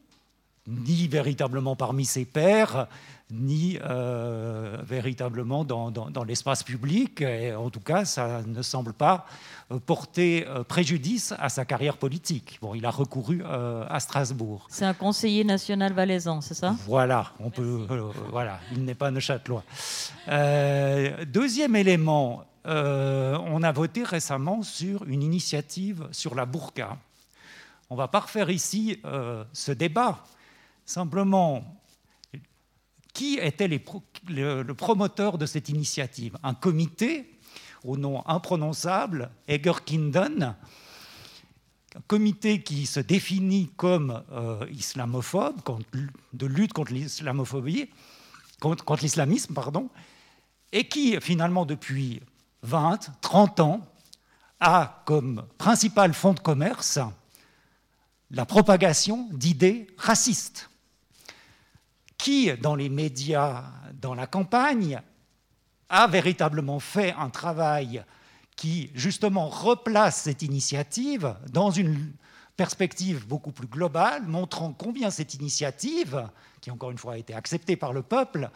Ni véritablement parmi ses pairs, ni euh, véritablement dans, l'espace public. Et en tout cas, ça ne semble pas euh, porter euh, préjudice à sa carrière politique. Bon, il a recouru à Strasbourg. C'est un conseiller national valaisan, c'est ça? Voilà, on peut, voilà, il n'est pas neuchâtelois. deuxième élément, on a voté récemment sur une initiative sur la burqa. On va pas refaire ici ce débat. Simplement, qui était le, promoteur de cette initiative? Un comité au nom imprononçable, Egerkinden, un comité qui se définit comme euh, islamophobe, de lutte contre l'islamophobie, contre, l'islamisme, pardon, et qui finalement depuis 20, 30 ans a comme principal fonds de commerce la propagation d'idées racistes qui, dans les médias, dans la campagne, a véritablement fait un travail qui, justement, replace cette initiative dans une perspective beaucoup plus globale, montrant combien cette initiative, qui encore une fois a été acceptée par le peuple,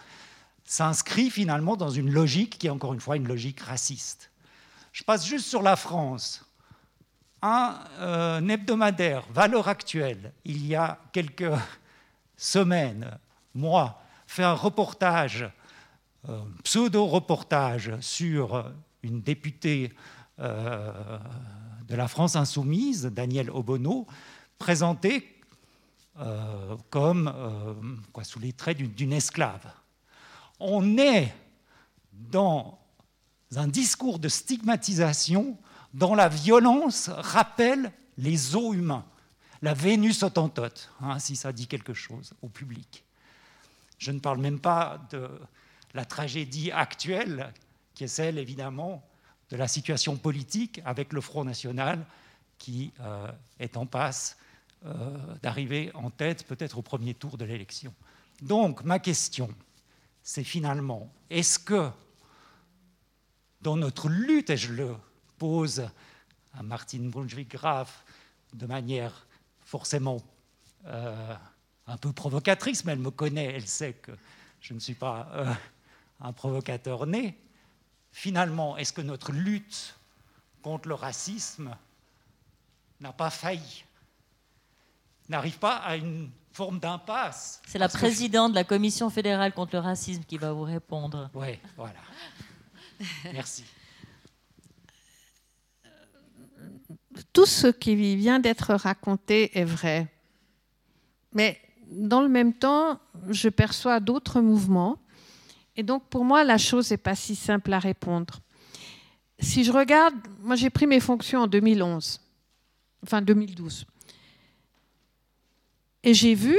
s'inscrit finalement dans une logique qui est encore une fois une logique raciste. Je passe juste sur la France. Un, euh, un hebdomadaire, Valeur actuelle, il y a quelques semaines, moi, fait un reportage, euh, pseudo-reportage sur une députée euh, de la France insoumise, Danielle Obono, présentée euh, comme quoi, sous les traits d'une esclave. On est dans un discours de stigmatisation dont la violence rappelle les os humains, la Vénus autantote, hein, si ça dit quelque chose au public. Je ne parle même pas de la tragédie actuelle, qui est celle évidemment de la situation politique avec le Front National qui euh, est en passe euh, d'arriver en tête peut-être au premier tour de l'élection. Donc ma question, c'est finalement, est-ce que dans notre lutte, et je le pose à Martine Brunswick-Graff de manière forcément euh, un peu provocatrice, mais elle me connaît, elle sait que je ne suis pas euh, un provocateur né. Finalement, est-ce que notre lutte contre le racisme n'a pas failli? N'arrive pas à une forme d'impasse. C'est la présidente de la Commission fédérale contre le racisme qui va vous répondre. Oui, voilà. Merci. Tout ce qui vient d'être raconté est vrai. Mais dans le même temps, je perçois d'autres mouvements. Et donc, pour moi, la chose n'est pas si simple à répondre. Si je regarde, moi j'ai pris mes fonctions en 2011, enfin 2012. Et j'ai vu,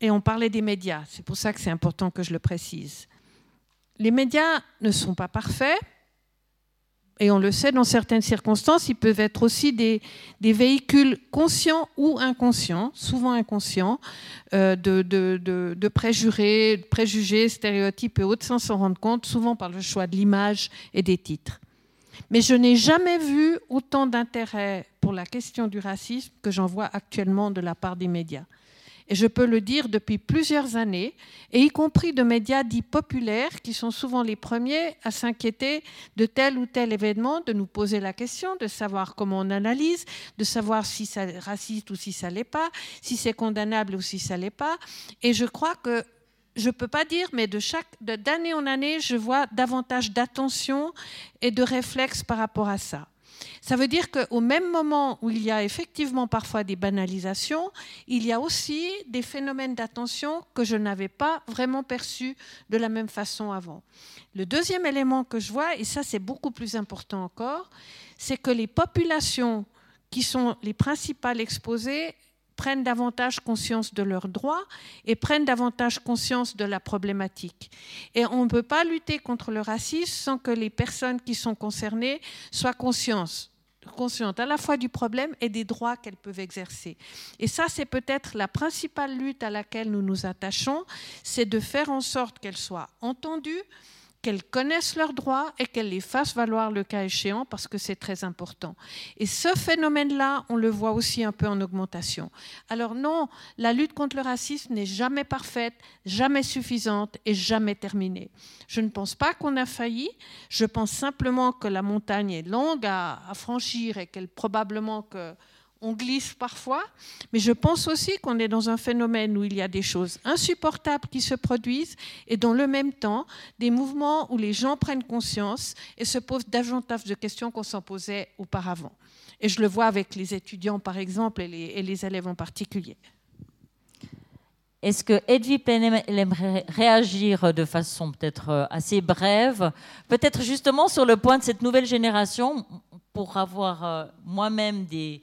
et on parlait des médias, c'est pour ça que c'est important que je le précise. Les médias ne sont pas parfaits, et on le sait, dans certaines circonstances, ils peuvent être aussi des, véhicules conscients ou inconscients, souvent inconscients, euh, de, préjugés, stéréotypes et autres, sans s'en rendre compte, souvent par le choix de l'image et des titres. Mais je n'ai jamais vu autant d'intérêt pour la question du racisme que j'en vois actuellement de la part des médias et je peux le dire depuis plusieurs années, et y compris de médias dits populaires, qui sont souvent les premiers à s'inquiéter de tel ou tel événement, de nous poser la question, de savoir comment on analyse, de savoir si c'est raciste ou si ça l'est pas, si c'est condamnable ou si ça l'est pas. Et je crois que je ne peux pas dire, mais de chaque d'année en année, je vois davantage d'attention et de réflexe par rapport à ça. Ça veut dire qu'au même moment où il y a effectivement parfois des banalisations, il y a aussi des phénomènes d'attention que je n'avais pas vraiment perçus de la même façon avant. Le deuxième élément que je vois, et ça c'est beaucoup plus important encore, c'est que les populations qui sont les principales exposées prennent davantage conscience de leurs droits et prennent davantage conscience de la problématique. Et on ne peut pas lutter contre le racisme sans que les personnes qui sont concernées soient conscientes à la fois du problème et des droits qu'elles peuvent exercer. Et ça, c'est peut-être la principale lutte à laquelle nous nous attachons, c'est de faire en sorte qu'elles soient entendues, qu'elles connaissent leurs droits et qu'elles les fassent valoir le cas échéant parce que c'est très important. Et ce phénomène-là, on le voit aussi un peu en augmentation. Alors non, la lutte contre le racisme n'est jamais parfaite, jamais suffisante et jamais terminée. Je ne pense pas qu'on a failli, je pense simplement que la montagne est longue à, à franchir et qu'elle probablement que on glisse parfois, mais je pense aussi qu'on est dans un phénomène où il y a des choses insupportables qui se produisent et dans le même temps des mouvements où les gens prennent conscience et se posent davantage de questions qu'on s'en posait auparavant. Et je le vois avec les étudiants par exemple et les, élèves en particulier. Est-ce que Edwy aimerait réagir de façon peut-être euh, assez brève, peut-être justement sur le point de cette nouvelle génération, pour avoir euh, moi-même des,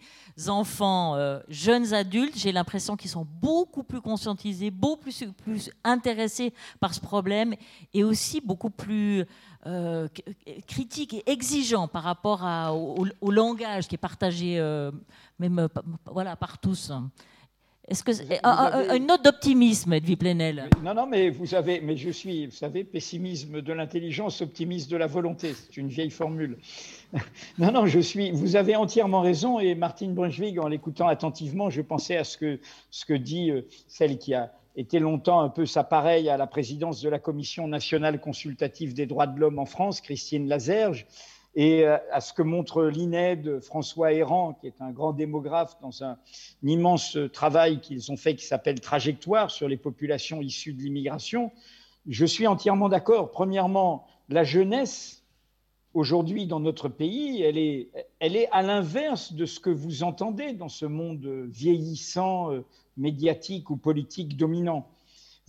enfants, euh, jeunes adultes, j'ai l'impression qu'ils sont beaucoup plus conscientisés, beaucoup plus, intéressés par ce problème et aussi beaucoup plus euh, critiques et exigeants par rapport au, langage qui est partagé euh, même voilà, par tous. Est-ce que une note d'optimisme, Edwy Plenel? Non, non, mais vous avez, mais je suis, vous savez, pessimisme de l'intelligence, optimisme de la volonté. C'est une vieille formule. non, non, je suis. Vous avez entièrement raison. Et Martine Brunswig, en l'écoutant attentivement, je pensais à ce que ce que dit euh, celle qui a été longtemps un peu sa pareille à la présidence de la Commission nationale consultative des droits de l'homme en France, Christine Lazerge et euh, à ce que montre l'INED, François Errand, qui est un grand démographe dans un, immense travail qu'ils ont fait qui s'appelle Trajectoire sur les populations issues de l'immigration. Je suis entièrement d'accord. Premièrement, la jeunesse, aujourd'hui dans notre pays, elle est, elle est à l'inverse de ce que vous entendez dans ce monde vieillissant, euh, médiatique ou politique dominant.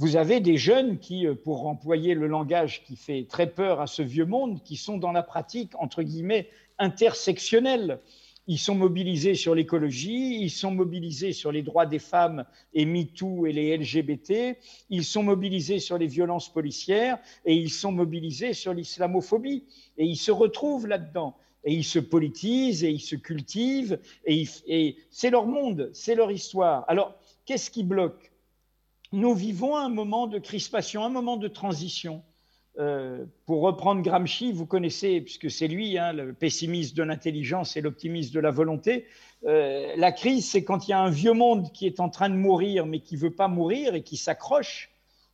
Vous avez des jeunes qui, euh, pour employer le langage qui fait très peur à ce vieux monde, qui sont dans la pratique, entre guillemets, intersectionnelle. Ils sont mobilisés sur l'écologie, ils sont mobilisés sur les droits des femmes et MeToo et les LGBT, ils sont mobilisés sur les violences policières et ils sont mobilisés sur l'islamophobie. Et ils se retrouvent là-dedans. Et ils se politisent et ils se cultivent et, et c'est leur monde, c'est leur histoire. Alors, qu'est-ce qui bloque? Nous vivons un moment de crispation, un moment de transition. Euh, pour reprendre Gramsci, vous connaissez, puisque c'est lui, hein, le pessimiste de l'intelligence et l'optimiste de la volonté, euh, la crise, c'est quand il y a un vieux monde qui est en train de mourir, mais qui ne veut pas mourir et qui s'accroche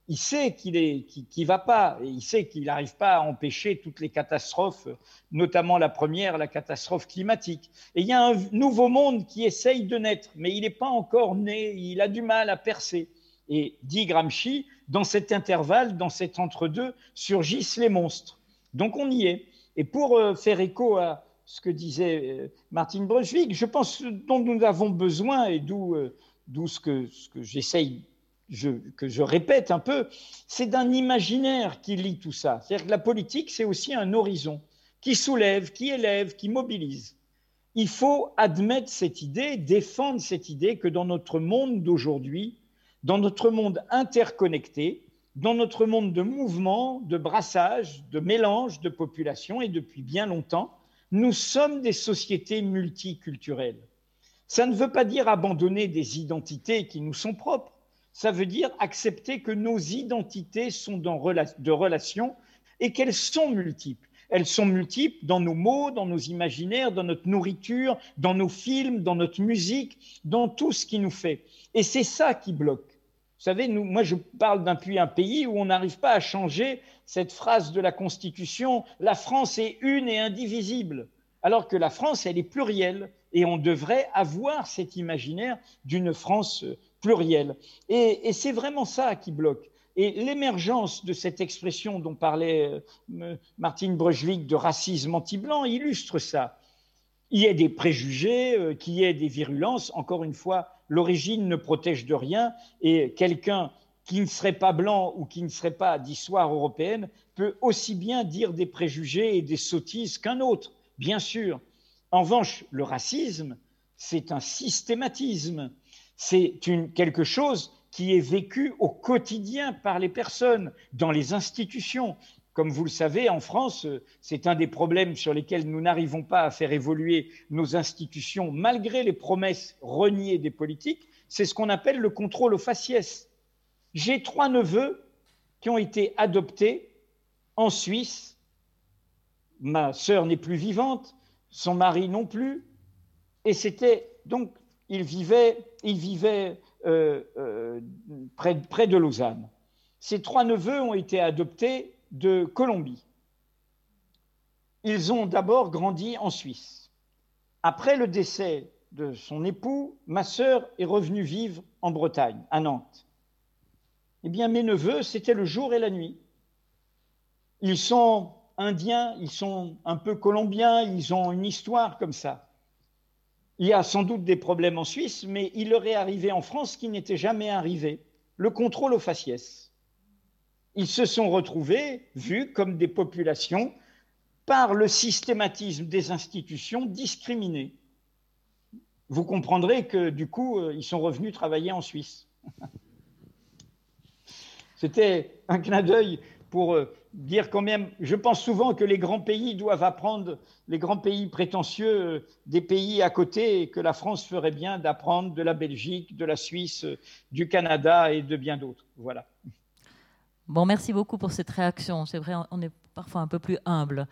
il sait qu'il qui va pas, et il sait qu'il n'arrive pas à empêcher toutes les catastrophes, notamment la première, la catastrophe climatique. Et il y a un nouveau monde qui essaye de naître, mais il n'est pas encore né, il a du mal à percer. Et dit Gramsci, dans cet intervalle, dans cet entre-deux, surgissent les monstres. Donc on y est. Et pour euh, faire écho à ce que disait euh, Martin Brunswick, je pense dont nous avons besoin, et d'où euh, ce que, ce que j'essaye que je répète un peu, c'est d'un imaginaire qui lie tout ça. C'est-à-dire que la politique, c'est aussi un horizon qui soulève, qui élève, qui mobilise. Il faut admettre cette idée, défendre cette idée que dans notre monde d'aujourd'hui, dans notre monde interconnecté, dans notre monde de mouvement, de brassage, de mélange de populations, et depuis bien longtemps, nous sommes des sociétés multiculturelles. Ça ne veut pas dire abandonner des identités qui nous sont propres ça veut dire accepter que nos identités sont de relations et qu'elles sont multiples. Elles sont multiples dans nos mots, dans nos imaginaires, dans notre nourriture, dans nos films, dans notre musique, dans tout ce qui nous fait. Et c'est ça qui bloque. Vous savez, moi je parle d'un pays, où on n'arrive pas à changer cette phrase de la Constitution, la France est une et indivisible, alors que la France, elle est plurielle, et on devrait avoir cet imaginaire d'une France pluriel. Et, c'est vraiment ça qui bloque. Et l'émergence de cette expression dont parlait euh, Martine Brunswick de racisme anti-blanc illustre ça. Il y a des préjugés, euh, qu'il y ait des virulences. Encore une fois, l'origine ne protège de rien et quelqu'un qui ne serait pas blanc ou qui ne serait pas d'histoire européenne peut aussi bien dire des préjugés et des sottises qu'un autre, bien sûr. En revanche, le racisme, c'est un systématisme c'est quelque chose qui est vécu au quotidien par les personnes, dans les institutions. Comme vous le savez, en France, c'est un des problèmes sur lesquels nous n'arrivons pas à faire évoluer nos institutions, malgré les promesses reniées des politiques, c'est ce qu'on appelle le contrôle au faciès. J'ai trois neveux qui ont été adoptés en Suisse. Ma sœur n'est plus vivante, son mari non plus. Et c'était donc il vivait, il vivait euh, euh, près, près de Lausanne. Ses trois neveux ont été adoptés de Colombie. Ils ont d'abord grandi en Suisse. Après le décès de son époux, ma sœur est revenue vivre en Bretagne, à Nantes. Eh bien, mes neveux, c'était le jour et la nuit. Ils sont indiens, ils sont un peu colombiens, ils ont une histoire comme ça. Il y a sans doute des problèmes en Suisse, mais il leur est arrivé en France qui n'était jamais arrivé, le contrôle au faciès. Ils se sont retrouvés, vus comme des populations, par le systématisme des institutions discriminées. Vous comprendrez que du coup, euh, ils sont revenus travailler en Suisse. C'était un clin d'œil pour euh, dire quand même, je pense souvent que les grands pays doivent apprendre, les grands pays prétentieux euh, des pays à côté, que la France ferait bien d'apprendre de la Belgique, de la Suisse, du Canada et de bien d'autres. Voilà. Bon, merci beaucoup pour cette réaction. C'est vrai, on est parfois un peu plus humble.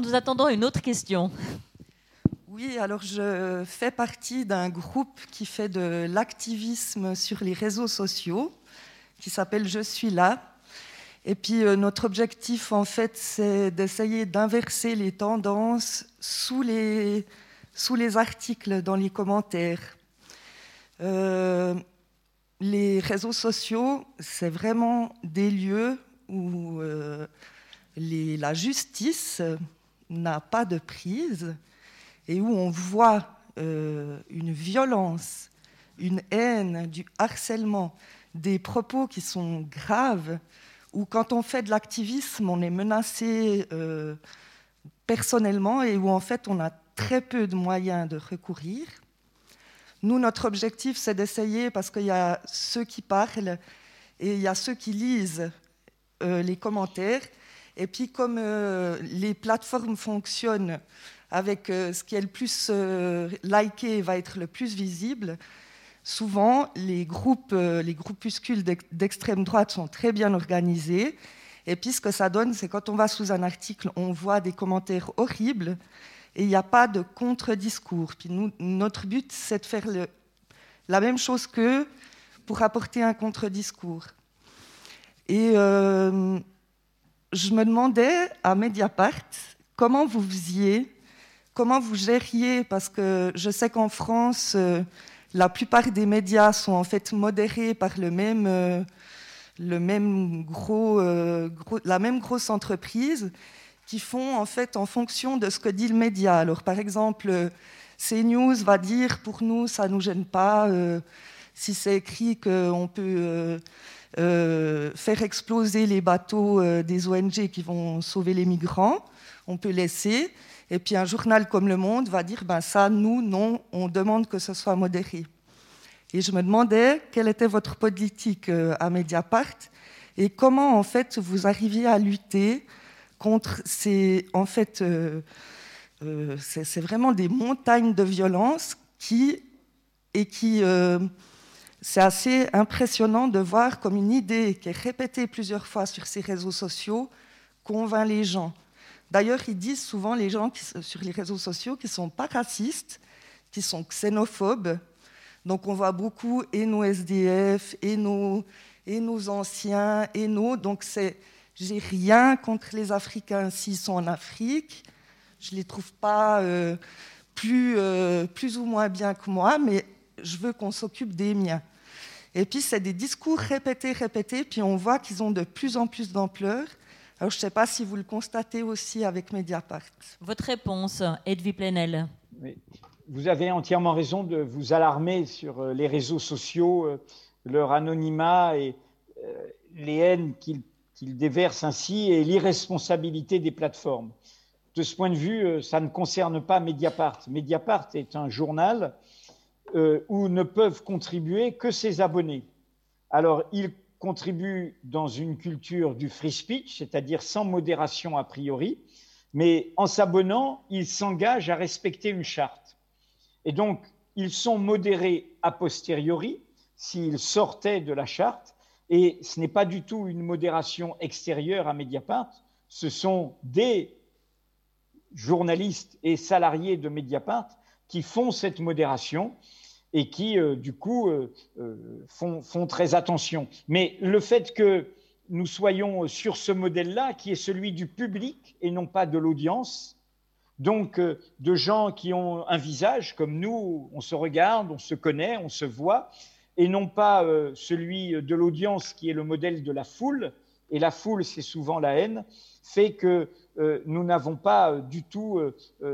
nous attendons une autre question. Oui, alors je fais partie d'un groupe qui fait de l'activisme sur les réseaux sociaux, qui s'appelle Je suis là. Et puis euh, notre objectif, en fait, c'est d'essayer d'inverser les tendances sous les, sous les articles, dans les commentaires. Euh, les réseaux sociaux, c'est vraiment des lieux où euh, la justice n'a pas de prise et où on voit une violence, une haine, du harcèlement, des propos qui sont graves où quand on fait de l'activisme, on est menacé euh, personnellement et où en fait on a très peu de moyens de recourir. Nous, notre objectif, c'est d'essayer, parce qu'il y a ceux qui parlent et il y a ceux qui lisent euh, les commentaires. Et puis comme euh, les plateformes fonctionnent avec ce qui est le plus liké va être le plus visible, souvent, les, groupes, euh, les groupuscules d'extrême droite sont très bien organisés. Et puis, ce que ça donne, c'est quand on va sous un article, on voit des commentaires horribles et il n'y a pas de contre-discours. Puis notre but, c'est de faire la même chose qu'eux pour apporter un contre-discours. Et euh, je me demandais à Mediapart comment vous faisiez, comment vous gériez, parce que je sais qu'en France, euh, la plupart des médias sont en fait modérés par le même, euh, le même gros, la même grosse entreprise qui font en fait en fonction de ce que dit le média. Alors par exemple, CNews va dire pour nous ça nous gêne pas si c'est écrit qu'on peut euh, faire exploser les bateaux euh, des ONG qui vont sauver les migrants, on peut laisser. Et puis un journal comme Le Monde va dire, ben ça, nous, non, on demande que ce soit modéré. Et je me demandais quelle était votre politique euh, à Mediapart? Et comment en fait vous arriviez à lutter contre ces, en fait, c'est vraiment des montagnes de violence qui et qui c'est assez impressionnant de voir comme une idée qui est répétée plusieurs fois sur ces réseaux sociaux convainc les gens. D'ailleurs, ils disent souvent, les gens sur les réseaux sociaux, ne sont pas racistes, qu'ils sont xénophobes. Donc on voit beaucoup et nos SDF, et nos, et nos anciens, et nos... Donc c'est, j'ai rien contre les Africains s'ils sont en Afrique. Je ne les trouve pas euh, plus, euh, plus ou moins bien que moi, mais je veux qu'on s'occupe des miens. Et puis, c'est des discours répétés, répétés, puis on voit qu'ils ont de plus en plus d'ampleur. Alors, je ne sais pas si vous le constatez aussi avec Mediapart. Votre réponse, Edwy Plenel. Vous avez entièrement raison de vous alarmer sur euh, les réseaux sociaux, leur anonymat et les haines qu'ils déversent ainsi et l'irresponsabilité des plateformes. De ce point de vue, ça ne concerne pas Mediapart. Mediapart est un journal euh, où ne peuvent contribuer que ses abonnés. Alors, ils contribuent dans une culture du free speech, c'est-à-dire sans modération a priori, mais en s'abonnant, ils s'engagent à respecter une charte. Et donc, ils sont modérés a posteriori s'ils sortaient de la charte, et ce n'est pas du tout une modération extérieure à Mediapart, ce sont des journalistes et salariés de Mediapart qui font cette modération et qui, euh, du coup, euh, euh, font, très attention. Mais le fait que nous soyons sur ce modèle-là, qui est celui du public et non pas de l'audience, donc de gens qui ont un visage comme nous, on se regarde, on se connaît, on se voit, et non pas celui de l'audience qui est le modèle de la foule, et la foule, c'est souvent la haine, fait que nous n'avons pas du tout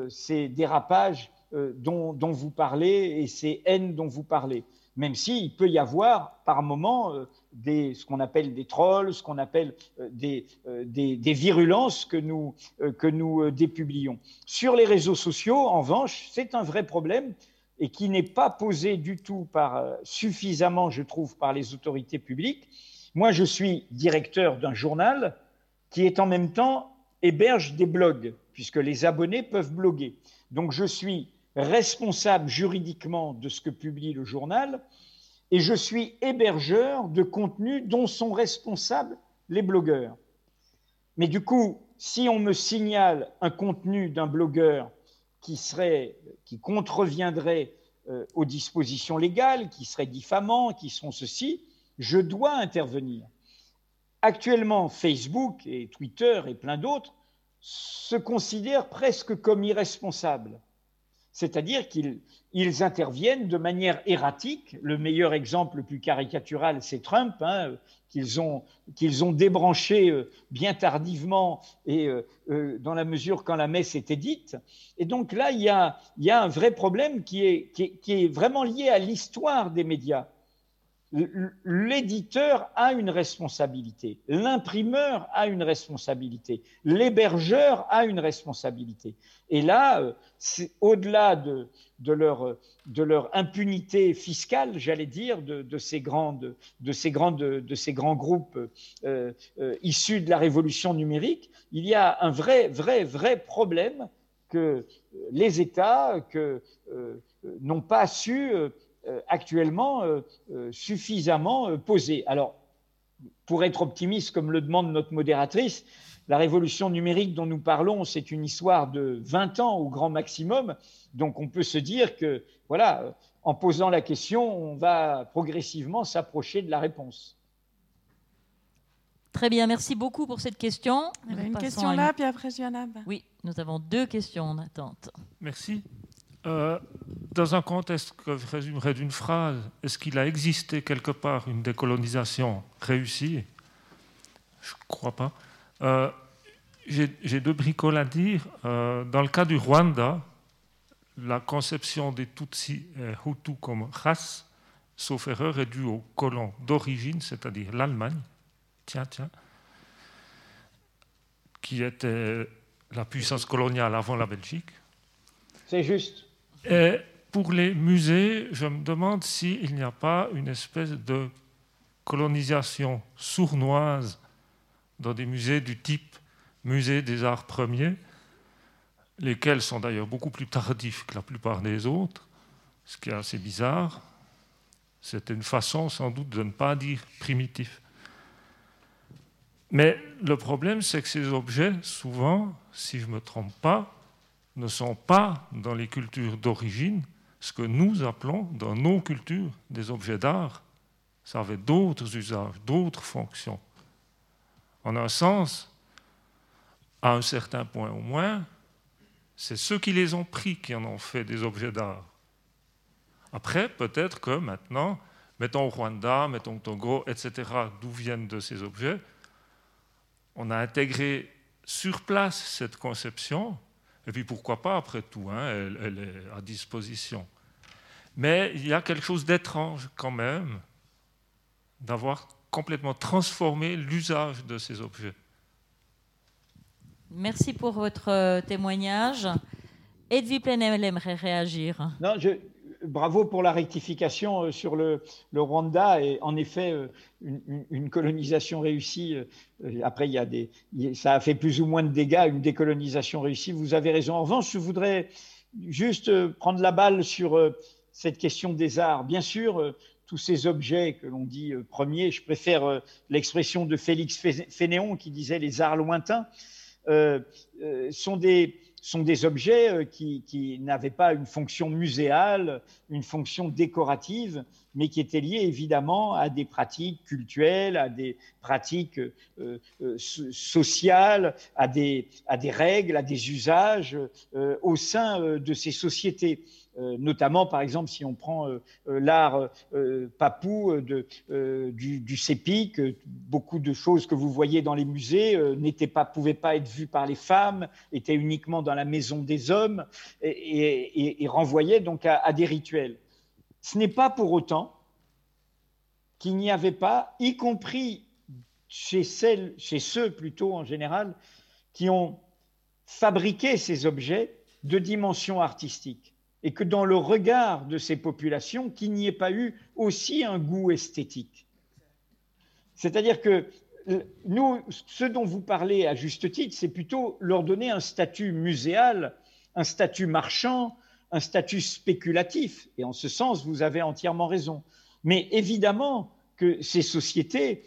ces dérapages euh, dont, vous parlez et ces haines dont vous parlez. Même s'il peut y avoir par moments euh, des, ce qu'on appelle des trolls, ce qu'on appelle euh, des, des, virulences que nous, que nous dépublions. Sur les réseaux sociaux, en revanche, c'est un vrai problème et qui n'est pas posé du tout par, suffisamment, je trouve, par les autorités publiques. Moi, je suis directeur d'un journal qui est en même temps héberge des blogs, puisque les abonnés peuvent bloguer. Donc, je suis responsable juridiquement de ce que publie le journal et je suis hébergeur de contenus dont sont responsables les blogueurs. Mais du coup, si on me signale un contenu d'un blogueur qui, serait, qui contreviendrait euh, aux dispositions légales, qui serait diffamant, qui sont ceci, je dois intervenir. Actuellement, Facebook et Twitter et plein d'autres se considèrent presque comme irresponsables c'est-à-dire qu'ils interviennent de manière erratique. Le meilleur exemple, le plus caricatural, c'est Trump, hein, qu'ils ont, débranché euh, bien tardivement et euh, euh, dans la mesure quand la messe était dite. Et donc là, il y a, un vrai problème qui est vraiment lié à l'histoire des médias l'éditeur a une responsabilité, l'imprimeur a une responsabilité, l'hébergeur a une responsabilité. Et là, euh, au-delà de, leur, impunité fiscale, j'allais dire, de, ces grands groupes euh, euh, issus de la révolution numérique, il y a un vrai, vrai, vrai problème que les États n'ont pas su actuellement euh, euh, suffisamment posée. Alors, pour être optimiste, comme le demande notre modératrice, la révolution numérique dont nous parlons, c'est une histoire de 20 ans au grand maximum. Donc on peut se dire que, voilà, en posant la question, on va progressivement s'approcher de la réponse. Très bien, merci beaucoup pour cette question. Il y avait une question là, puis après Joanna. Oui, nous avons deux questions en attente. Merci. Euh, dans un contexte que je résumerais d'une phrase, est-ce qu'il a existé quelque part une décolonisation réussie? Je ne crois pas. Euh, j'ai deux bricoles à dire. Euh, dans le cas du Rwanda, la conception des Tutsis et Hutus comme race, sauf erreur, est due aux colons d'origine, c'est-à-dire l'Allemagne, tiens, tiens, qui était la puissance coloniale avant la Belgique. C'est juste. Et pour les musées, je me demande s'il n'y a pas une espèce de colonisation sournoise dans des musées du type musée des arts premiers, lesquels sont d'ailleurs beaucoup plus tardifs que la plupart des autres, ce qui est assez bizarre. C'est une façon sans doute de ne pas dire primitif. Mais le problème, c'est que ces objets, souvent, si je ne me trompe pas, ne sont pas dans les cultures d'origine ce que nous appelons dans nos cultures des objets d'art. Ça avait d'autres usages, d'autres fonctions. En un sens, à un certain point au moins, c'est ceux qui les ont pris qui en ont fait des objets d'art. Après, peut-être que maintenant, mettons Rwanda, mettons Togo, etc., d'où viennent de ces objets, on a intégré sur place cette conception, et puis pourquoi pas, après tout, hein, elle, est à disposition. Mais il y a quelque chose d'étrange quand même d'avoir complètement transformé l'usage de ces objets. Merci pour votre euh, témoignage. Edwy Plenel aimerait réagir. Non, je, bravo pour la rectification euh, sur le, Rwanda. Et en effet, euh, une, colonisation réussie, euh, après, il y a des, ça a fait plus ou moins de dégâts, une décolonisation réussie. Vous avez raison. En revanche, je voudrais juste prendre la balle sur cette question des arts. Bien sûr, tous ces objets que l'on dit premiers, je préfère l'expression de Félix Fénéon qui disait les arts lointains, sont des sont des objets euh, qui, n'avaient pas une fonction muséale, une fonction décorative, mais qui étaient liés évidemment à des pratiques culturelles, à des pratiques euh, euh, sociales, à des, à des règles, à des usages au sein de ces sociétés. Euh, notamment par exemple si on prend euh, euh, l'art papou de, du, du beaucoup de choses que vous voyez dans les musées n'étaient pas, pouvaient pas être vues par les femmes, étaient uniquement dans la maison des hommes et, renvoyaient donc à, des rituels. Ce n'est pas pour autant qu'il n'y avait pas, y compris chez, celles, chez ceux plutôt en général, qui ont fabriqué ces objets de dimension artistique et que dans le regard de ces populations, qu'il n'y ait pas eu aussi un goût esthétique. C'est-à-dire que nous, ce dont vous parlez à juste titre, c'est plutôt leur donner un statut muséal, un statut marchand, un statut spéculatif. Et en ce sens, vous avez entièrement raison. Mais évidemment que ces sociétés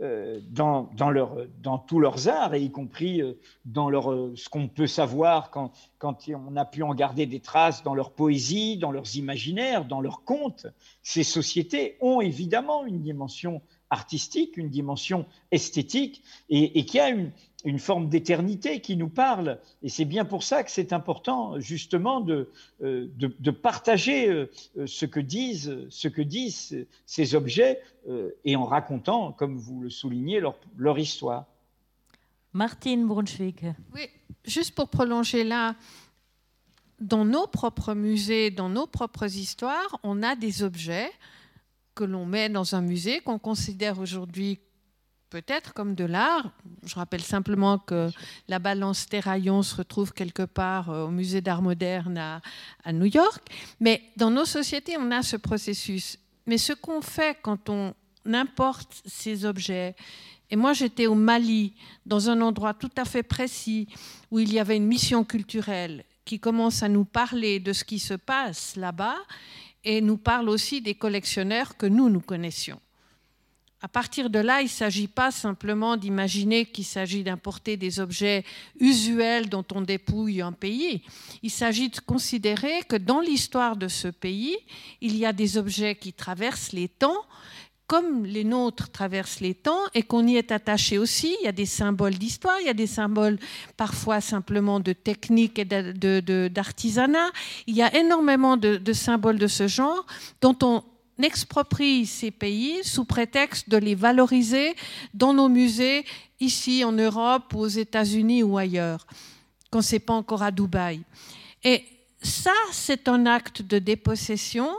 dans, dans, leur, dans, tous leurs arts, et y compris euh, dans leur, euh, ce qu'on peut savoir quand, quand, on a pu en garder des traces dans leur poésie, dans leurs imaginaires, dans leurs contes. Ces sociétés ont évidemment une dimension artistique, une dimension esthétique, et, et qui a une, une forme d'éternité qui nous parle. Et c'est bien pour ça que c'est important, justement, de, euh, de, partager euh, ce que disent, ce que disent ces objets euh, et en racontant, comme vous le soulignez, leur, leur histoire. Martine Brunswick. Oui, juste pour prolonger là, dans nos propres musées, dans nos propres histoires, on a des objets que l'on met dans un musée qu'on considère aujourd'hui peut-être comme de l'art. Je rappelle simplement que la balance Terraillon se retrouve quelque part euh, au musée d'art moderne à, New York. Mais dans nos sociétés, on a ce processus. Mais ce qu'on fait quand on importe ces objets, et moi j'étais au Mali, dans un endroit tout à fait précis, où il y avait une mission culturelle qui commence à nous parler de ce qui se passe là-bas et nous parle aussi des collectionneurs que nous, nous connaissions. À partir de là, il ne s'agit pas simplement d'imaginer qu'il s'agit d'importer des objets usuels dont on dépouille un pays. Il s'agit de considérer que dans l'histoire de ce pays, il y a des objets qui traversent les temps, comme les nôtres traversent les temps et qu'on y est attaché aussi. Il y a des symboles d'histoire, il y a des symboles parfois simplement de technique et d'artisanat. Il y a énormément de, de symboles de ce genre dont on exproprie ces pays sous prétexte de les valoriser dans nos musées, ici en Europe, aux États-Unis ou ailleurs, quand ce n'est pas encore à Dubaï. Ça, c'est un acte de dépossession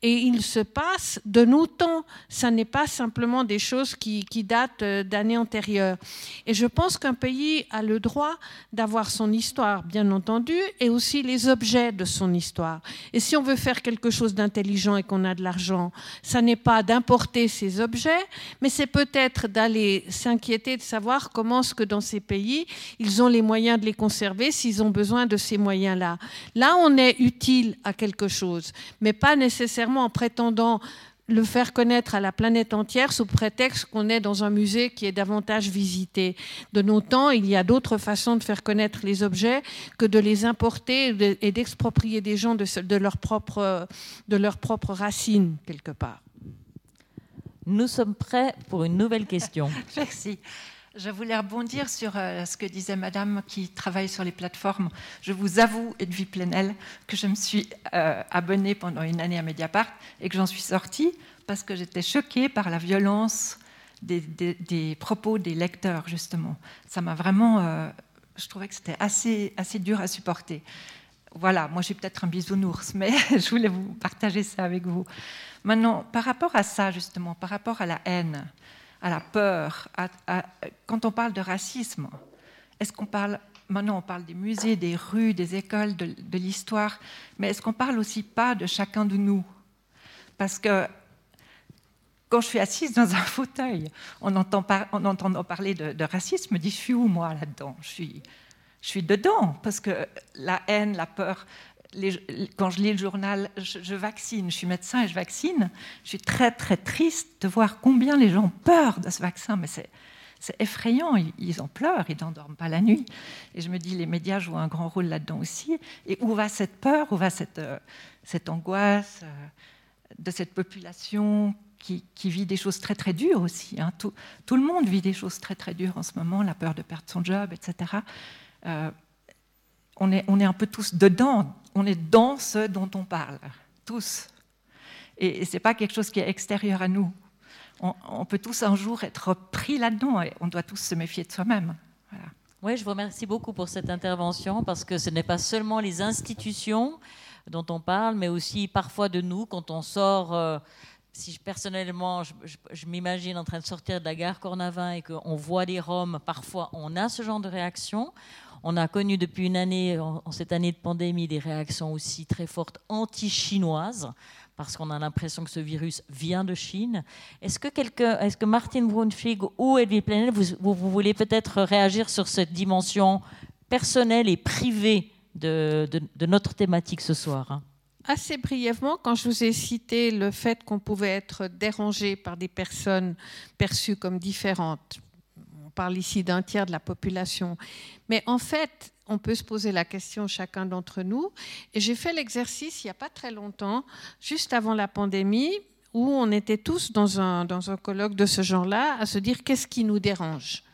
et il se passe de nos temps. Ça n'est pas simplement des choses qui, datent euh, d'années antérieures. Et je pense qu'un pays a le droit d'avoir son histoire, bien entendu, et aussi les objets de son histoire. Et si on veut faire quelque chose d'intelligent et qu'on a de l'argent, ça n'est pas d'importer ces objets, mais c'est peut-être d'aller s'inquiéter de savoir comment est-ce que dans ces pays, ils ont les moyens de les conserver s'ils ont besoin de ces moyens-là. Là, on est utile à quelque chose, mais pas nécessairement en prétendant le faire connaître à la planète entière sous prétexte qu'on est dans un musée qui est davantage visité. De nos temps, il y a d'autres façons de faire connaître les objets que de les importer et d'exproprier des gens de, de leurs propres leur racines, quelque part. Nous sommes prêts pour une nouvelle question. Merci. Je voulais rebondir sur euh, ce que disait Madame qui travaille sur les plateformes. Je vous avoue, Edwige Plenel, que je me suis euh, abonnée pendant une année à Mediapart et que j'en suis sortie parce que j'étais choquée par la violence des, propos des lecteurs, justement. Ça m'a vraiment. Euh, je trouvais que c'était assez, assez dur à supporter. Voilà, moi j'ai peut-être un bisounours, mais je voulais vous partager ça avec vous. Maintenant, par rapport à ça, justement, par rapport à la haine, à la peur, quand on parle de racisme, est-ce qu'on parle, maintenant on parle des musées, des rues, des écoles, de, l'histoire, mais est-ce qu'on parle aussi pas de chacun de nous? Parce que quand je suis assise dans un fauteuil, en, entend en entendant parler de, racisme, je me dis, je suis où moi là-dedans? Je suis, je suis dedans, parce que la haine, la peur, quand je lis le journal, je, vaccine, je suis médecin et je vaccine, je suis très très triste de voir combien les gens ont peur de ce vaccin, mais c'est, effrayant, ils, en pleurent, ils n'endorment pas la nuit. Et je me dis, les médias jouent un grand rôle là-dedans aussi. Et où va cette peur, où va cette, euh, angoisse euh, de cette population qui, vit des choses très très dures aussi hein? tout, le monde vit des choses très très dures en ce moment, la peur de perdre son job, etc est, on est un peu tous dedans, on est dans ce dont on parle, tous. Et, ce n'est pas quelque chose qui est extérieur à nous. On, peut tous un jour être pris là-dedans et on doit tous se méfier de soi-même. Oui, je vous remercie beaucoup pour cette intervention parce que ce n'est pas seulement les institutions dont on parle, mais aussi parfois de nous quand on sort. Euh, si personnellement, je, m'imagine en train de sortir de la gare Cornavin et qu'on voit des Roms, parfois on a ce genre de réaction. On a connu depuis une année, en, cette année de pandémie, des réactions aussi très fortes anti-chinoises, parce qu'on a l'impression que ce virus vient de Chine. Est-ce que, Martin Brunfig ou Edwin Plenel, vous, voulez peut-être réagir sur cette dimension personnelle et privée de, notre thématique ce soir hein? Assez brièvement, quand je vous ai cité le fait qu'on pouvait être dérangé par des personnes perçues comme différentes, parle ici d'un tiers de la population. Mais en fait, on peut se poser la question chacun d'entre nous. Et j'ai fait l'exercice il n'y a pas très longtemps, juste avant la pandémie, où on était tous dans un, dans un colloque de ce genre-là, à se dire qu'est-ce qui nous dérange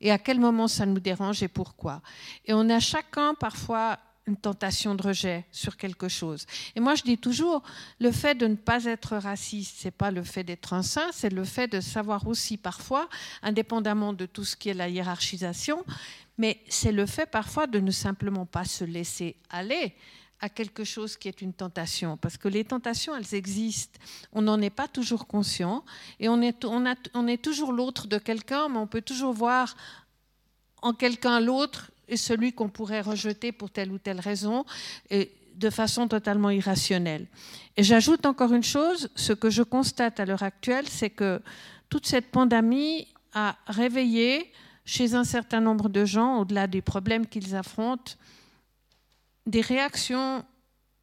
et à quel moment ça nous dérange et pourquoi. Et on a chacun parfois une tentation de rejet sur quelque chose. Et moi, je dis toujours, le fait de ne pas être raciste, c'est pas le fait d'être un saint, c'est le fait de savoir aussi parfois, indépendamment de tout ce qui est la hiérarchisation, mais c'est le fait parfois de ne simplement pas se laisser aller à quelque chose qui est une tentation, parce que les tentations, elles existent. On n'en est pas toujours conscient, et on est, on, a, on est toujours l'autre de quelqu'un, mais on peut toujours voir en quelqu'un l'autre et celui qu'on pourrait rejeter pour telle ou telle raison, de façon totalement irrationnelle. Et j'ajoute encore une chose, ce que je constate à l'heure actuelle, c'est que toute cette pandémie a réveillé chez un certain nombre de gens, au-delà des problèmes qu'ils affrontent, des réactions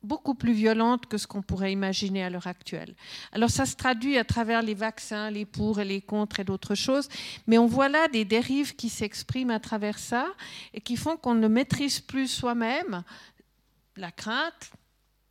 beaucoup plus violente que ce qu'on pourrait imaginer à l'heure actuelle. Alors ça se traduit à travers les vaccins, les pour et les contre et d'autres choses, mais on voit là des dérives qui s'expriment à travers ça et qui font qu'on ne maîtrise plus soi-même la crainte,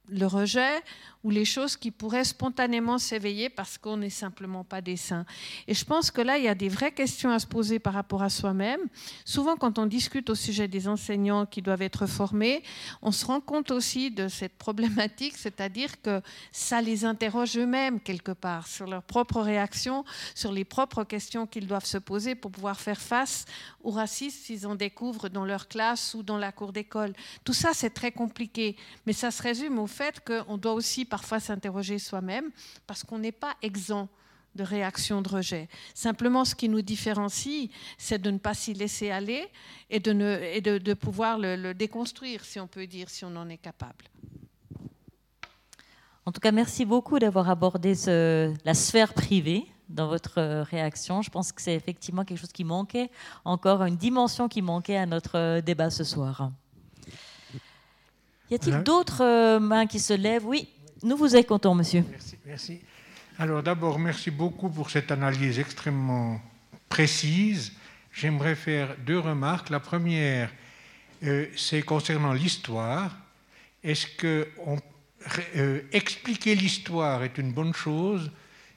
le rejet, ou les choses qui pourraient spontanément s'éveiller parce qu'on n'est simplement pas des saints. Et je pense que là, il y a des vraies questions à se poser par rapport à soi-même. Souvent, quand on discute au sujet des enseignants qui doivent être formés, on se rend compte aussi de cette problématique, c'est-à-dire que ça les interroge eux-mêmes quelque part sur leurs propres réactions, sur les propres questions qu'ils doivent se poser pour pouvoir faire face au racisme s'ils en découvrent dans leur classe ou dans la cour d'école. Tout ça, c'est très compliqué, mais ça se résume au fait qu'on doit aussi parfois s'interroger soi-même parce qu'on n'est pas exempt de réaction de rejet. Simplement, ce qui nous différencie, c'est de ne pas s'y laisser aller et de, ne, et de, pouvoir le, le, déconstruire, si on peut dire, si on en est capable. En tout cas, merci beaucoup d'avoir abordé ce, la sphère privée dans votre réaction. Je pense que c'est effectivement quelque chose qui manquait, encore une dimension qui manquait à notre débat ce soir. Y a-t-il d'autres euh, mains qui se lèvent? Oui, nous vous écoutons, monsieur. Merci. Alors d'abord, merci beaucoup pour cette analyse extrêmement précise. J'aimerais faire deux remarques. La première, euh, c'est concernant l'histoire. Est-ce que euh, expliquer l'histoire est une bonne chose,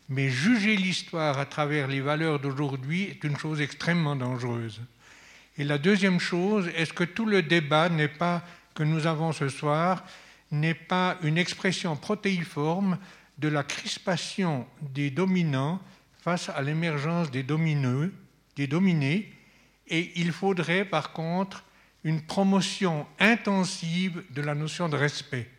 mais juger l'histoire à travers les valeurs d'aujourd'hui est une chose extrêmement dangereuse Et la deuxième chose, est-ce que tout le débat n'est pas que nous avons ce soir n'est pas une expression protéiforme de la crispation des dominants face à l'émergence des domineux, des dominés, et il faudrait par contre une promotion intensive de la notion de respect.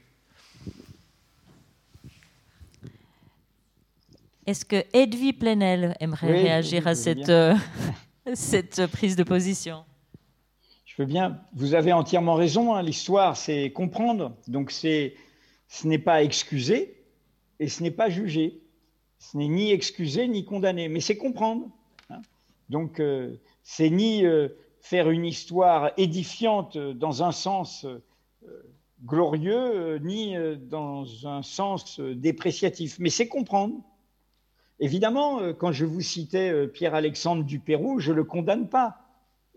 Est-ce que Edwy Plenel aimerait réagir à cette, euh, cette prise de position? Bien. Vous avez entièrement raison. Hein. L'histoire, c'est comprendre. Donc, ce n'est pas excuser, et ce n'est pas juger. Ce n'est ni excuser ni condamner, mais c'est comprendre. Hein. Donc, euh, c'est ni euh, faire une histoire édifiante dans un sens euh, glorieux, ni dans un sens dépréciatif, mais c'est comprendre. Évidemment, quand je vous citais Pierre-Alexandre du Pérou, je ne le condamne pas.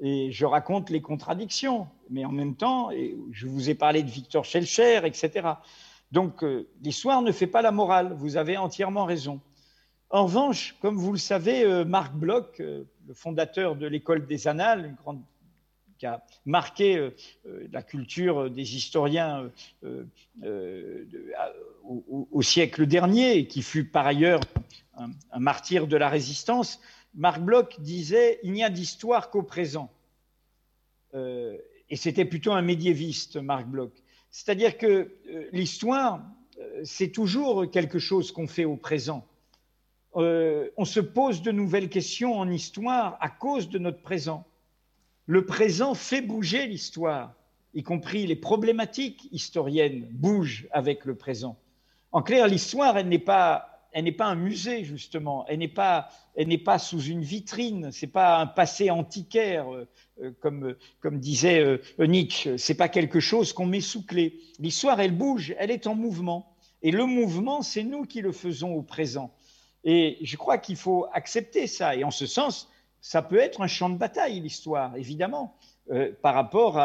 Et je raconte les contradictions. Mais en même temps, je vous ai parlé de Victor Schellcher, etc. Donc euh, l'histoire ne fait pas la morale, vous avez entièrement raison. En revanche, comme vous le savez, euh, Marc Bloch, euh, le fondateur de l'école des Annales, qui a marqué la culture des historiens au, siècle dernier, et qui fut par ailleurs un martyr de la résistance, Marc Bloch disait Il n'y a d'histoire qu'au présent. et c'était plutôt un médiéviste, Marc Bloch. C'est-à-dire que euh, l'histoire, euh, c'est toujours quelque chose qu'on fait au présent. Euh, on se pose de nouvelles questions en histoire à cause de notre présent. Le présent fait bouger l'histoire, y compris les problématiques historiennes bougent avec le présent. En clair, l'histoire, elle n'est pas elle n'est pas un musée justement, elle n'est pas, elle n'est pas sous une vitrine, c'est pas un passé antiquaire euh, comme, comme disait euh, Nietzsche, c'est pas quelque chose qu'on met sous clé. L'histoire, elle bouge, elle est en mouvement, et le mouvement, c'est nous qui le faisons au présent. Et je crois qu'il faut accepter ça. Et en ce sens, ça peut être un champ de bataille, l'histoire, évidemment. Euh, par rapport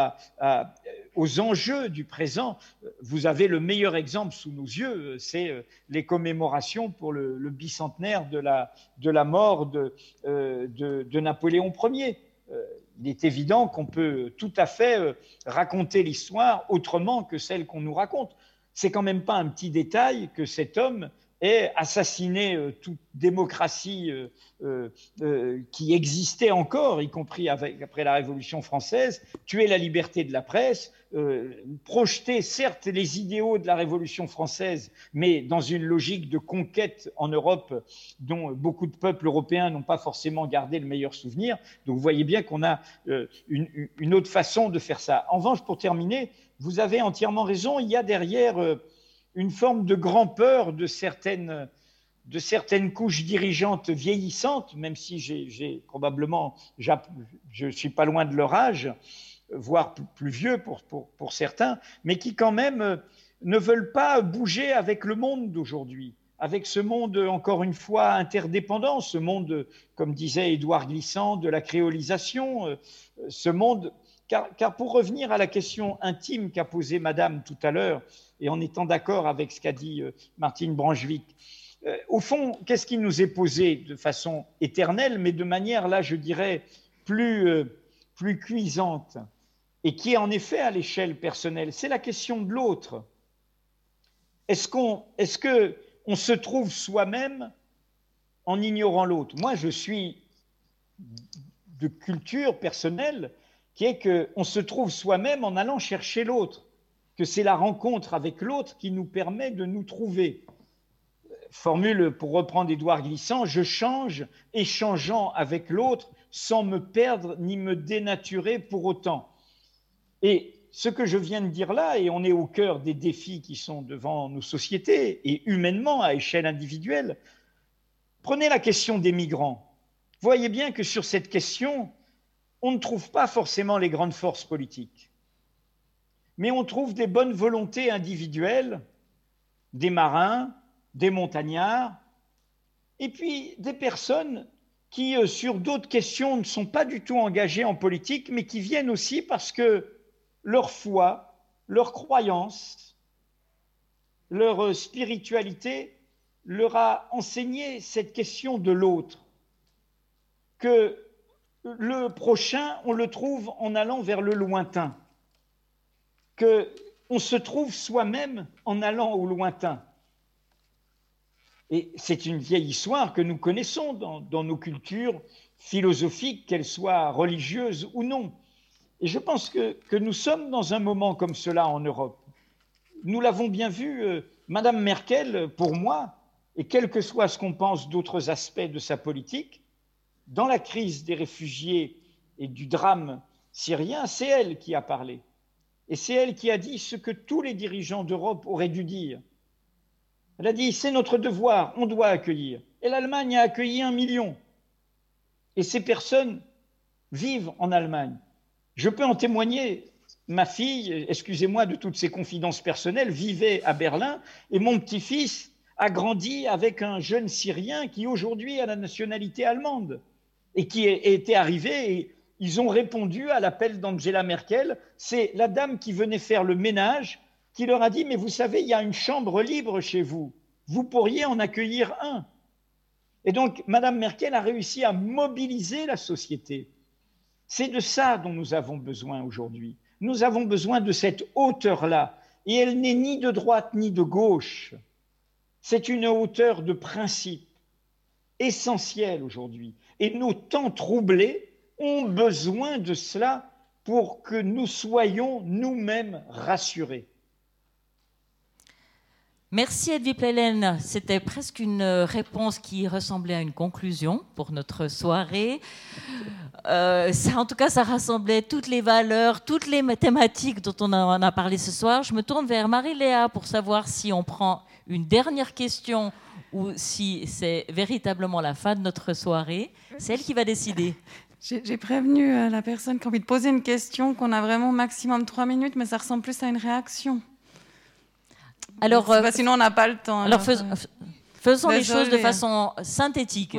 aux enjeux du présent. Vous avez le meilleur exemple sous nos yeux, c'est euh, les commémorations pour le, bicentenaire de la, mort de, euh, de, Napoléon Ier. il est évident qu'on peut tout à fait raconter l'histoire autrement que celle qu'on nous raconte. C'est quand même pas un petit détail que cet homme ait assassiné toute démocratie euh, euh, qui existait encore, y compris après la Révolution française, tuer la liberté de la presse, euh, projeter certes les idéaux de la Révolution française, mais dans une logique de conquête en Europe dont beaucoup de peuples européens n'ont pas forcément gardé le meilleur souvenir. Donc vous voyez bien qu'on a une, une, autre façon de faire ça. En revanche, pour terminer, vous avez entièrement raison, il y a derrière une forme de grand-peur de certaines de certaines couches dirigeantes vieillissantes, même si j'ai probablement, je suis pas loin de leur âge, voire plus vieux pour, pour, certains, mais qui quand même euh, ne veulent pas bouger avec le monde d'aujourd'hui, avec ce monde, encore une fois, interdépendant, ce monde, comme disait Édouard Glissant, de la créolisation, euh, ce monde car, pour revenir à la question intime qu'a posée Madame tout à l'heure, et en étant d'accord avec ce qu'a dit euh, Martine Branchevik, euh, au fond, qu'est-ce qui nous est posé de façon éternelle, mais de manière, là, je dirais, plus, euh, plus cuisante, et qui est en effet à l'échelle personnelle C'est la question de l'autre. Est-ce qu'on est que se trouve soi-même en ignorant l'autre? Moi, je suis de culture personnelle qui est qu'on se trouve soi-même en allant chercher l'autre, que c'est la rencontre avec l'autre qui nous permet de nous trouver. Formule pour reprendre Édouard Glissant, je change échangeant avec l'autre sans me perdre ni me dénaturer pour autant. Et ce que je viens de dire là, et on est au cœur des défis qui sont devant nos sociétés et humainement à échelle individuelle, prenez la question des migrants. Voyez bien que sur cette question, on ne trouve pas forcément les grandes forces politiques, mais on trouve des bonnes volontés individuelles, des marins, des montagnards, et puis des personnes qui, euh, sur d'autres questions, ne sont pas du tout engagées en politique, mais qui viennent aussi parce que leur foi, leur croyance, leur euh, spiritualité leur a enseigné cette question de l'autre, que le prochain, on le trouve en allant vers le lointain, que on se trouve soi-même en allant au lointain. Et c'est une vieille histoire que nous connaissons dans, nos cultures philosophiques, qu'elles soient religieuses ou non. Et je pense que, que, nous sommes dans un moment comme cela en Europe. Nous l'avons bien vu, euh, Madame Merkel, pour moi, et quel que soit ce qu'on pense d'autres aspects de sa politique, dans la crise des réfugiés et du drame syrien, c'est elle qui a parlé. Et c'est elle qui a dit ce que tous les dirigeants d'Europe auraient dû dire. Elle a dit, c'est notre devoir, on doit accueillir. Et l'Allemagne a accueilli un million. Et ces personnes vivent en Allemagne. Je peux en témoigner. Ma fille, excusez-moi de toutes ces confidences personnelles, vivait à Berlin et mon petit-fils a grandi avec un jeune Syrien qui aujourd'hui a la nationalité allemande et qui était arrivé et ils ont répondu à l'appel d'Angela Merkel. C'est la dame qui venait faire le ménage qui leur a dit, mais vous savez, il y a une chambre libre chez vous. Vous pourriez en accueillir un. Et donc, Madame Merkel a réussi à mobiliser la société. C'est de ça dont nous avons besoin aujourd'hui. Nous avons besoin de cette hauteur-là. Et elle n'est ni de droite ni de gauche. C'est une hauteur de principe essentielle aujourd'hui. Et nos temps troublés ont besoin de cela pour que nous soyons nous-mêmes rassurés. Merci Edwy Plelen. C'était presque une réponse qui ressemblait à une conclusion pour notre soirée. Euh, en tout cas, ça rassemblait toutes les valeurs, toutes les thématiques dont on a parlé ce soir. Je me tourne vers Marie-Léa pour savoir si on prend une dernière question ou si c'est véritablement la fin de notre soirée. C'est elle qui va décider. J'ai prévenu euh, la personne qui a envie de poser une question qu'on a vraiment maximum trois minutes, mais ça ressemble plus à une réaction. Alors, euh, sinon on n'a pas le temps. Alors, euh, faisons les choses de façon synthétique.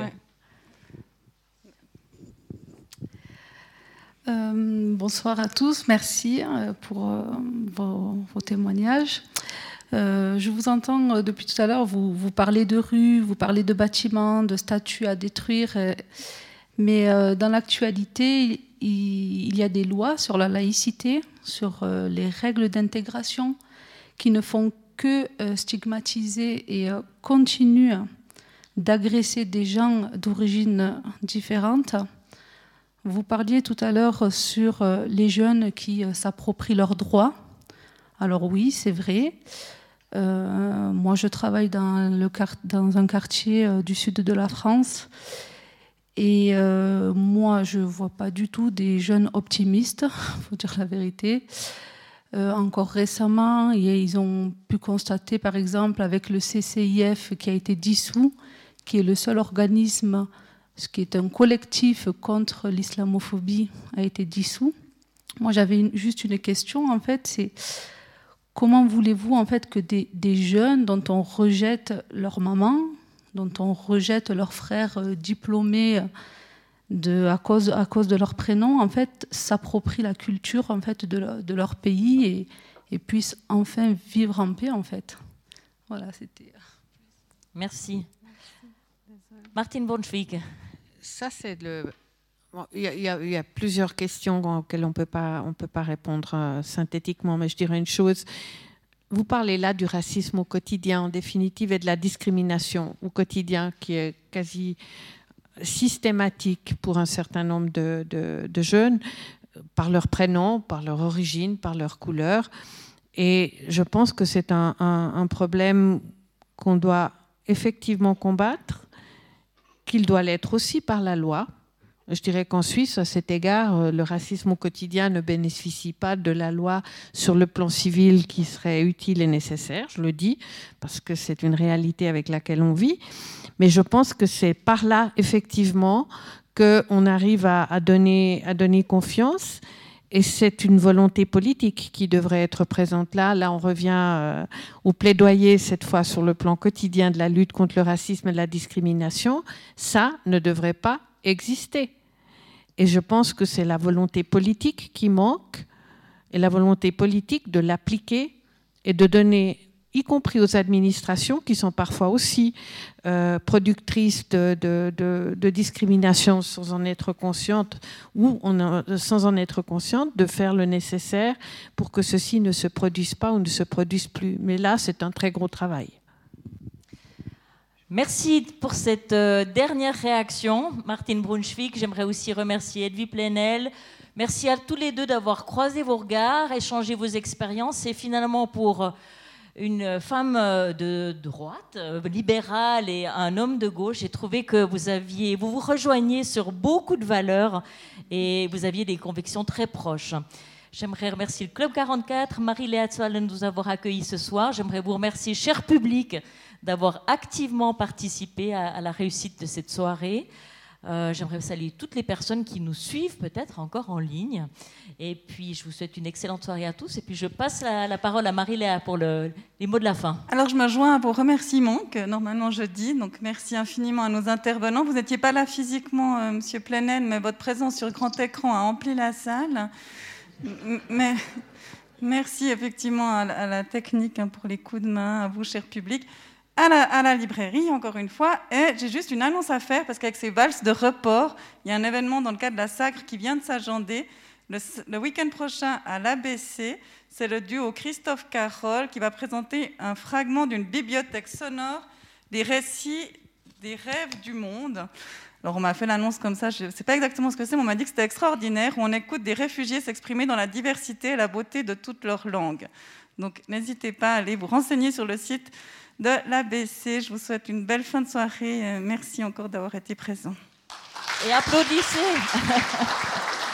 bonsoir à tous, merci pour vos, vos, témoignages. Euh, je vous entends euh, depuis tout à l'heure, vous, parlez de rues, vous parlez de bâtiments, de statues à détruire, euh, mais dans l'actualité, il, y a des lois sur la laïcité, sur les règles d'intégration qui ne font que stigmatiser et continuent d'agresser des gens d'origine différente. Vous parliez tout à l'heure sur les jeunes qui s'approprient leurs droits. Alors oui, c'est vrai. Euh, moi, je travaille dans, un quartier euh, du sud de la France. Et euh, moi, je ne vois pas du tout des jeunes optimistes, il faut dire la vérité. encore récemment, ils ont pu constater, par exemple, avec le CCIF qui a été dissous, qui est le seul organisme, ce qui est un collectif contre l'islamophobie, a été dissous. Moi, j'avais juste une question, en fait, c'est Comment voulez-vous en fait que des, jeunes dont on rejette leur maman, dont on rejette leurs frères euh, diplômés de, à, cause, à cause de leur prénom, en fait, s'approprient la culture en fait, de, de leur pays et, et, puissent enfin vivre en paix, en fait. Voilà, c'était... Merci. Martine Bonschwig. Ça, c'est le... il, y a, plusieurs questions auxquelles on ne peut pas répondre euh, synthétiquement, mais je dirais une chose. Vous parlez là du racisme au quotidien, en définitive, et de la discrimination au quotidien qui est quasi systématique pour un certain nombre de, jeunes, par leur prénom, par leur origine, par leur couleur. Et je pense que c'est un problème qu'on doit effectivement combattre, qu'il doit l'être aussi par la loi, je dirais qu'en Suisse, à cet égard, euh, le racisme au quotidien ne bénéficie pas de la loi sur le plan civil qui serait utile et nécessaire, je le dis, parce que c'est une réalité avec laquelle on vit. Mais je pense que c'est par là, effectivement, qu'on arrive à, donner confiance. Et c'est une volonté politique qui devrait être présente là. Là, on revient euh, au plaidoyer, cette fois sur le plan quotidien de la lutte contre le racisme et la discrimination. Ça ne devrait pas exister. Et je pense que c'est la volonté politique qui manque, et la volonté politique de l'appliquer et de donner, y compris aux administrations, qui sont parfois aussi euh, productrices de, discrimination sans en être conscientes, ou sans en être consciente, de faire le nécessaire pour que ceci ne se produise pas ou ne se produise plus. Mais là, c'est un très gros travail. Merci pour cette euh, dernière réaction, Martine Brunschwig. J'aimerais aussi remercier Edwy Plenel. Merci à tous les deux d'avoir croisé vos regards, échangé vos expériences. Et finalement, pour euh, une femme euh, de droite, libérale et un homme de gauche, j'ai trouvé que vous aviez, vous vous rejoignez sur beaucoup de valeurs et vous aviez des convictions très proches. J'aimerais remercier le Club 44, Marie-Léa de nous avoir accueillis ce soir. J'aimerais vous remercier, cher public, d'avoir activement participé à, la réussite de cette soirée. Euh, J'aimerais saluer toutes les personnes qui nous suivent peut-être encore en ligne. Et puis, je vous souhaite une excellente soirée à tous. Et puis, je passe la, parole à Marie-Léa pour le, les mots de la fin. Alors, je me joins à vos remerciements que normalement je dis. Donc, merci infiniment à nos intervenants. Vous n'étiez pas là physiquement, euh, Monsieur Plenel, mais votre présence sur grand écran a empli la salle. Mais merci effectivement à la, à la technique hein, pour les coups de main, à vous, cher public à la, librairie, encore une fois. Et j'ai juste une annonce à faire, parce qu'avec ces valses de report, il y a un événement dans le cadre de la Sacre qui vient de s'agender. Le, le week-end prochain à l'ABC, c'est le duo Christophe Carole qui va présenter un fragment d'une bibliothèque sonore des récits des rêves du monde. Alors on m'a fait l'annonce comme ça, je ne sais pas exactement ce que c'est, mais on m'a dit que c'était extraordinaire, où on écoute des réfugiés s'exprimer dans la diversité et la beauté de toutes leurs langues. Donc n'hésitez pas à aller vous renseigner sur le site de l'ABC. Je vous souhaite une belle fin de soirée. Merci encore d'avoir été présent. Et applaudissez.